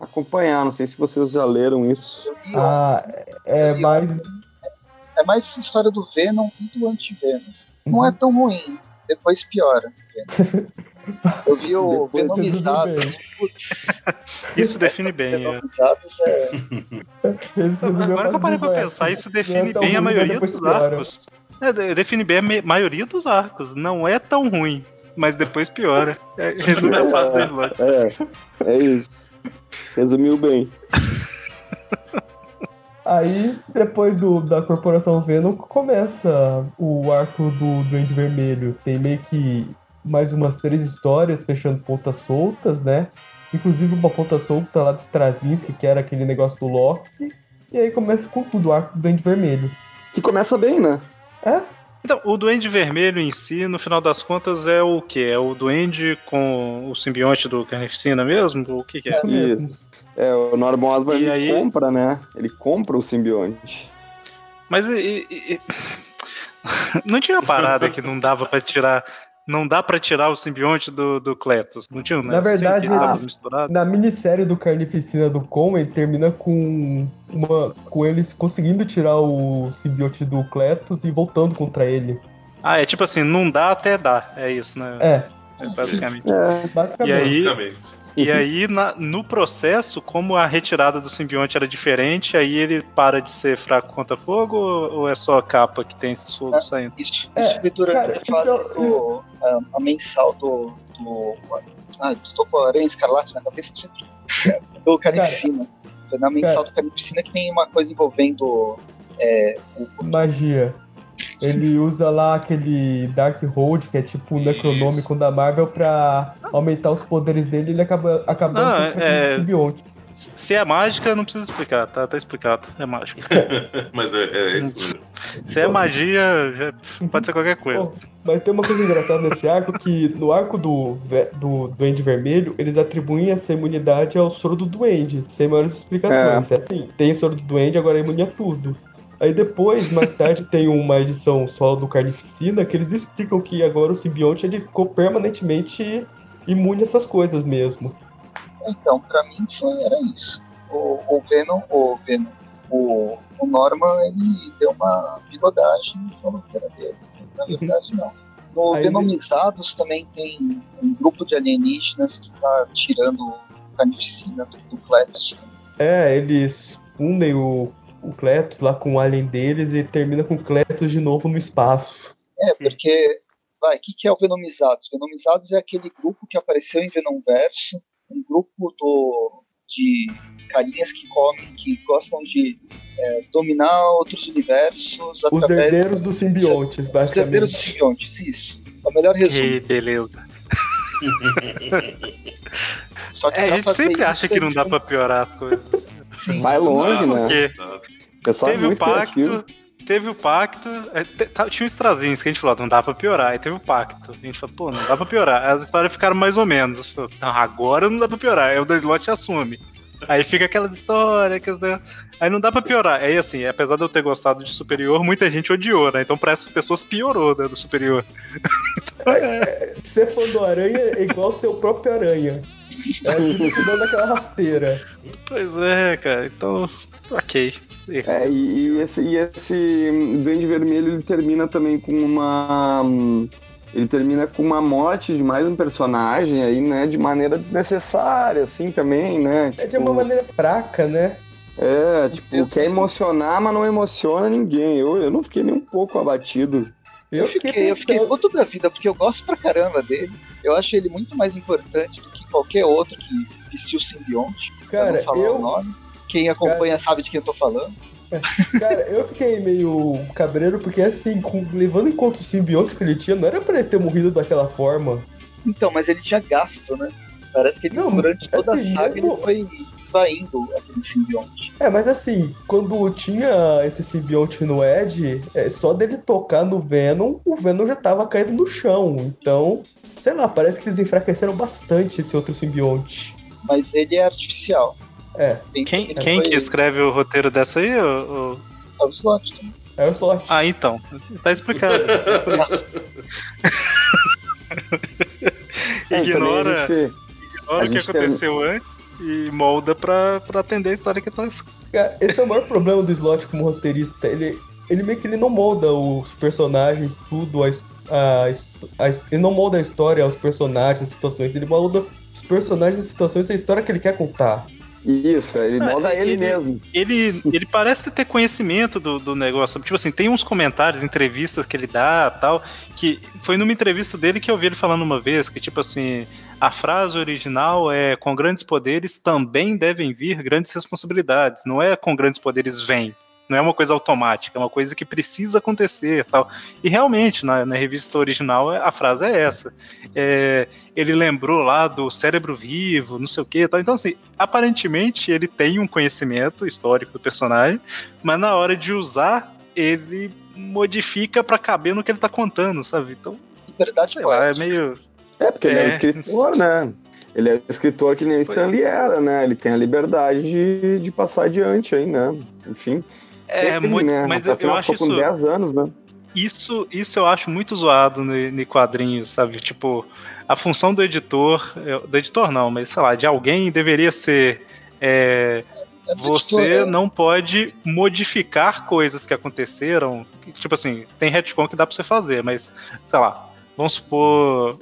acompanhar. Não sei se vocês já leram isso. Ah, é mais. É mais história do Venom e do anti-Venom. Não é tão ruim, depois piora. Eu vi o Venomizado. Isso define bem. É. Venomizados é. Agora que eu parei pra pensar, isso define é bem a maioria dos arcos. É, define bem a maioria dos arcos. Não é tão ruim, mas depois piora. É, resume a fase da. É, é isso. Resumiu bem. Aí, depois do, da Corporação Venom, começa o arco do Duende Vermelho. Tem meio que mais umas três histórias fechando pontas soltas, né? Inclusive uma ponta solta lá do Stravinsky, que era aquele negócio do Loki. E aí começa com tudo, o arco do Duende Vermelho. Que começa bem, né? É, então, o Duende Vermelho em si, no final das contas, é o que? É o Duende com o simbionte do Carnificina mesmo? O que, que é? Isso. É, o Norman Osborn ele aí... compra, né? Ele compra o simbionte. Mas e, e... não tinha parada que não dava para tirar não dá para tirar o simbionte do, do Cletus. Não tinha, né? Na verdade, a, na minissérie do Carnificina do Conway termina com uma com eles conseguindo tirar o simbionte do Cletus e voltando contra ele. Ah, é tipo assim, não dá até dá. É isso, né? É. é basicamente. É, basicamente. E aí, basicamente. E aí, na, no processo, como a retirada do simbionte era diferente, aí ele para de ser fraco contra fogo ou, é só a capa que tem esses fogos é, saindo? Isso, isso é, durante a fase é do, a, a, mensal do. do ah, com a aranha escarlate na cabeça sempre. do Carnificina. Foi na mensal cara, do Carnificina que tem uma coisa envolvendo. É, o, magia. Ele usa lá aquele Dark Hold, que é tipo um necronômico da Marvel, pra aumentar os poderes dele e ele acaba acabando não, com é... simbionte. Se é mágica, não precisa explicar, tá, tá explicado. É mágica. Mas é, é isso. Se é magia, já pode ser qualquer coisa. mas tem uma coisa engraçada nesse arco que no arco do, do Duende Vermelho, eles atribuem essa imunidade ao soro do Duende, sem maiores explicações. É, é assim, tem soro do Duende, agora é imune a tudo. Aí depois, mais tarde, tem uma edição só do Carnificina que eles explicam que agora o simbionte ele ficou permanentemente imune a essas coisas mesmo. Então, para mim foi, era isso. O, o Venom, o Venom, o, o Norman, ele deu uma bigodagem e falou que era dele. Na uhum. verdade, não. No Aí Venomizados eles... também tem um grupo de alienígenas que tá tirando carnificina do, do Cletus. É, eles fundem o o Cletus lá com o alien deles e termina com o Cletus de novo no espaço. É, porque, vai, o que, que é o Venomizados? Venomizados é aquele grupo que apareceu em Venomverso, um grupo do, de carinhas que comem, que gostam de é, dominar outros universos. Os herdeiros dos simbiontes, basicamente. Os herdeiros dos simbiontes, isso. É o melhor resumo. Que beleza. Só que é, a gente sempre acha que não dá pra piorar as coisas. Sim. Vai longe, né? Pessoal teve o pacto, teve o pacto. É, tá, tinha trazinhos que a gente falou, não dá pra piorar. Aí teve o pacto. A gente falou, pô, não dá pra piorar. As histórias ficaram mais ou menos. Falei, não, agora não dá pra piorar. Aí o da Slot assume. Aí fica aquelas histórias, que aí não dá pra piorar. Aí assim, apesar de eu ter gostado de Superior, muita gente odiou, né? Então pra essas pessoas piorou, né, do Superior. então, é... Ser fã do Aranha é igual ser o próprio Aranha. É, te dando aquela rasteira. Pois é, cara. Então, ok. É, e, e, esse, e esse Duende Vermelho ele termina também com uma ele termina com uma morte de mais um personagem aí, né? De maneira desnecessária, assim, também, né? Tipo, é de uma tipo, maneira fraca, né? É, tipo, quer emocionar, mas não emociona ninguém. Eu, eu não fiquei nem um pouco abatido. Eu, eu fiquei, eu fiquei puto da vida, porque eu gosto pra caramba dele. Eu acho ele muito mais importante do que qualquer outro que vestiu o simbionte. Cara, eu, eu... o nome. Quem acompanha Cara... sabe de quem eu tô falando. Cara, eu fiquei meio cabreiro porque, assim, com, levando em conta o simbionte que ele tinha, não era pra ele ter morrido daquela forma. Então, mas ele tinha gasto, né? Parece que ele, não, durante toda assim, a saga mesmo... ele foi esvaindo aquele simbionte. É, mas assim, quando tinha esse simbionte no Ed, é, só dele tocar no Venom, o Venom já tava caindo no chão. Então, sei lá, parece que eles enfraqueceram bastante esse outro simbionte. Mas ele é artificial. É. Quem, quem que escreve o roteiro dessa aí? O, É o Slot. É o Slot. Ah, então. Tá explicado. É ignora, gente, ignora o que aconteceu tem... antes e molda pra, pra atender a história que tá. Esse é o maior problema do Slot como roteirista. Ele, ele meio que ele não molda os personagens, tudo, a, a, a, ele não molda a história, os personagens, as situações, ele molda os personagens, as situações e a história que ele quer contar. Isso, ele molda ele, ele, mesmo. Ele, ele parece ter conhecimento do, do negócio. Tipo assim, tem uns comentários, entrevistas que ele dá tal, que foi numa entrevista dele que eu vi ele falando uma vez, que tipo assim, a frase original é com grandes poderes também devem vir grandes responsabilidades. Não é com grandes poderes vem. Não é uma coisa automática, é uma coisa que precisa acontecer tal. E realmente, na, na revista original, a frase é essa. É, ele lembrou lá do cérebro vivo, não sei o que tal. Então, assim, aparentemente ele tem um conhecimento histórico do personagem, mas na hora de usar, ele modifica para caber no que ele tá contando, sabe? Então, verdade, sei lá, é meio. É, porque ele é, é um escritor, né? Ele é um escritor que nem o Stanley era, né? Ele tem a liberdade de, de passar adiante aí, né? Enfim. É, muito, né? mas eu, eu acho isso. Com 10 anos, né? Isso, isso eu acho muito zoado no, quadrinhos, sabe? Tipo, a função do editor, do editor não, mas sei lá, de alguém deveria ser. É, é você né? não pode modificar coisas que aconteceram. Tipo assim, tem retcon que dá pra você fazer, mas, sei lá, vamos supor.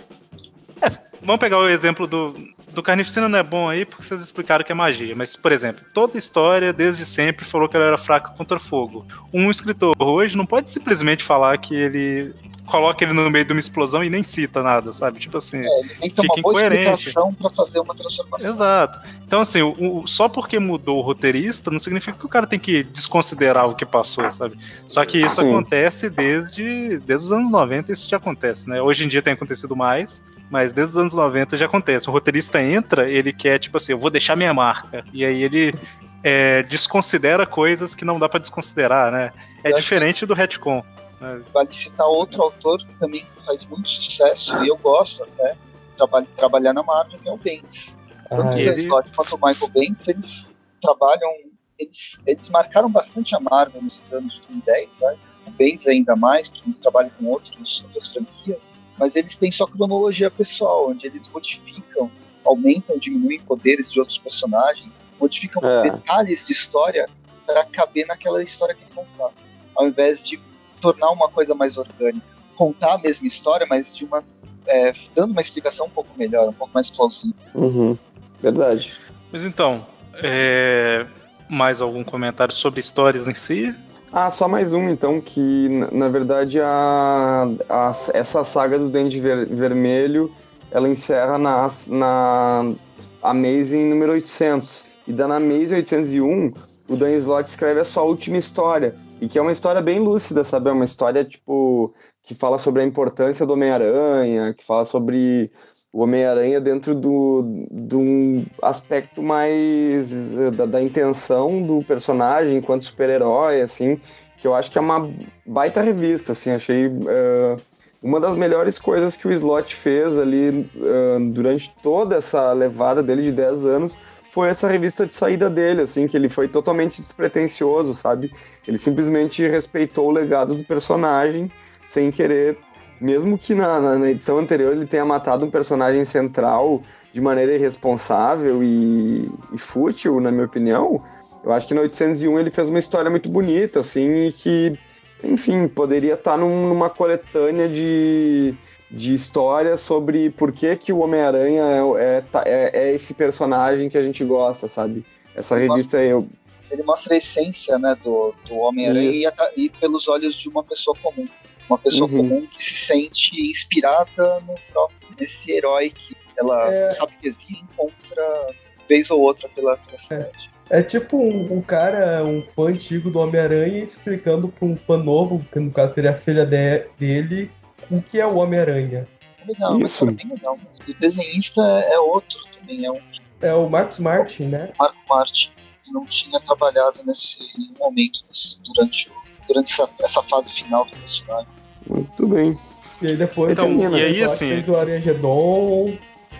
É, vamos pegar o exemplo do, do Carnificina não é bom aí porque vocês explicaram que é magia, mas, por exemplo, toda história, desde sempre, falou que ela era fraca contra fogo. Um escritor hoje não pode simplesmente falar que ele coloca ele no meio de uma explosão e nem cita nada, sabe? Tipo assim, é, tem que ter uma boa explicação para fazer uma transformação. Exato. Então, assim, o, o, só porque mudou o roteirista não significa que o cara tem que desconsiderar o que passou, sabe? Só que isso Sim. acontece desde, desde os anos 90, isso já acontece, né? Hoje em dia tem acontecido mais, mas desde os anos 90 já acontece. O roteirista entra, ele quer, tipo assim, eu vou deixar minha marca. E aí ele é, desconsidera coisas que não dá para desconsiderar, né? É eu diferente do retcon. Né? Vale citar outro autor que também faz muito sucesso, e eu gosto até, de trabalhar na Marvel, que é o Bendis. Tanto ah, o ele... Scott quanto o Michael Bendis, eles trabalham, eles, eles marcaram bastante a Marvel nesses anos de 2010, vai? o Bendis ainda mais, porque ele trabalha com outros, outras franquias, mas eles têm sua cronologia pessoal, onde eles modificam, aumentam, diminuem poderes de outros personagens, modificam é. detalhes de história para caber naquela história que ele contar, ao invés de tornar uma coisa mais orgânica, contar a mesma história, mas de uma é, dando uma explicação um pouco melhor, um pouco mais plausível. Uhum. Verdade. Mas então, é, mais algum comentário sobre histórias em si? Ah, só mais um, então, que na verdade a, a essa saga do Dente Ver, Vermelho ela encerra na, na Amazing número 800. E da na Amazing 801, o Dan Slott escreve a sua última história. E que é uma história bem lúcida, sabe? É uma história, tipo, que fala sobre a importância do Homem-Aranha, que fala sobre o Homem-Aranha dentro do, de um aspecto mais da, da, intenção do personagem enquanto super-herói, assim, que eu acho que é uma baita revista, assim, achei uh, uma das melhores coisas que o Slot fez ali uh, durante toda essa levada dele de 10 anos foi essa revista de saída dele, assim, que ele foi totalmente despretensioso, sabe? Ele simplesmente respeitou o legado do personagem sem querer mesmo que na, na, edição anterior ele tenha matado um personagem central de maneira irresponsável e, e, fútil, na minha opinião, eu acho que no 801 ele fez uma história muito bonita, assim, e que, enfim, poderia estar num, numa coletânea de, de histórias sobre por que, que o Homem-Aranha é, é, é, é, esse personagem que a gente gosta, sabe? Essa ele revista mostra, eu. Ele mostra a essência né, do, do Homem-Aranha e, e pelos olhos de uma pessoa comum. Uma pessoa uhum. comum que se sente inspirada no próprio, nesse herói que ela é... sabe que existe e encontra vez ou outra pela, pela cidade. É. é tipo um, um, cara, um fã antigo do Homem-Aranha explicando para um fã novo, que no caso seria a filha de, dele, o que é o Homem-Aranha. Legal, Isso. mas bem legal. O desenhista é outro também, é um. É o Marcos Martin, né? Marco Martin. Não tinha trabalhado nesse momento, nesse, durante o durante essa, essa fase final do personagem. Muito bem. E aí depois então, termina, e aí, né? assim... fez o Arangedon.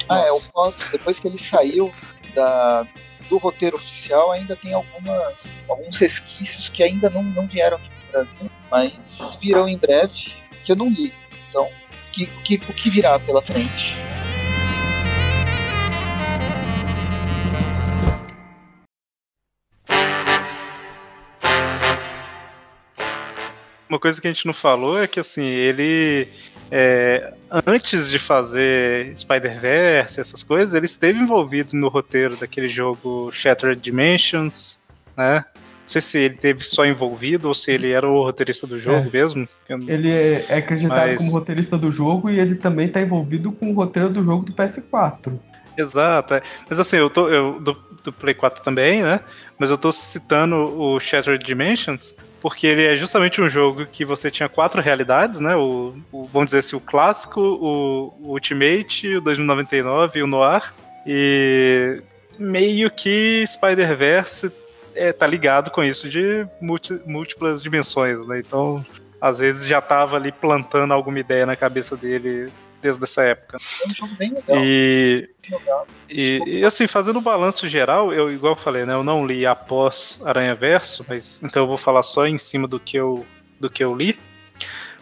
Ah, é, o pós, depois que ele saiu da, do roteiro oficial, ainda tem algumas, alguns resquícios que ainda não, não vieram aqui no Brasil, mas virão em breve, que eu não li. Então, que, que, o que virá pela frente? Uma coisa que a gente não falou é que assim, ele é, antes de fazer Spider-Verse, essas coisas, ele esteve envolvido no roteiro daquele jogo Shattered Dimensions, né? Não sei se ele teve só envolvido ou se ele era o roteirista do jogo é. mesmo. Ele é, acreditado Mas... como roteirista do jogo e ele também está envolvido com o roteiro do jogo do PS4. Exato. É. Mas assim, eu tô. Eu, do, do Play 4 também, né? Mas eu tô citando o Shattered Dimensions porque ele é justamente um jogo que você tinha quatro realidades, né? O, o vamos dizer assim, o clássico, o, o Ultimate, o 2099 e o Noir. E meio que Spider-Verse é, tá ligado com isso de múltiplas dimensões, né? Então, às vezes já tava ali plantando alguma ideia na cabeça dele desde essa época. É um jogo bem legal. E, e, e, assim, fazendo o balanço geral, eu, igual eu falei, né? Eu não li após Aranha Verso, mas então eu vou falar só em cima do que eu, do que eu li.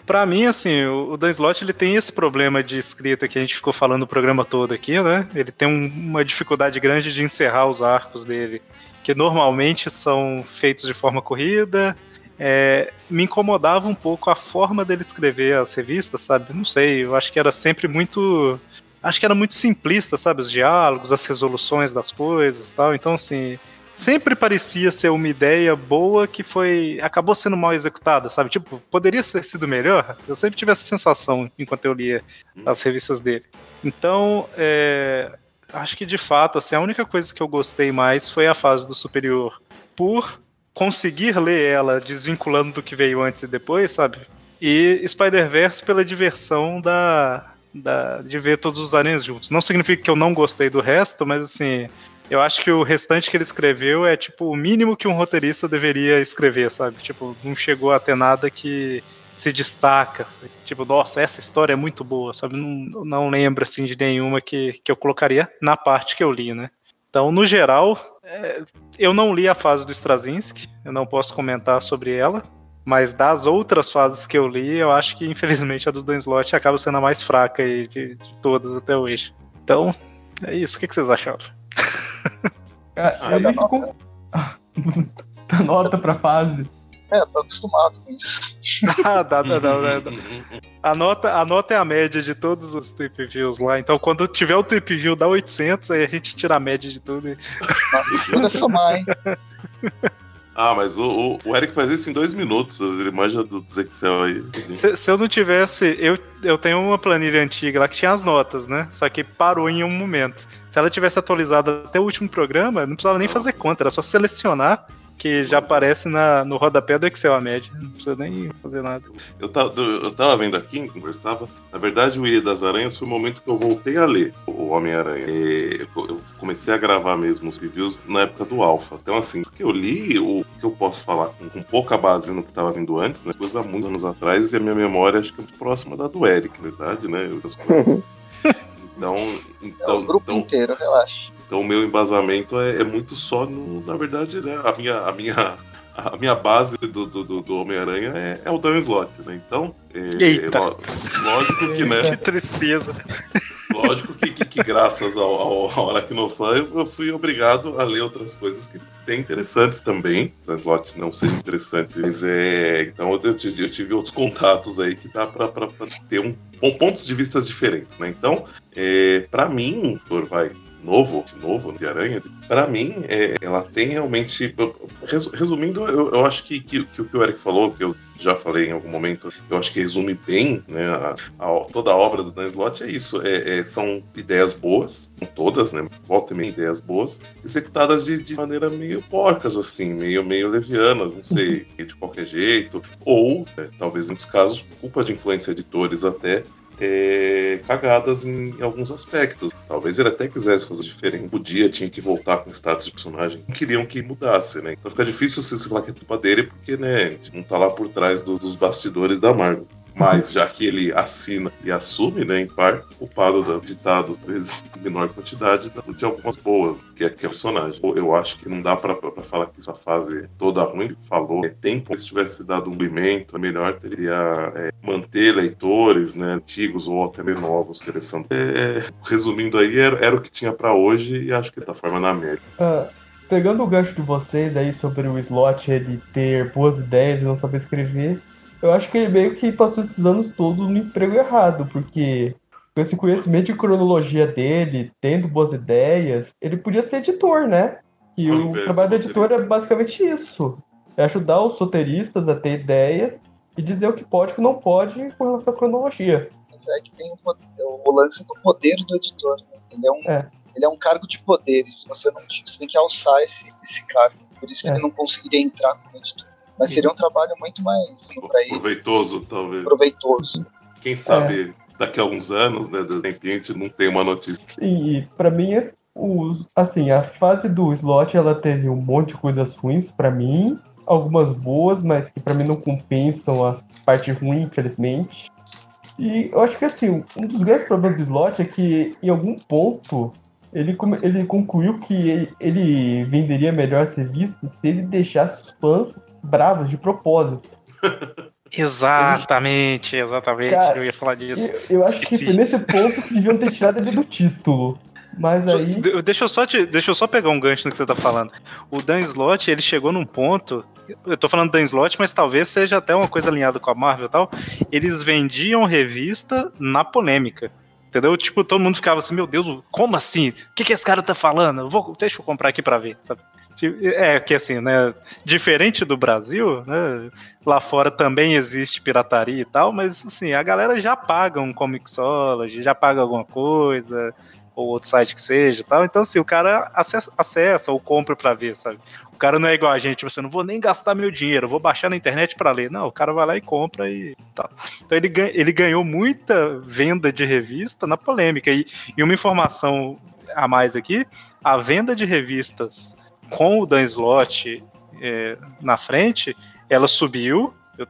Para mim, assim, o, o Dan Slott ele tem esse problema de escrita que a gente ficou falando o programa todo aqui, né? Ele tem um, uma dificuldade grande de encerrar os arcos dele, que normalmente são feitos de forma corrida, é, me incomodava um pouco a forma dele escrever as revistas, sabe? Não sei, eu acho que era sempre muito. Acho que era muito simplista, sabe? Os diálogos, as resoluções das coisas tal. Então, assim, sempre parecia ser uma ideia boa que foi. acabou sendo mal executada, sabe? Tipo, poderia ter sido melhor. Eu sempre tive essa sensação enquanto eu lia as revistas dele. Então, é, acho que de fato, assim, a única coisa que eu gostei mais foi a fase do superior. Por conseguir ler ela desvinculando do que veio antes e depois, sabe? E Spider-Verse pela diversão da, da, de ver todos os aranhas juntos. Não significa que eu não gostei do resto, mas assim, eu acho que o restante que ele escreveu é tipo o mínimo que um roteirista deveria escrever, sabe? Tipo, não chegou a ter nada que se destaca. Tipo, nossa, essa história é muito boa, sabe? Não, não lembro assim de nenhuma que, que eu colocaria na parte que eu li, né? Então, no geral, é, eu não li a fase do Straczynski, eu não posso comentar sobre ela, mas das outras fases que eu li, eu acho que infelizmente a do Dan Slott acaba sendo a mais fraca de, de, todas até hoje. Então, é isso. O que, que vocês acharam? Ah, eu li com... nota pra fase. É, tô acostumado com isso. ah, dá, dá, dá, dá. A nota, a nota é a média de todos os tweet views lá. Então, quando tiver o tweet view dá 800, aí a gente tira a média de tudo. E... Nossa, somar, hein? Ah, mas o, o, o, Eric faz isso em dois minutos. Ele manja do, dos Excel aí. Se, se, eu não tivesse. Eu, eu tenho uma planilha antiga lá que tinha as notas, né? Só que parou em um momento. Se ela tivesse atualizado até o último programa, não precisava nem fazer conta, era só selecionar que já aparece na, no rodapé do Excel a média. Não precisa nem fazer nada. Eu tava, eu tava vendo aqui, conversava. Na verdade, o Ilha das Aranhas foi o momento que eu voltei a ler o Homem-Aranha. Eu comecei a gravar mesmo os reviews na época do Alpha. Então, assim, o que eu li, o que eu posso falar com, com pouca base no que tava vindo antes, né? Coisa há muitos anos atrás, e a minha memória acho que é muito próxima da do Eric, na verdade, né? Então, então, é o grupo então, inteiro, relaxa. Então o meu embasamento é, é muito só, no, na verdade, né, a minha, a minha, a minha base do, do, do Homem-Aranha é, é, o Dan Slott, né? Então, é, Eita. lógico que, né? Que tristeza. Lógico que, que, que graças ao, ao, ao Aracnofan eu, eu fui obrigado a ler outras coisas que bem interessantes também. Dan Slott não seja interessante, mas é. Então eu, eu, tive, outros contatos aí que dá para ter um, pontos de vistas diferentes, né? Então, é, para mim, por vai novo, novo de Aranha, para mim, é, ela tem realmente. Resumindo, eu, eu acho que, que, que, o que o Eric falou, que eu já falei em algum momento, eu acho que resume bem né, a, a, toda a obra do Dan Slott, é isso. É, é, são ideias boas, todas, né? Volta e meia ideias boas, executadas de, de maneira meio porcas, assim, meio, meio levianas, não sei, de qualquer jeito. Ou, né, talvez em muitos casos, culpa de influência editores até, é, cagadas em, alguns aspectos. Talvez ele até quisesse fazer diferente. Podia, tinha que voltar com o status de personagem. Não queriam que mudasse, né? Então fica difícil você falar que é culpa dele, porque, né, não tá lá por trás do, dos bastidores da Marvel. Mas, já que ele assina e assume, né, em parte, culpado do ditado, em menor quantidade, de algumas boas, que é, que é o personagem. Eu acho que não dá pra falar que essa fase toda ruim, falou, é tempo, se tivesse dado um limento, melhor teria é, manter leitores, né, antigos ou até novos, interessando. É, resumindo aí, era, era, o que tinha para hoje e acho que da forma na média. Uh, pegando o gancho de vocês aí sobre o slot, ele ter boas ideias e não saber escrever, eu acho que ele meio que passou esses anos todos no emprego errado, porque com esse conhecimento de cronologia dele, tendo boas ideias, ele podia ser editor, né? E o trabalho do editor é basicamente isso. É ajudar os roteiristas a ter ideias e dizer o que pode e o que não pode com relação à cronologia. Mas é que tem o, o lance do poder do editor. Né? Ele, é um, é. ele é um cargo de poderes. Você, não, você tem que alçar esse, esse cargo. Por isso que é. ele não conseguiria entrar como editor. Mas Isso. seria um trabalho muito mais. Proveitoso, talvez. Proveitoso. Quem sabe é. daqui a alguns anos, né, de repente a gente não tem uma notícia. E para mim, é o, assim, a fase do slot ela teve um monte de coisas ruins para mim, algumas boas, mas que para mim não compensam a parte ruim, infelizmente. E eu acho que assim, um dos grandes problemas do slot é que em algum ponto ele, ele concluiu que ele, ele venderia melhor revistas se ele deixasse os fãs bravos de propósito. Exatamente, exatamente. Cara, eu ia falar disso. Eu, eu acho que foi nesse ponto que deviam ter tirado ele do título. Mas aí. Deixa eu, só te, deixa eu só pegar um gancho no que você tá falando. O Dan Slott, ele chegou num ponto. Eu tô falando Dan Slott, mas talvez seja até uma coisa alinhada com a Marvel e tal. Eles vendiam revista na polêmica. Entendeu? Tipo, todo mundo ficava assim, meu Deus, como assim? O que, que esse cara tá falando? Eu vou, deixa eu comprar aqui pra ver, sabe? É, que assim, né? Diferente do Brasil, né? Lá fora também existe pirataria e tal, mas assim, a galera já paga um Comixology, já paga alguma coisa, ou outro site que seja tal. Então, assim, o cara acessa, acessa ou compra para ver, sabe? O cara não é igual a gente, você tipo assim, não vou nem gastar meu dinheiro, vou baixar na internet para ler. Não, o cara vai lá e compra e tal. Então ele, ele ganhou muita venda de revista na polêmica. E, e uma informação a mais aqui, a venda de revistas com o Dan Slott é, na frente, ela subiu. Eu,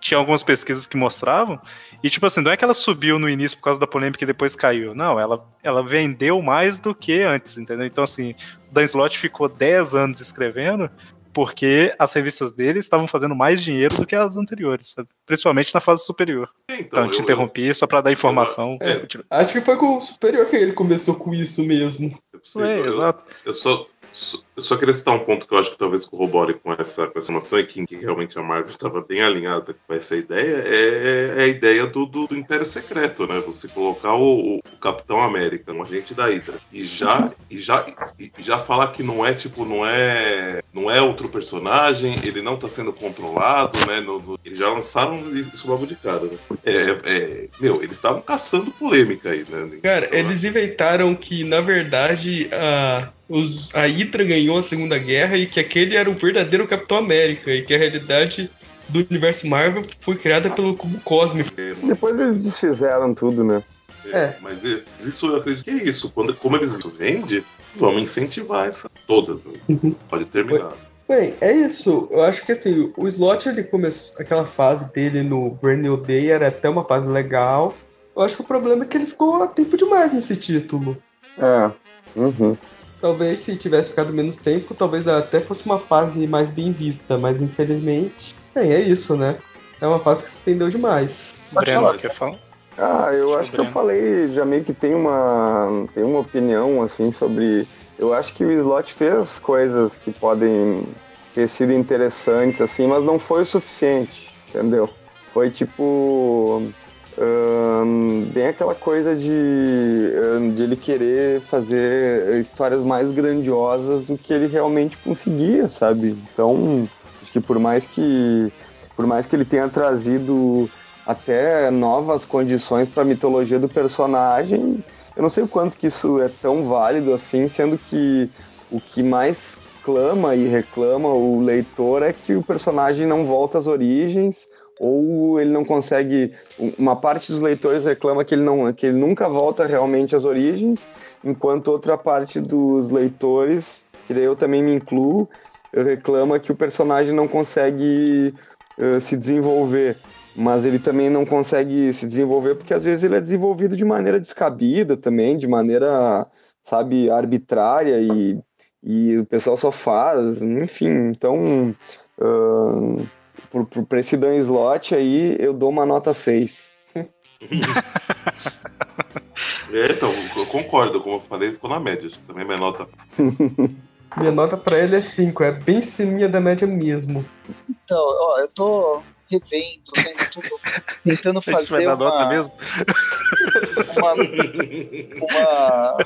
tinha algumas pesquisas que mostravam. E, tipo assim, não é que ela subiu no início por causa da polêmica e depois caiu. Não, ela, ela vendeu mais do que antes, entendeu? Então, assim, o Dan Slott ficou 10 anos escrevendo porque as revistas dele estavam fazendo mais dinheiro do que as anteriores, sabe? principalmente na fase superior. Então, então eu te interrompi eu, só para dar informação. É, acho que foi com o superior que ele começou com isso mesmo. É, eu, exato. Eu só Eu só queria citar um ponto que eu acho que talvez corrobore com essa, com essa noção e que, que realmente a Marvel estava bem alinhada com essa ideia, é, é a ideia do, do, do, Império Secreto, né? Você colocar o, o, Capitão América, um agente da Hydra, e já, e já, e já falar que não é tipo, não é, não é outro personagem, ele não está sendo controlado, né? No, no, eles já lançaram isso logo de cara, né? É, é, é meu, eles estavam caçando polêmica aí, né? Cara, então, eles inventaram que, na verdade, a os, a Hydra ganhou a Segunda Guerra e que aquele era o verdadeiro Capitão América e que a realidade do universo Marvel foi criada pelo cubo cósmico. Depois eles desfizeram tudo, né? É, é. Mas isso eu acredito que é isso. Quando, como eles vendem, vamos incentivar essa todas. Né? Uhum. Pode terminar. Bem, é isso. Eu acho que assim, o Slot ele começou aquela fase dele no Brand New Day era até uma fase legal. Eu acho que o problema é que ele ficou tempo demais nesse título. É. Uhum. Talvez se tivesse ficado menos tempo, talvez até fosse uma fase mais bem vista, mas infelizmente, bem, é isso, né? É uma fase que se estendeu demais. Breno, quer falar? Ah, eu acho que eu falei, já meio que tem uma, tem uma opinião, assim, sobre... Eu acho que o Slot fez coisas que podem ter sido interessantes, assim, mas não foi o suficiente, entendeu? Foi tipo bem aquela coisa de, de ele querer fazer histórias mais grandiosas do que ele realmente conseguia, sabe? Então, acho que por mais que por mais que ele tenha trazido até novas condições para a mitologia do personagem, eu não sei o quanto que isso é tão válido assim, sendo que o que mais clama e reclama o leitor é que o personagem não volta às origens ou ele não consegue. Uma parte dos leitores reclama que ele, não, que ele nunca volta realmente às origens, enquanto outra parte dos leitores, que daí eu também me incluo, reclama que o personagem não consegue uh, se desenvolver. Mas ele também não consegue se desenvolver porque às vezes ele é desenvolvido de maneira descabida também, de maneira, sabe, arbitrária e, e o pessoal só faz, enfim. Então. Uh, para esse Dan Slot aí, eu dou uma nota 6. é, então, eu concordo, como eu falei, ficou na média. Também minha nota. minha nota para ele é 5, é bem cininha da média mesmo. Então, ó, eu tô revendo, vendo tudo, tentando fazer vai dar uma, nota mesmo? uma, uma,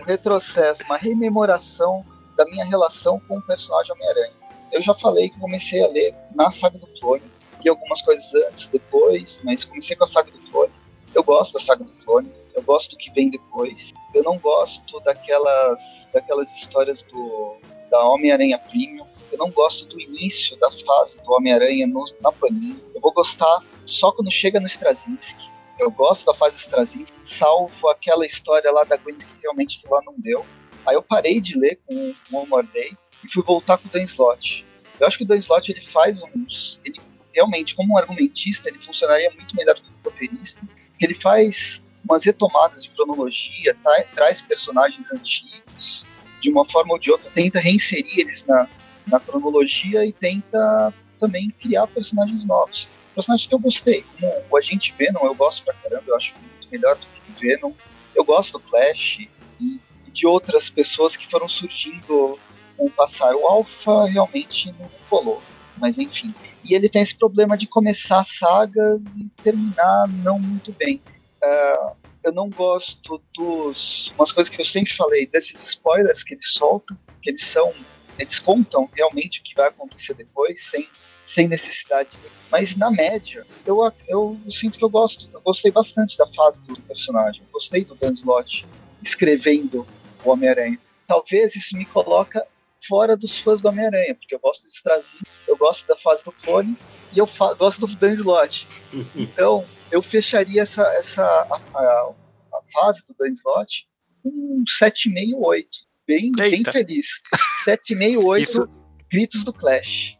um retrocesso, uma rememoração da minha relação com o personagem Homem-Aranha eu já falei que comecei a ler na saga do clone, e algumas coisas antes, depois, mas comecei com a saga do clone. Eu gosto da saga do clone, eu gosto do que vem depois. Eu não gosto daquelas, daquelas histórias do da Homem-Aranha Premium. Eu não gosto do início da fase do Homem-Aranha na Panini. Eu vou gostar só quando chega no Straczynski. Eu gosto da fase do Straczynski, salvo aquela história lá da Gwen que realmente lá não deu. Aí eu parei de ler com o One More Day e fui voltar com o Dan Slott. Eu acho que o Dan Slott ele faz uns. Ele realmente, como um argumentista, ele funcionaria muito melhor do que um roteirista. Ele faz umas retomadas de cronologia, tá, traz personagens antigos de uma forma ou de outra, tenta reinserir eles na, na cronologia e tenta também criar personagens novos. Personagens que eu gostei, como o Agente Venom, eu gosto pra caramba, eu acho muito melhor do que o Venom. Eu gosto do Clash e, e de outras pessoas que foram surgindo o passar. O Alpha realmente não colou, mas enfim. E ele tem esse problema de começar sagas e terminar não muito bem. Uh, eu não gosto dos. Umas coisas que eu sempre falei, desses spoilers que eles soltam, que eles são. Eles contam realmente o que vai acontecer depois, sem, sem necessidade. Mas na média, eu, eu sinto que eu gosto. Eu gostei bastante da fase do personagem. Eu gostei do Dan Slott escrevendo o Homem-Aranha. Talvez isso me coloca fora dos fãs do Homem-Aranha, porque eu gosto de Strazinho, eu gosto da fase do clone e eu gosto do Dan Slott. Então, eu fecharia essa, essa a, a, a fase do Dan Slott com um 7,5, 8. Bem, bem feliz. 7,5, 8 Isso... gritos do Clash.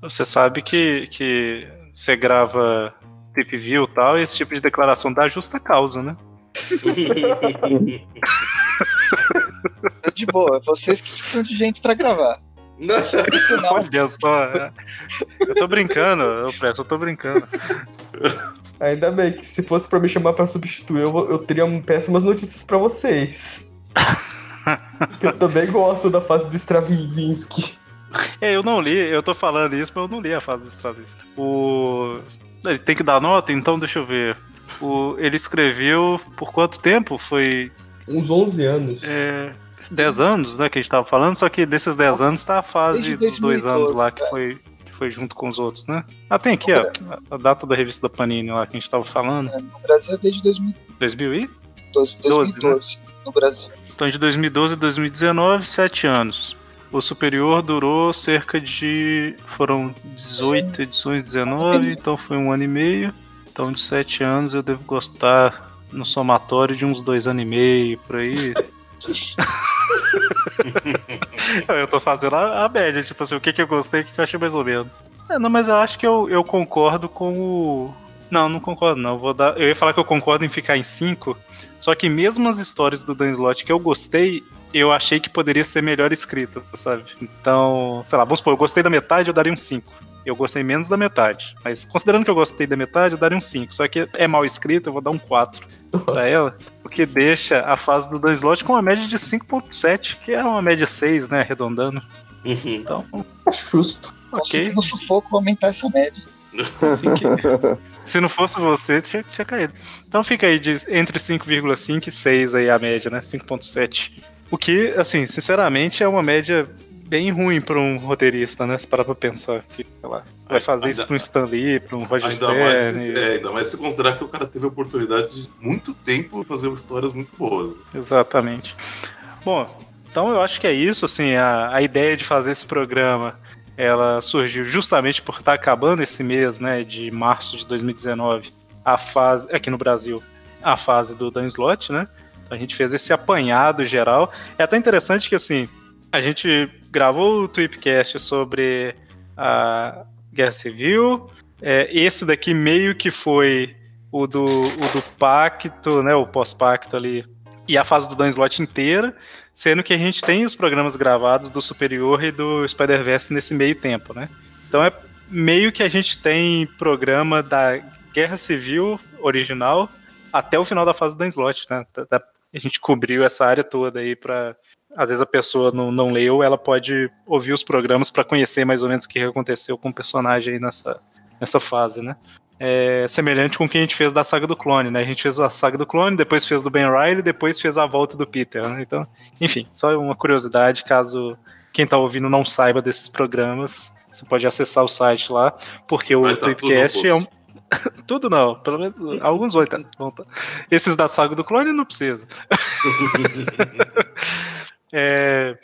Você sabe que, que você grava tip view e tal, e esse tipo de declaração dá justa causa, né? de boa, vocês que precisam de gente pra gravar. Olha só, é. eu tô brincando, eu presto, eu tô brincando. Ainda bem que se fosse pra me chamar pra substituir, eu, eu teria péssimas notícias pra vocês. eu também gosto da fase do Stravinsky. É, eu não li, eu tô falando isso, mas eu não li a fase do Stravinsky. O... Ele tem que dar nota, então deixa eu ver. O... Ele escreveu por quanto tempo? Foi. Uns 11 anos. É. 10 anos, né, que a gente tava falando, só que desses 10 anos tá a fase dos dois anos lá que foi, que foi junto com os outros, né? Ah, tem aqui, ó, a data da revista da Panini lá que a gente tava falando. É, no Brasil é desde 2000. 2000 e? 2012, 2012 né? no Brasil. Então de 2012 a 2019, 7 anos. O superior durou cerca de. Foram 18 edições, 19, então foi um ano e meio. Então de 7 anos eu devo gostar no somatório de uns dois anos e meio, por aí. eu tô fazendo a, a, média, tipo assim, o que, que eu gostei o que, que eu achei mais ou menos. É, não, mas eu acho que eu, eu concordo com o. Não, não concordo, não. Vou dar... Eu ia falar que eu concordo em ficar em 5. Só que mesmo as histórias do Dan Slott que eu gostei, eu achei que poderia ser melhor escrita, sabe? Então, sei lá, vamos supor, eu gostei da metade, eu daria um 5. Eu gostei menos da metade. Mas considerando que eu gostei da metade, eu daria um 5. Só que é mal escrito, eu vou dar um 4 pra ela. O que deixa a fase do Dan Slot com uma média de 5.7, que é uma média 6, né? Arredondando. Uhum. Então, acho justo. Ok. No sufoco aumentar essa média. Se não fosse você, tinha, tinha caído. Então fica aí de entre 5,5 e 6 aí a média, né? 5.7. O que, assim, sinceramente, é uma média bem ruim para um roteirista, né? Se parar pra pensar que, lá, vai fazer ainda, isso pra um Stan Lee, pra um Roger ainda Stern. Mais, é, ainda mais se considerar que o cara teve a oportunidade de muito tempo fazer histórias muito boas. Exatamente. Bom, então eu acho que é isso, assim, a, a ideia de fazer esse programa, ela surgiu justamente por estar acabando esse mês, né, de março de 2019, a fase, aqui no Brasil, a fase do Dan Slot, né? Então a gente fez esse apanhado geral. É até interessante que, assim, a gente gravou o Tweepcast sobre a Guerra Civil. É, esse daqui meio que foi o do, o do pacto, né? O pós-pacto ali. E a fase do Dan Slot inteira, sendo que a gente tem os programas gravados do Superior e do Spider-Verse nesse meio tempo, né? Então é meio que a gente tem programa da Guerra Civil original até o final da fase do Dan Slot, né? A gente cobriu essa área toda aí para às vezes a pessoa não, não leu, ela pode ouvir os programas para conhecer mais ou menos o que aconteceu com o personagem aí nessa, nessa fase, né? É semelhante com o que a gente fez da saga do clone, né? A gente fez a saga do clone, depois fez do Ben Riley, depois fez a volta do Peter, né? Então, enfim, só uma curiosidade, caso quem está ouvindo não saiba desses programas, você pode acessar o site lá, porque o tá Tweepcast é um. tudo não, pelo menos alguns vão estar. Esses da saga do clone não precisa. É,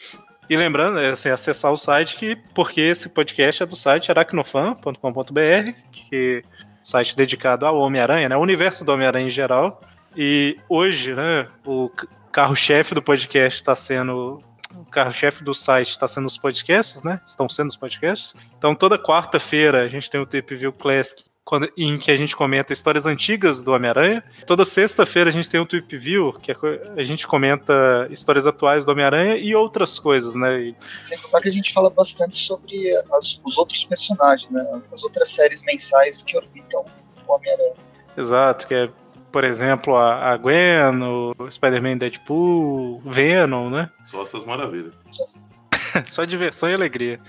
e lembrando, é, assim, acessar o site, que, porque esse podcast é do site aracnofan.com.br, que é site dedicado ao Homem-Aranha, né, o universo do Homem-Aranha em geral. E hoje, né, o carro-chefe do podcast está sendo. O carro-chefe do site está sendo os podcasts, né? Estão sendo os podcasts. Então, toda quarta-feira a gente tem o Tip View Classic quando, em que a gente comenta histórias antigas do Homem-Aranha. Toda sexta-feira a gente tem um Tweep View, que é a gente comenta histórias atuais do Homem-Aranha e outras coisas, né? E... Sem contar que a gente fala bastante sobre as, os outros personagens, né? As outras séries mensais que orbitam o Homem-Aranha. Exato, que é, por exemplo, a, a Gwen, o Spider-Man Deadpool, Venom, né? Só essas maravilhas. Só essas Só diversão e alegria.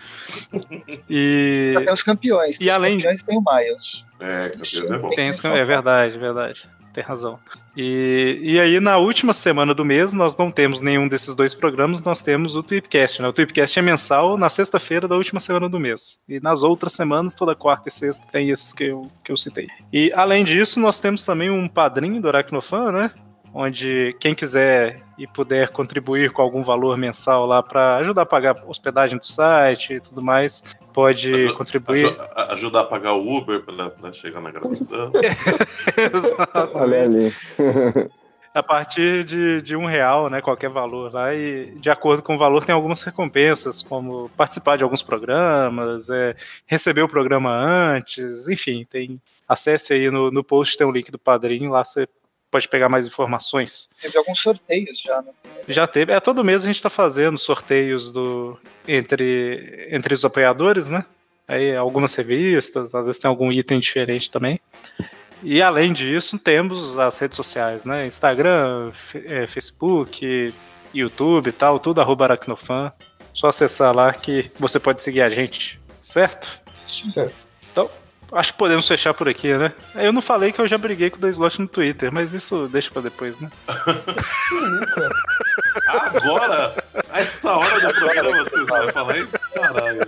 E. Até os campeões. E além campeões tem o Miles. É, campeões é bom. Tem, é verdade, é verdade. Tem razão. E, e aí, na última semana do mês, nós não temos nenhum desses dois programas, nós temos o Tweepcast, né? O Tweepcast é mensal na sexta-feira da última semana do mês. E nas outras semanas, toda quarta e sexta, tem esses que eu, que eu citei. E além disso, nós temos também um padrinho do Aracnofan, né? onde quem quiser e puder contribuir com algum valor mensal lá para ajudar a pagar hospedagem do site e tudo mais, pode Aju contribuir. ajudar a pagar o Uber para chegar na gravação. Olha ali. a partir de, de um real, né, qualquer valor lá, e de acordo com o valor tem algumas recompensas, como participar de alguns programas, é, receber o programa antes, enfim, tem acesse aí no, no post, tem um link do padrinho, lá você pode pegar mais informações. Teve alguns sorteios já, né? Já teve. É, todo mês a gente está fazendo sorteios do entre, entre os apoiadores, né? Aí algumas revistas, às vezes tem algum item diferente também. E além disso, temos as redes sociais, né? Instagram, é, Facebook, YouTube e tal, tudo arroba aracnofan. Só acessar lá que você pode seguir a gente, certo? É. Então, acho que podemos fechar por aqui, né? Eu não falei que eu já briguei com o Slot no Twitter, mas isso deixa pra depois, né? Agora? A essa hora do programa vocês vão falar isso? Caralho.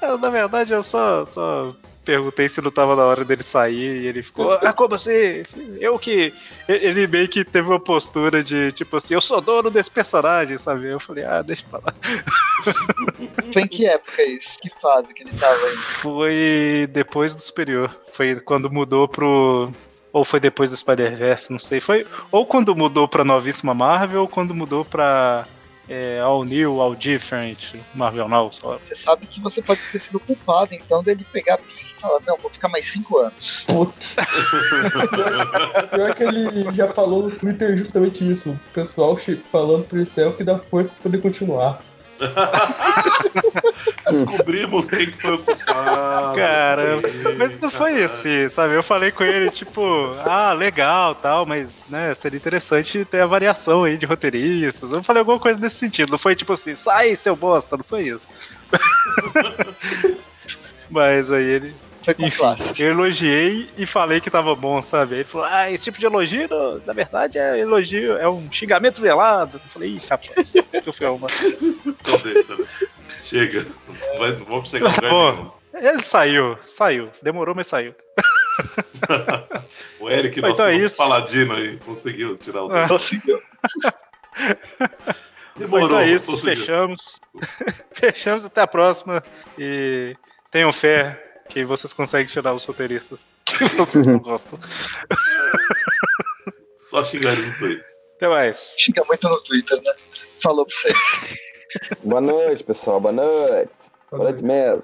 Na verdade, eu só, só perguntei se não tava na hora dele sair e ele ficou, ah, como assim? Eu que. Ele meio que teve uma postura de tipo assim, eu sou dono desse personagem, sabe? Eu falei, ah, deixa pra lá. Foi em que época isso? Que fase que ele tava aí? Foi depois do Superior. Foi quando mudou pro. Ou foi depois do Spider-Verse, não sei. Foi ou quando mudou pra novíssima Marvel, ou quando mudou pra é, All New, All Different, Marvel Now. Só. Você sabe que você pode ter sido culpado, então, dele pegar a falar, não, vou ficar mais cinco anos. Putz. Pior, que ele já falou no Twitter justamente isso. O pessoal falando pro céu que dá força pra poder continuar. Descobrimos quem que foi o culpado. Caramba, mas não foi assim, sabe? Eu falei com ele, tipo, ah, legal tal, mas, né, seria interessante ter a variação aí de roteiristas. Eu falei alguma coisa nesse sentido, não foi tipo assim, sai, seu bosta, não foi isso. mas aí ele. Foi com Enfim, classe. eu elogiei e falei que tava bom, sabe? Aí ele falou, ah, esse tipo de elogio, na verdade, é elogio, é um xingamento velado. Eu falei, ih, rapaz, que eu fui arrumar. Então deixa, né? Chega. Vai, não vamos chegar em lugar nenhum. Ele saiu, saiu. Demorou, mas saiu. O Eric, Então nosso, é nosso paladino aí, conseguiu tirar o Ah. Conseguiu. Demorou, então é isso, conseguiu. fechamos. fechamos, até a próxima. E tenham fé que vocês conseguem tirar os roteiristas que vocês não gostam. Só xingar eles no Twitter. Até mais. Xinga muito no Twitter, né? Falou pra vocês. Boa noite, pessoal. Boa noite. Boa noite mesmo.